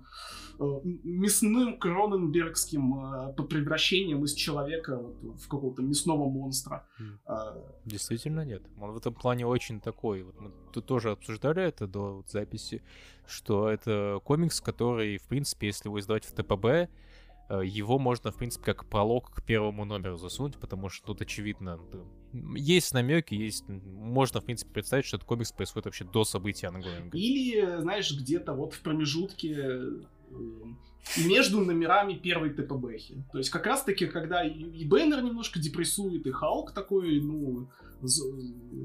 S1: э, мясным кроненбергским э, превращением из человека вот, в какого-то мясного монстра.
S2: Э, Действительно нет. Он в этом плане очень такой. Вот мы тут тоже обсуждали это до вот, записи, что это комикс, который, в принципе, если его издавать в ТПБ, Э, его можно, в принципе, как пролог к первому номеру засунуть, потому что тут очевидно есть намеки, есть можно, в принципе, представить, что этот комикс происходит вообще до событий ангоинга.
S1: Или, знаешь, где-то вот в промежутке э, между номерами первой ТПБхи. То есть как раз-таки, когда и Бэннер немножко депрессует, и Халк такой, ну,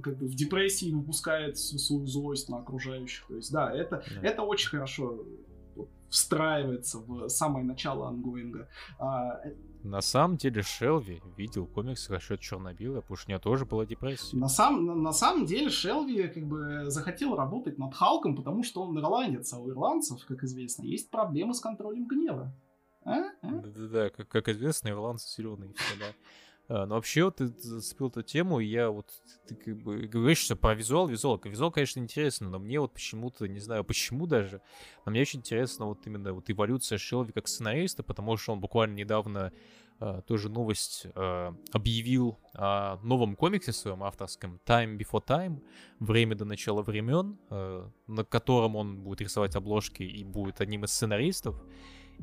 S1: как бы в депрессии выпускает свою злость на окружающих. То есть, да, это, да. это очень хорошо встраивается в самое начало ангоинга.
S2: На самом деле Шелви видел комиксы насчет черно-белого, потому что у него тоже была депрессия.
S1: На, сам, на, самом деле Шелви как бы захотел работать над Халком, потому что он ирландец, а у ирландцев, как известно, есть проблемы с контролем гнева.
S2: А? А? Да-да-да, как, как известно, ирландцы сильные все, да. А, но вообще ты зацепил эту тему, и я вот, ты как бы говоришь, что про визуал, визуал. Визуал, конечно, интересно, но мне вот почему-то, не знаю почему даже, но мне очень интересно вот именно вот эволюция Шелви как сценариста, потому что он буквально недавно Uh, тоже новость uh, объявил о новом комиксе своем авторском Time Before Time, время до начала времен, uh, на котором он будет рисовать обложки и будет одним из сценаристов.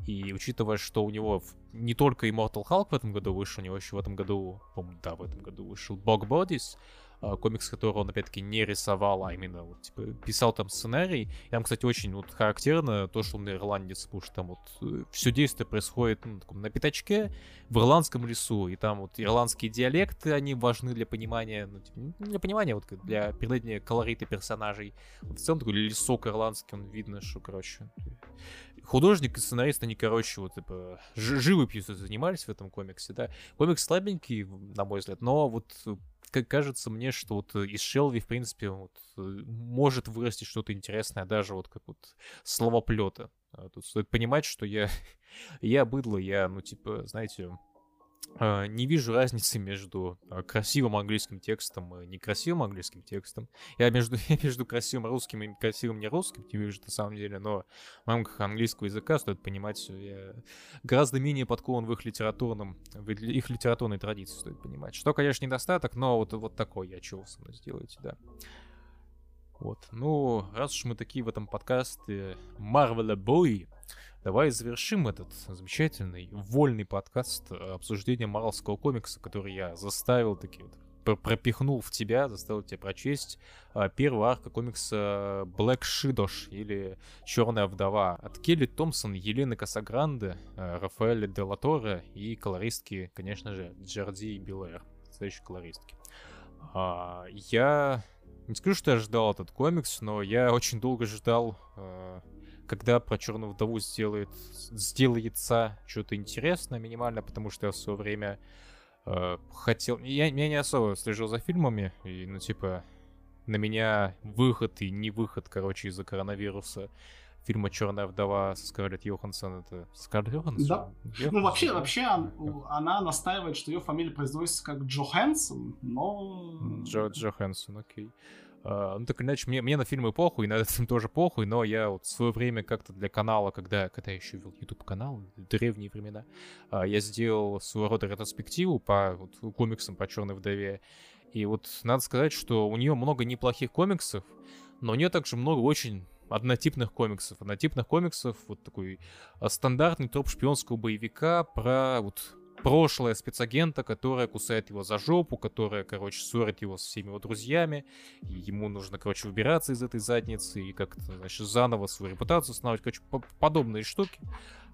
S2: И учитывая, что у него не только Immortal Hulk в этом году вышел, у него еще в этом году, да, в этом году вышел Bog Bodies, а, комикс, который он, опять-таки, не рисовал, а именно вот, типа, писал там сценарий. И там, кстати, очень вот характерно то, что он ирландец, потому что там вот э, все действие происходит ну, таком, на пятачке в ирландском лесу, и там вот ирландские диалекты, они важны для понимания, ну, типа, для понимания, вот для передания колорита персонажей. Вот, в целом такой лесок ирландский, он видно, что, короче, художник и сценарист, они, короче, вот, типа, живописью занимались в этом комиксе, да. Комикс слабенький, на мой взгляд, но вот как кажется мне, что вот из Шелви, в принципе, вот, э, может вырасти что-то интересное, даже вот как вот словоплета. А тут стоит понимать, что я, я быдло, я, ну, типа, знаете, не вижу разницы между а, красивым английским текстом и некрасивым английским текстом. Я между, я между красивым русским и красивым не русским не вижу на самом деле, но в рамках английского языка стоит понимать, что я гораздо менее подкован в их литературном, в их литературной традиции стоит понимать. Что, конечно, недостаток, но вот, вот такой я чего со мной сделаете, да. Вот. Ну, раз уж мы такие в этом подкасте Marvel Boy, Давай завершим этот замечательный вольный подкаст э, обсуждения Марвелского комикса, который я заставил таки вот пропихнул в тебя, заставил тебя прочесть а, первая арка комикса Black Shidosh или Черная вдова от Келли Томпсон, Елены Касагранде, э, Рафаэля Делаторе и колористки, конечно же, Джерди и Билэр, следующие колористки. А, я не скажу, что я ждал этот комикс, но я очень долго ждал э, когда про Черную вдову сделает, сделается что-то интересное минимально, потому что я в свое время э, хотел... Я, я не особо слежу за фильмами, и, ну, типа, на меня выход и не выход, короче, из-за коронавируса фильма «Черная вдова» со Скарлетт Йоханссон, это Скарлетт Йоханссон?
S1: Да. Йоханссон, ну, вообще, вообще она настаивает, что ее фамилия произносится как Джоханссон, но...
S2: Джо Джоханссон, окей. Uh, ну, так иначе, мне, мне на фильмы похуй, на этот фильм тоже похуй, но я вот в свое время как-то для канала, когда, когда я еще вел YouTube-канал, древние времена, uh, я сделал своего рода ретроспективу по вот, комиксам по Черной вдове. И вот надо сказать, что у нее много неплохих комиксов, но у нее также много очень однотипных комиксов. Однотипных комиксов, вот такой а, стандартный троп шпионского боевика про вот прошлое спецагента, которая кусает его за жопу, которая, короче, ссорит его со всеми его друзьями, и ему нужно, короче, выбираться из этой задницы и как-то, значит, заново свою репутацию устанавливать, короче, подобные штуки.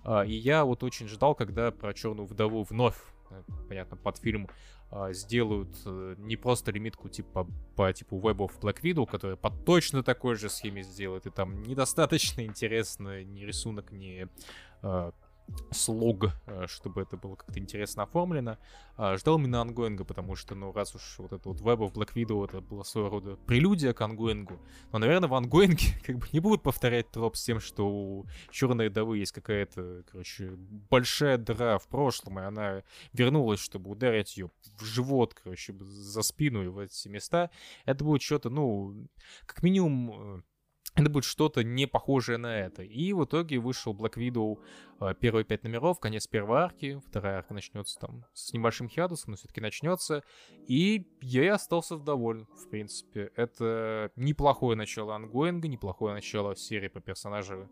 S2: А, и я вот очень ждал, когда про Черную вдову вновь понятно, понятно, под фильм э, сделают э, не просто лимитку типа по типу Web of Black Widow, которая по точно такой же схеме сделает, и там недостаточно интересно ни рисунок, ни э, слог, э, чтобы это было как-то интересно оформлено. А, ждал именно ongoing а, потому что, ну, раз уж вот это вот Web of Black Widow, это было своего рода прелюдия к ongoing у, но, наверное, в ongoing е как бы не будут повторять троп с тем, что у черной вдовы есть какая-то, короче, большая дыра в прошлом, и она вернулась, чтобы ударить ее в живот, короче, за спину и в эти места. Это будет что-то, ну, как минимум э, это будет что-то не похожее на это. И в итоге вышел Black Widow э, первые пять номеров, конец первой арки, вторая арка начнется там с небольшим хиадусом, но все-таки начнется. И я остался доволен, в принципе. Это неплохое начало ангоинга, неплохое начало серии по персонажу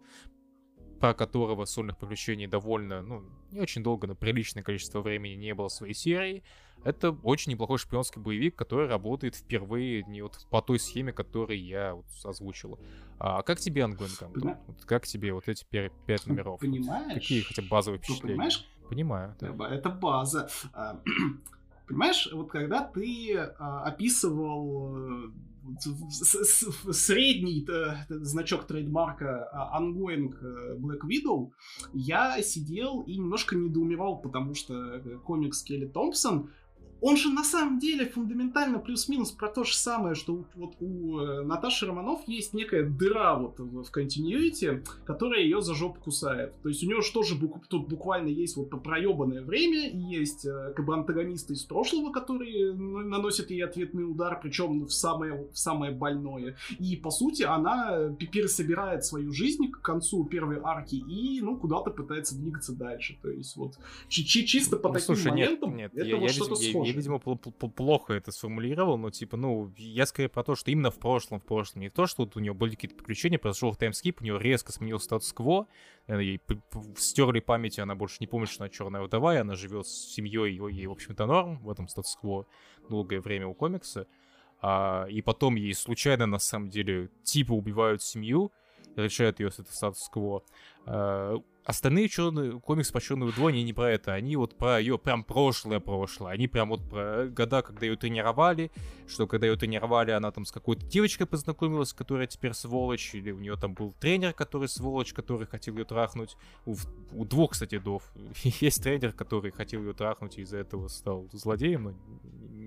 S2: про которого сольных приключений довольно, ну, не очень долго, но приличное количество времени не было своей серии. Это очень неплохой шпионский боевик, который работает впервые не вот по той схеме, которую я вот озвучил. А как тебе Ангуин Понимаю. Вот как тебе вот эти пять номеров?
S1: Понимаешь?
S2: Какие хотя бы базовые впечатления? Ну, понимаешь? Понимаю.
S1: Да. Это база. А, понимаешь, вот когда ты а, описывал э, средний э, значок трейдмарка Ongoing э, Black Widow, я сидел и немножко недоумевал, потому что комикс Келли Томпсон он же на самом деле фундаментально плюс-минус про то же самое, что у, вот у э, Наташи Романов есть некая дыра вот в, в continuity, которая ее за жопу кусает. То есть у нее же тоже бук, тут буквально есть вот проебанное время, и есть э, как бы антагонисты из прошлого, которые наносят ей ответный удар, причем в самое, в самое больное. И по сути она пересобирает свою жизнь к концу первой арки и ну куда-то пытается двигаться дальше. То есть вот чисто по ну, таким слушай, моментам
S2: нет, нет, это я, вот что-то схожее я, видимо, плохо это сформулировал, но, типа, ну, я скорее про то, что именно в прошлом, в прошлом, не то, что вот у него были какие-то приключения, произошел таймскип, у него резко сменился статус-кво, э, ей стерли память, она больше не помнит, что она черная вдова, и она живет с семьей, ей, в общем-то, норм в этом статус-кво долгое время у комикса. А, и потом ей случайно, на самом деле, типа убивают семью, решают ее с этого статус-кво. А, Остальные черные комиксы по черной вдвое, не про это. Они вот про ее прям прошлое-прошлое. Они прям вот про года, когда ее тренировали, что когда ее тренировали, она там с какой-то девочкой познакомилась, которая теперь сволочь, или у нее там был тренер, который сволочь, который хотел ее трахнуть. У, у двух, кстати, дов. Есть тренер, который хотел ее трахнуть и из-за этого стал злодеем, но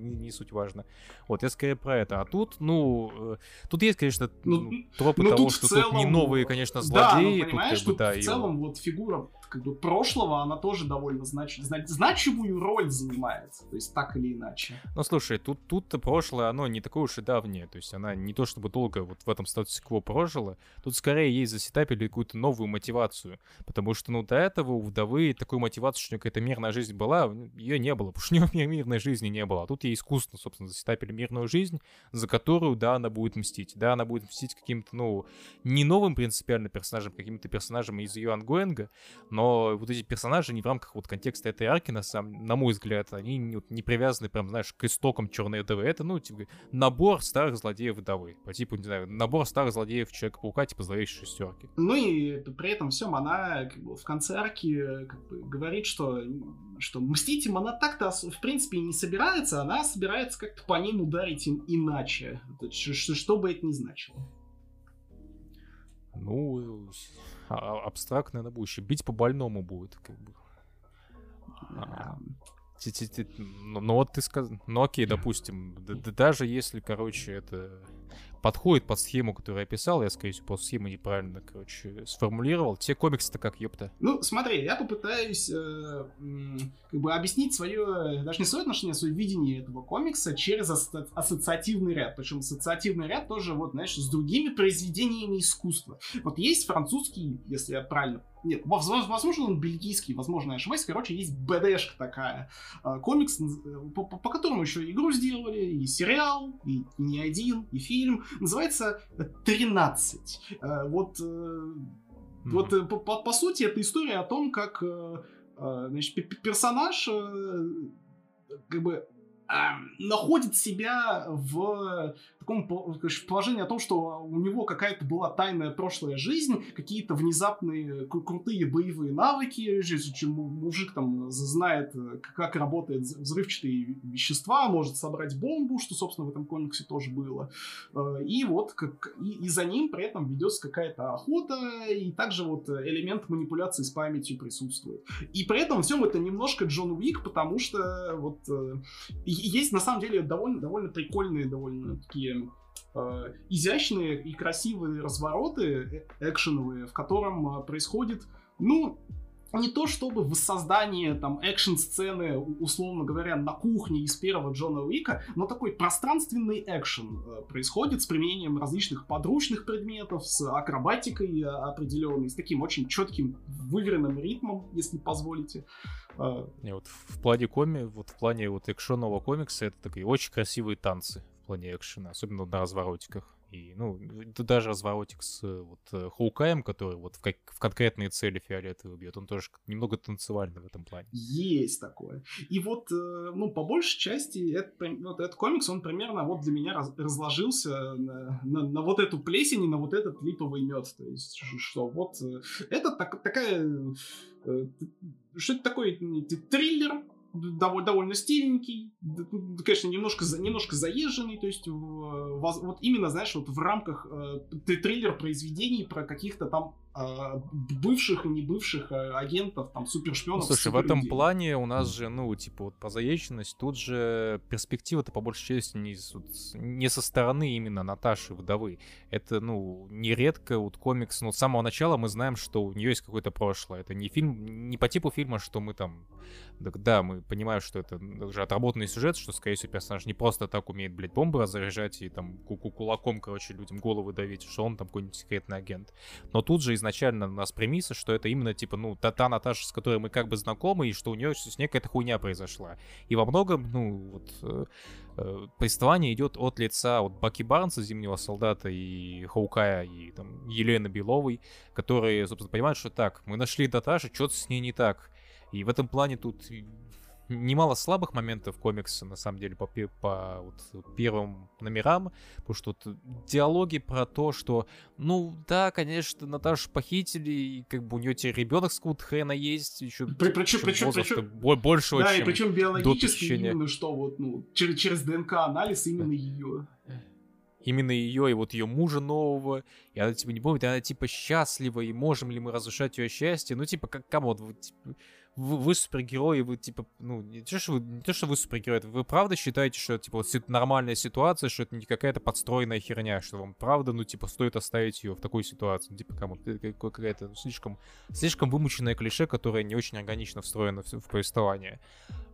S2: не, не суть важно. Вот, я скорее про это. А тут, ну, э, тут есть, конечно, ну, тропы ну, того, что целом... тут не новые, конечно, злодеи.
S1: Да, ну, понимаешь, тут, как бы, да, в целом вот фигура как бы прошлого, она тоже довольно знач... знач... значимую роль занимает, то есть так или иначе.
S2: Ну слушай, тут тут прошлое, оно не такое уж и давнее, то есть она не то чтобы долго вот в этом статусе кво прожила, тут скорее ей засетапили какую-то новую мотивацию, потому что ну до этого у вдовы такой мотивации, что какая-то мирная жизнь была, ее не было, потому что у нее мирной жизни не было, а тут ей искусственно, собственно, засетапили мирную жизнь, за которую, да, она будет мстить, да, она будет мстить каким-то, ну, не новым принципиально персонажем, каким-то персонажем из ее ангоинга, но вот эти персонажи не в рамках вот контекста этой арки, на, самом, на мой взгляд, они не, не привязаны прям, знаешь, к истокам черной вдовы. Это, ну, типа, набор старых злодеев вдовы. По типу, не знаю, набор старых злодеев Человека-паука, типа зловещей шестерки.
S1: Ну и при этом всем она как бы, в конце арки как бы, говорит, что, что мстить им она так-то, в принципе, не собирается, она собирается как-то по ним ударить им иначе. Что, что бы это ни значило.
S2: Ну, а, абстрактное на будущее. Бить по больному будет, как бы. А, ну вот ты сказал, ну окей, допустим, даже если, короче, это подходит под схему, которую я писал, я, скорее всего, по схеме неправильно, короче, сформулировал. Те комиксы-то как, ёпта?
S1: Ну, смотри, я попытаюсь э, как бы объяснить свое, даже не свое отношение, а свое видение этого комикса через асо- ассоциативный ряд. Причем ассоциативный ряд тоже, вот, знаешь, с другими произведениями искусства. Вот есть французский, если я правильно нет, возможно, он бельгийский, возможно, я ошибаюсь. Короче, есть БДшка такая. А, комикс, э, по, по, по которому еще игру сделали, и сериал, и не один, и фильм. Называется «13». Э, вот, mm-hmm. вот по, по, по сути, это история о том, как значит, персонаж как бы находит себя в таком положении о том, что у него какая-то была тайная прошлая жизнь, какие-то внезапные крутые боевые навыки, чем мужик там знает, как работает взрывчатые вещества, может собрать бомбу, что, собственно, в этом комиксе тоже было. Э, и вот как, и, и за ним при этом ведется какая-то охота, и также вот элемент манипуляции с памятью присутствует. И при этом всем это немножко Джон Уик, потому что вот э, есть на самом деле довольно, довольно прикольные, довольно такие э, изящные и красивые развороты э, экшеновые, в котором э, происходит, ну, не то чтобы воссоздание там экшн-сцены, условно говоря, на кухне из первого Джона Уика, но такой пространственный экшен происходит с применением различных подручных предметов, с акробатикой определенной, с таким очень четким выверенным ритмом, если позволите.
S2: Не, вот в плане коми, вот в плане вот экшонного комикса это такие очень красивые танцы плане экшена, особенно на разворотиках. И, ну, даже разворотик с вот э, Хоукаем, который вот в, как, в конкретные цели фиолетовые бьет, он тоже немного танцевальный в этом плане.
S1: Есть такое. И вот, э, ну, по большей части, это, вот этот комикс, он примерно вот для меня раз, разложился на, на, на вот эту плесень и на вот этот липовый мед. То есть, что вот э, это так, такая... Что это такое? Триллер, довольно, довольно стильненький, конечно, немножко, немножко заезженный, то есть вот именно, знаешь, вот в рамках э, триллер произведений про каких-то там бывших и не бывших а, агентов, там, супершпионов.
S2: Ну, слушай, в этом плане у нас же, ну, типа, вот по заезженность, тут же перспектива-то по большей части не, не со стороны именно Наташи вдовы. Это, ну, нередко вот комикс, ну, с самого начала мы знаем, что у нее есть какое-то прошлое. Это не фильм, не по типу фильма, что мы там, да, да мы понимаем, что это уже отработанный сюжет, что, скорее всего, персонаж не просто так умеет, блядь, бомбы разряжать и там кулаком, короче, людям головы давить, что он там какой-нибудь секретный агент. Но тут же изначально у нас премиса, что это именно, типа, ну, та, та Наташа, с которой мы как бы знакомы, и что у нее с ней какая-то хуйня произошла. И во многом, ну, вот, э, э, повествование идет от лица вот Баки Барнса, Зимнего солдата, и Хаукая, и там Елены Беловой, которые, собственно, понимают, что так, мы нашли Наташу, что-то с ней не так. И в этом плане тут немало слабых моментов комикса, на самом деле, по, по вот, первым номерам, потому что вот, диалоги про то, что, ну, да, конечно, Наташу похитили, и как бы у нее теперь ребенок с Кутхэна есть, еще
S1: при, причем, причем, причем, больше Да, и причем биологически именно что, вот, ну, через, через ДНК-анализ именно ее
S2: именно ее и вот ее мужа нового, и она типа не помнит, и она типа счастлива, и можем ли мы разрушать ее счастье, ну типа как кому вот, типа, вы, вы супергерои, вы типа, ну, не то, что вы, не то, что вы супергерои, вы правда считаете, что типа вот нормальная ситуация, что это не какая-то подстроенная херня, что вам правда, ну, типа, стоит оставить ее в такой ситуации, типа, кому какая-то ну, слишком, слишком вымученное клише, которое не очень органично встроено в, в повествование.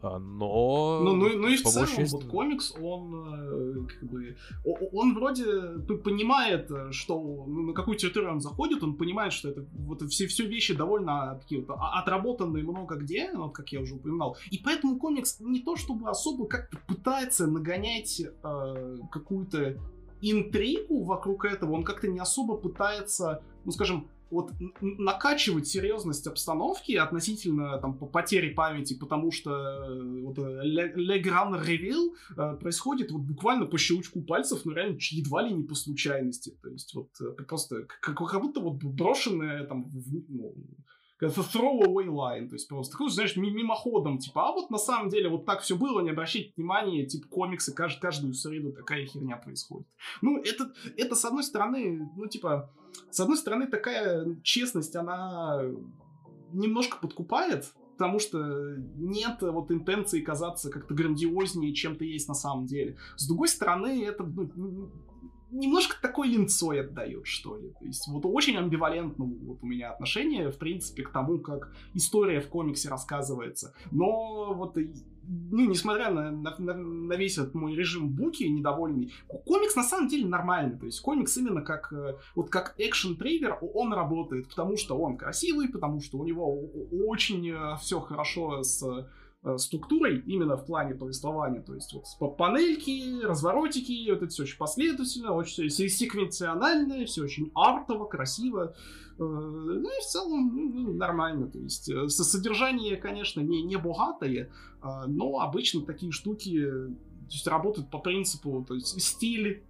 S2: А, но...
S1: Ну, ну, ну и в целом, части... вот комикс, он э, как бы... Он вроде понимает, что ну, на какую территорию он заходит, он понимает, что это вот все, все вещи довольно такие вот отработанные много где, вот как я уже упоминал. И поэтому комикс не то чтобы особо как-то пытается нагонять э, какую-то интригу вокруг этого, он как-то не особо пытается, ну скажем, вот накачивать серьезность обстановки относительно там по потере памяти, потому что э, вот Le Grand Reveal э, происходит вот буквально по щелчку пальцев, но реально едва ли не по случайности, то есть вот э, просто как, как будто вот брошенная там в, ну, throwaway line, то есть просто такой, знаешь, мимоходом, типа, а вот на самом деле вот так все было, не обращайте внимания, типа, комиксы, каждую, каждую среду такая херня происходит. Ну, это, это, с одной стороны, ну, типа, с одной стороны, такая честность, она немножко подкупает, потому что нет вот интенции казаться как-то грандиознее, чем ты есть на самом деле. С другой стороны, это ну, немножко такой линцой отдает, что ли. То есть вот очень амбивалентно вот у меня отношение, в принципе, к тому, как история в комиксе рассказывается. Но вот ну, несмотря на, на, на весь этот мой режим буки недовольный, комикс на самом деле нормальный. То есть комикс именно как э, вот как экшен триггер он работает, потому что он красивый, потому что у него очень э, все хорошо с э, структурой именно в плане повествования. То есть вот панельки, разворотики, вот это все очень последовательно, очень секвенционально, все очень артово, красиво. Э, ну и в целом ну, ну, нормально. То есть содержание, конечно, не, не богатое, но обычно такие штуки то есть работают по принципу, то есть стиль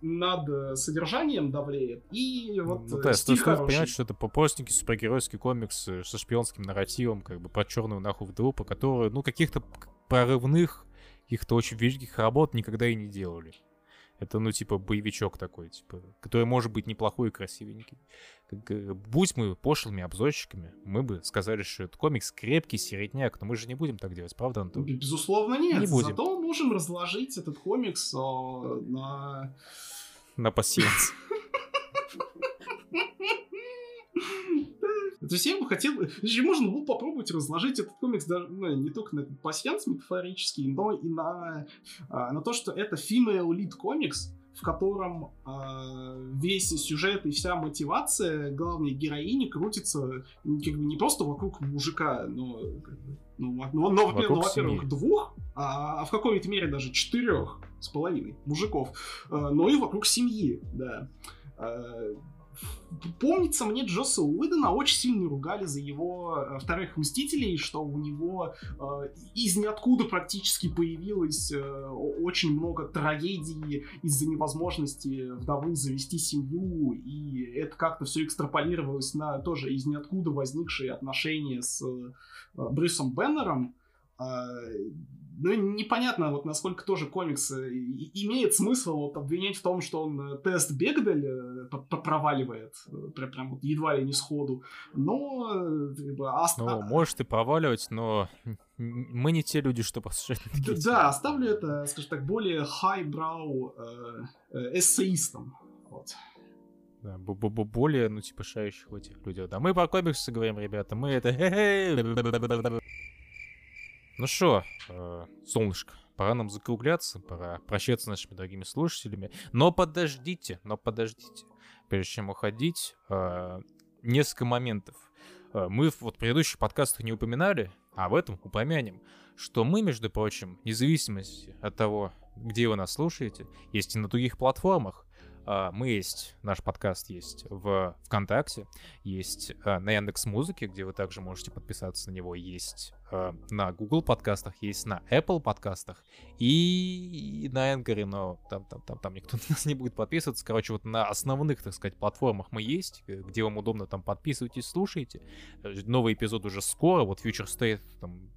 S1: над содержанием давлеет, и вот
S2: ну, да, стиль стоит хороший. понимать, что это простенький супергеройский комикс э, со шпионским нарративом, как бы про черную нахуй вдову, по которой, ну, каких-то прорывных, каких-то очень великих работ никогда и не делали. Это, ну, типа, боевичок такой, типа, который может быть неплохой и красивенький. Будь мы пошлыми обзорщиками, мы бы сказали, что это комикс крепкий, середняк, но мы же не будем так делать, правда, Антон?
S1: Безусловно, нет. Не будем. Зато можем разложить этот комикс о, на...
S2: На пассианс.
S1: То есть я бы хотел... Можно было попробовать разложить этот комикс даже, ну, не только на этот пассианс метафорический, но и на, а, на то, что это female lead комикс, в котором э, весь сюжет и вся мотивация главной героини крутится как бы не просто вокруг мужика, но, ну, но, но, во-первых, ну, во-первых, двух, а, а в какой-то мере даже четырех с половиной мужиков, э, но и вокруг семьи, да. Э, помнится мне Джосса Уидона очень сильно ругали за его э, вторых Мстителей, что у него э, из ниоткуда практически появилось э, очень много трагедий из-за невозможности вдовы завести семью, и это как-то все экстраполировалось на тоже из ниоткуда возникшие отношения с э, Брюсом Беннером. Э, ну, непонятно, вот насколько тоже комикс э, имеет смысл вот, обвинять в том, что он э, тест Бегдель э, проваливает, прям, прям вот едва ли не сходу. Но... Бы,
S2: ост... Ну, может и проваливать, но мы не те люди, что послушать.
S1: Да, да, оставлю это, скажем так, более хайбрау эссеистам. Вот.
S2: Да, более, ну, типа, шающих в этих людях. Да, мы про комиксы говорим, ребята, мы это... Ну что, э, солнышко, пора нам закругляться, пора прощаться с нашими дорогими слушателями. Но подождите, но подождите. Прежде чем уходить, э, несколько моментов. Э, мы вот в предыдущих подкастах не упоминали, а в этом упомянем, что мы, между прочим, вне зависимости от того, где вы нас слушаете, есть и на других платформах. А, мы есть, наш подкаст есть в ВКонтакте, есть а, на Яндекс Музыке, где вы также можете подписаться на него, есть а, на Google подкастах, есть на Apple подкастах и на Энгере, но там, там, там, там никто на нас не будет подписываться. Короче, вот на основных, так сказать, платформах мы есть, э, где вам удобно, там подписывайтесь, слушайте. Э, новый эпизод уже скоро, вот Future State там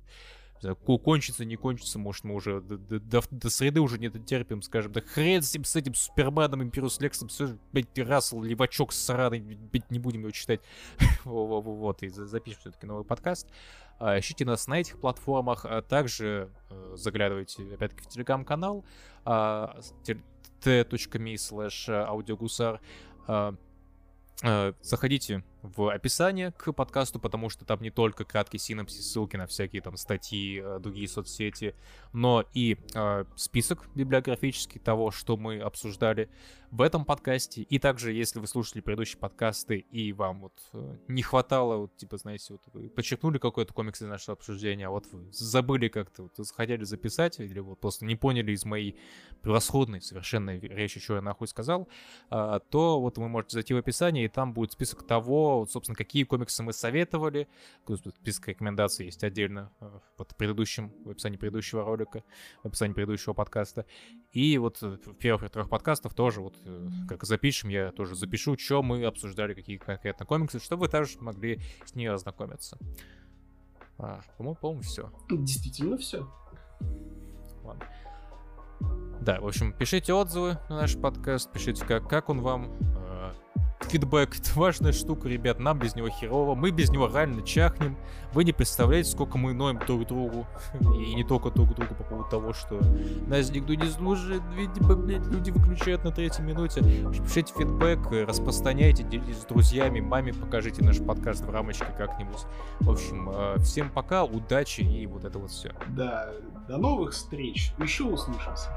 S2: кончится, не кончится, может, мы уже до, до, до среды уже не дотерпим, скажем, да хрен с этим, с этим Суперменом, Имперус Лексом, все, блядь, Рассел, Левачок сраный, блядь, не будем его читать. вот, и запишем все-таки новый подкаст. А, ищите нас на этих платформах, а также э, заглядывайте, опять-таки, в телеграм-канал а, t.me slash аудиогусар. Заходите в описание к подкасту, потому что там не только краткий синапсис, ссылки на всякие там статьи, э, другие соцсети, но и э, список библиографический того, что мы обсуждали в этом подкасте. И также, если вы слушали предыдущие подкасты и вам вот э, не хватало, вот, типа, знаете, вот вы подчеркнули какой-то комикс из нашего обсуждения, а вот вы забыли как-то, вот, захотели записать, или вот просто не поняли из моей превосходной совершенно речи, что я нахуй сказал, э, то вот вы можете зайти в описание, и там будет список того, вот, собственно, какие комиксы мы советовали. Список рекомендаций есть отдельно э, под предыдущим, в описании предыдущего ролика, в описании предыдущего подкаста. И вот в первых трех подкастах тоже, вот э, как запишем, я тоже запишу, что мы обсуждали, какие конкретно комиксы, чтобы вы также могли с ней ознакомиться. А, по-моему, по-моему, все.
S1: Действительно все.
S2: Ладно. Да, в общем, пишите отзывы на наш подкаст, пишите, как, как он вам, фидбэк — это важная штука, ребят, нам без него херово, мы без него реально чахнем. Вы не представляете, сколько мы ноем друг другу, и не только друг другу по поводу того, что нас никто не слушает, видимо, блядь, люди выключают на третьей минуте. Пишите фидбэк, распространяйте, делитесь с друзьями, маме покажите наш подкаст в рамочке как-нибудь. В общем, э, всем пока, удачи и вот это вот все.
S1: Да, до новых встреч, еще услышимся.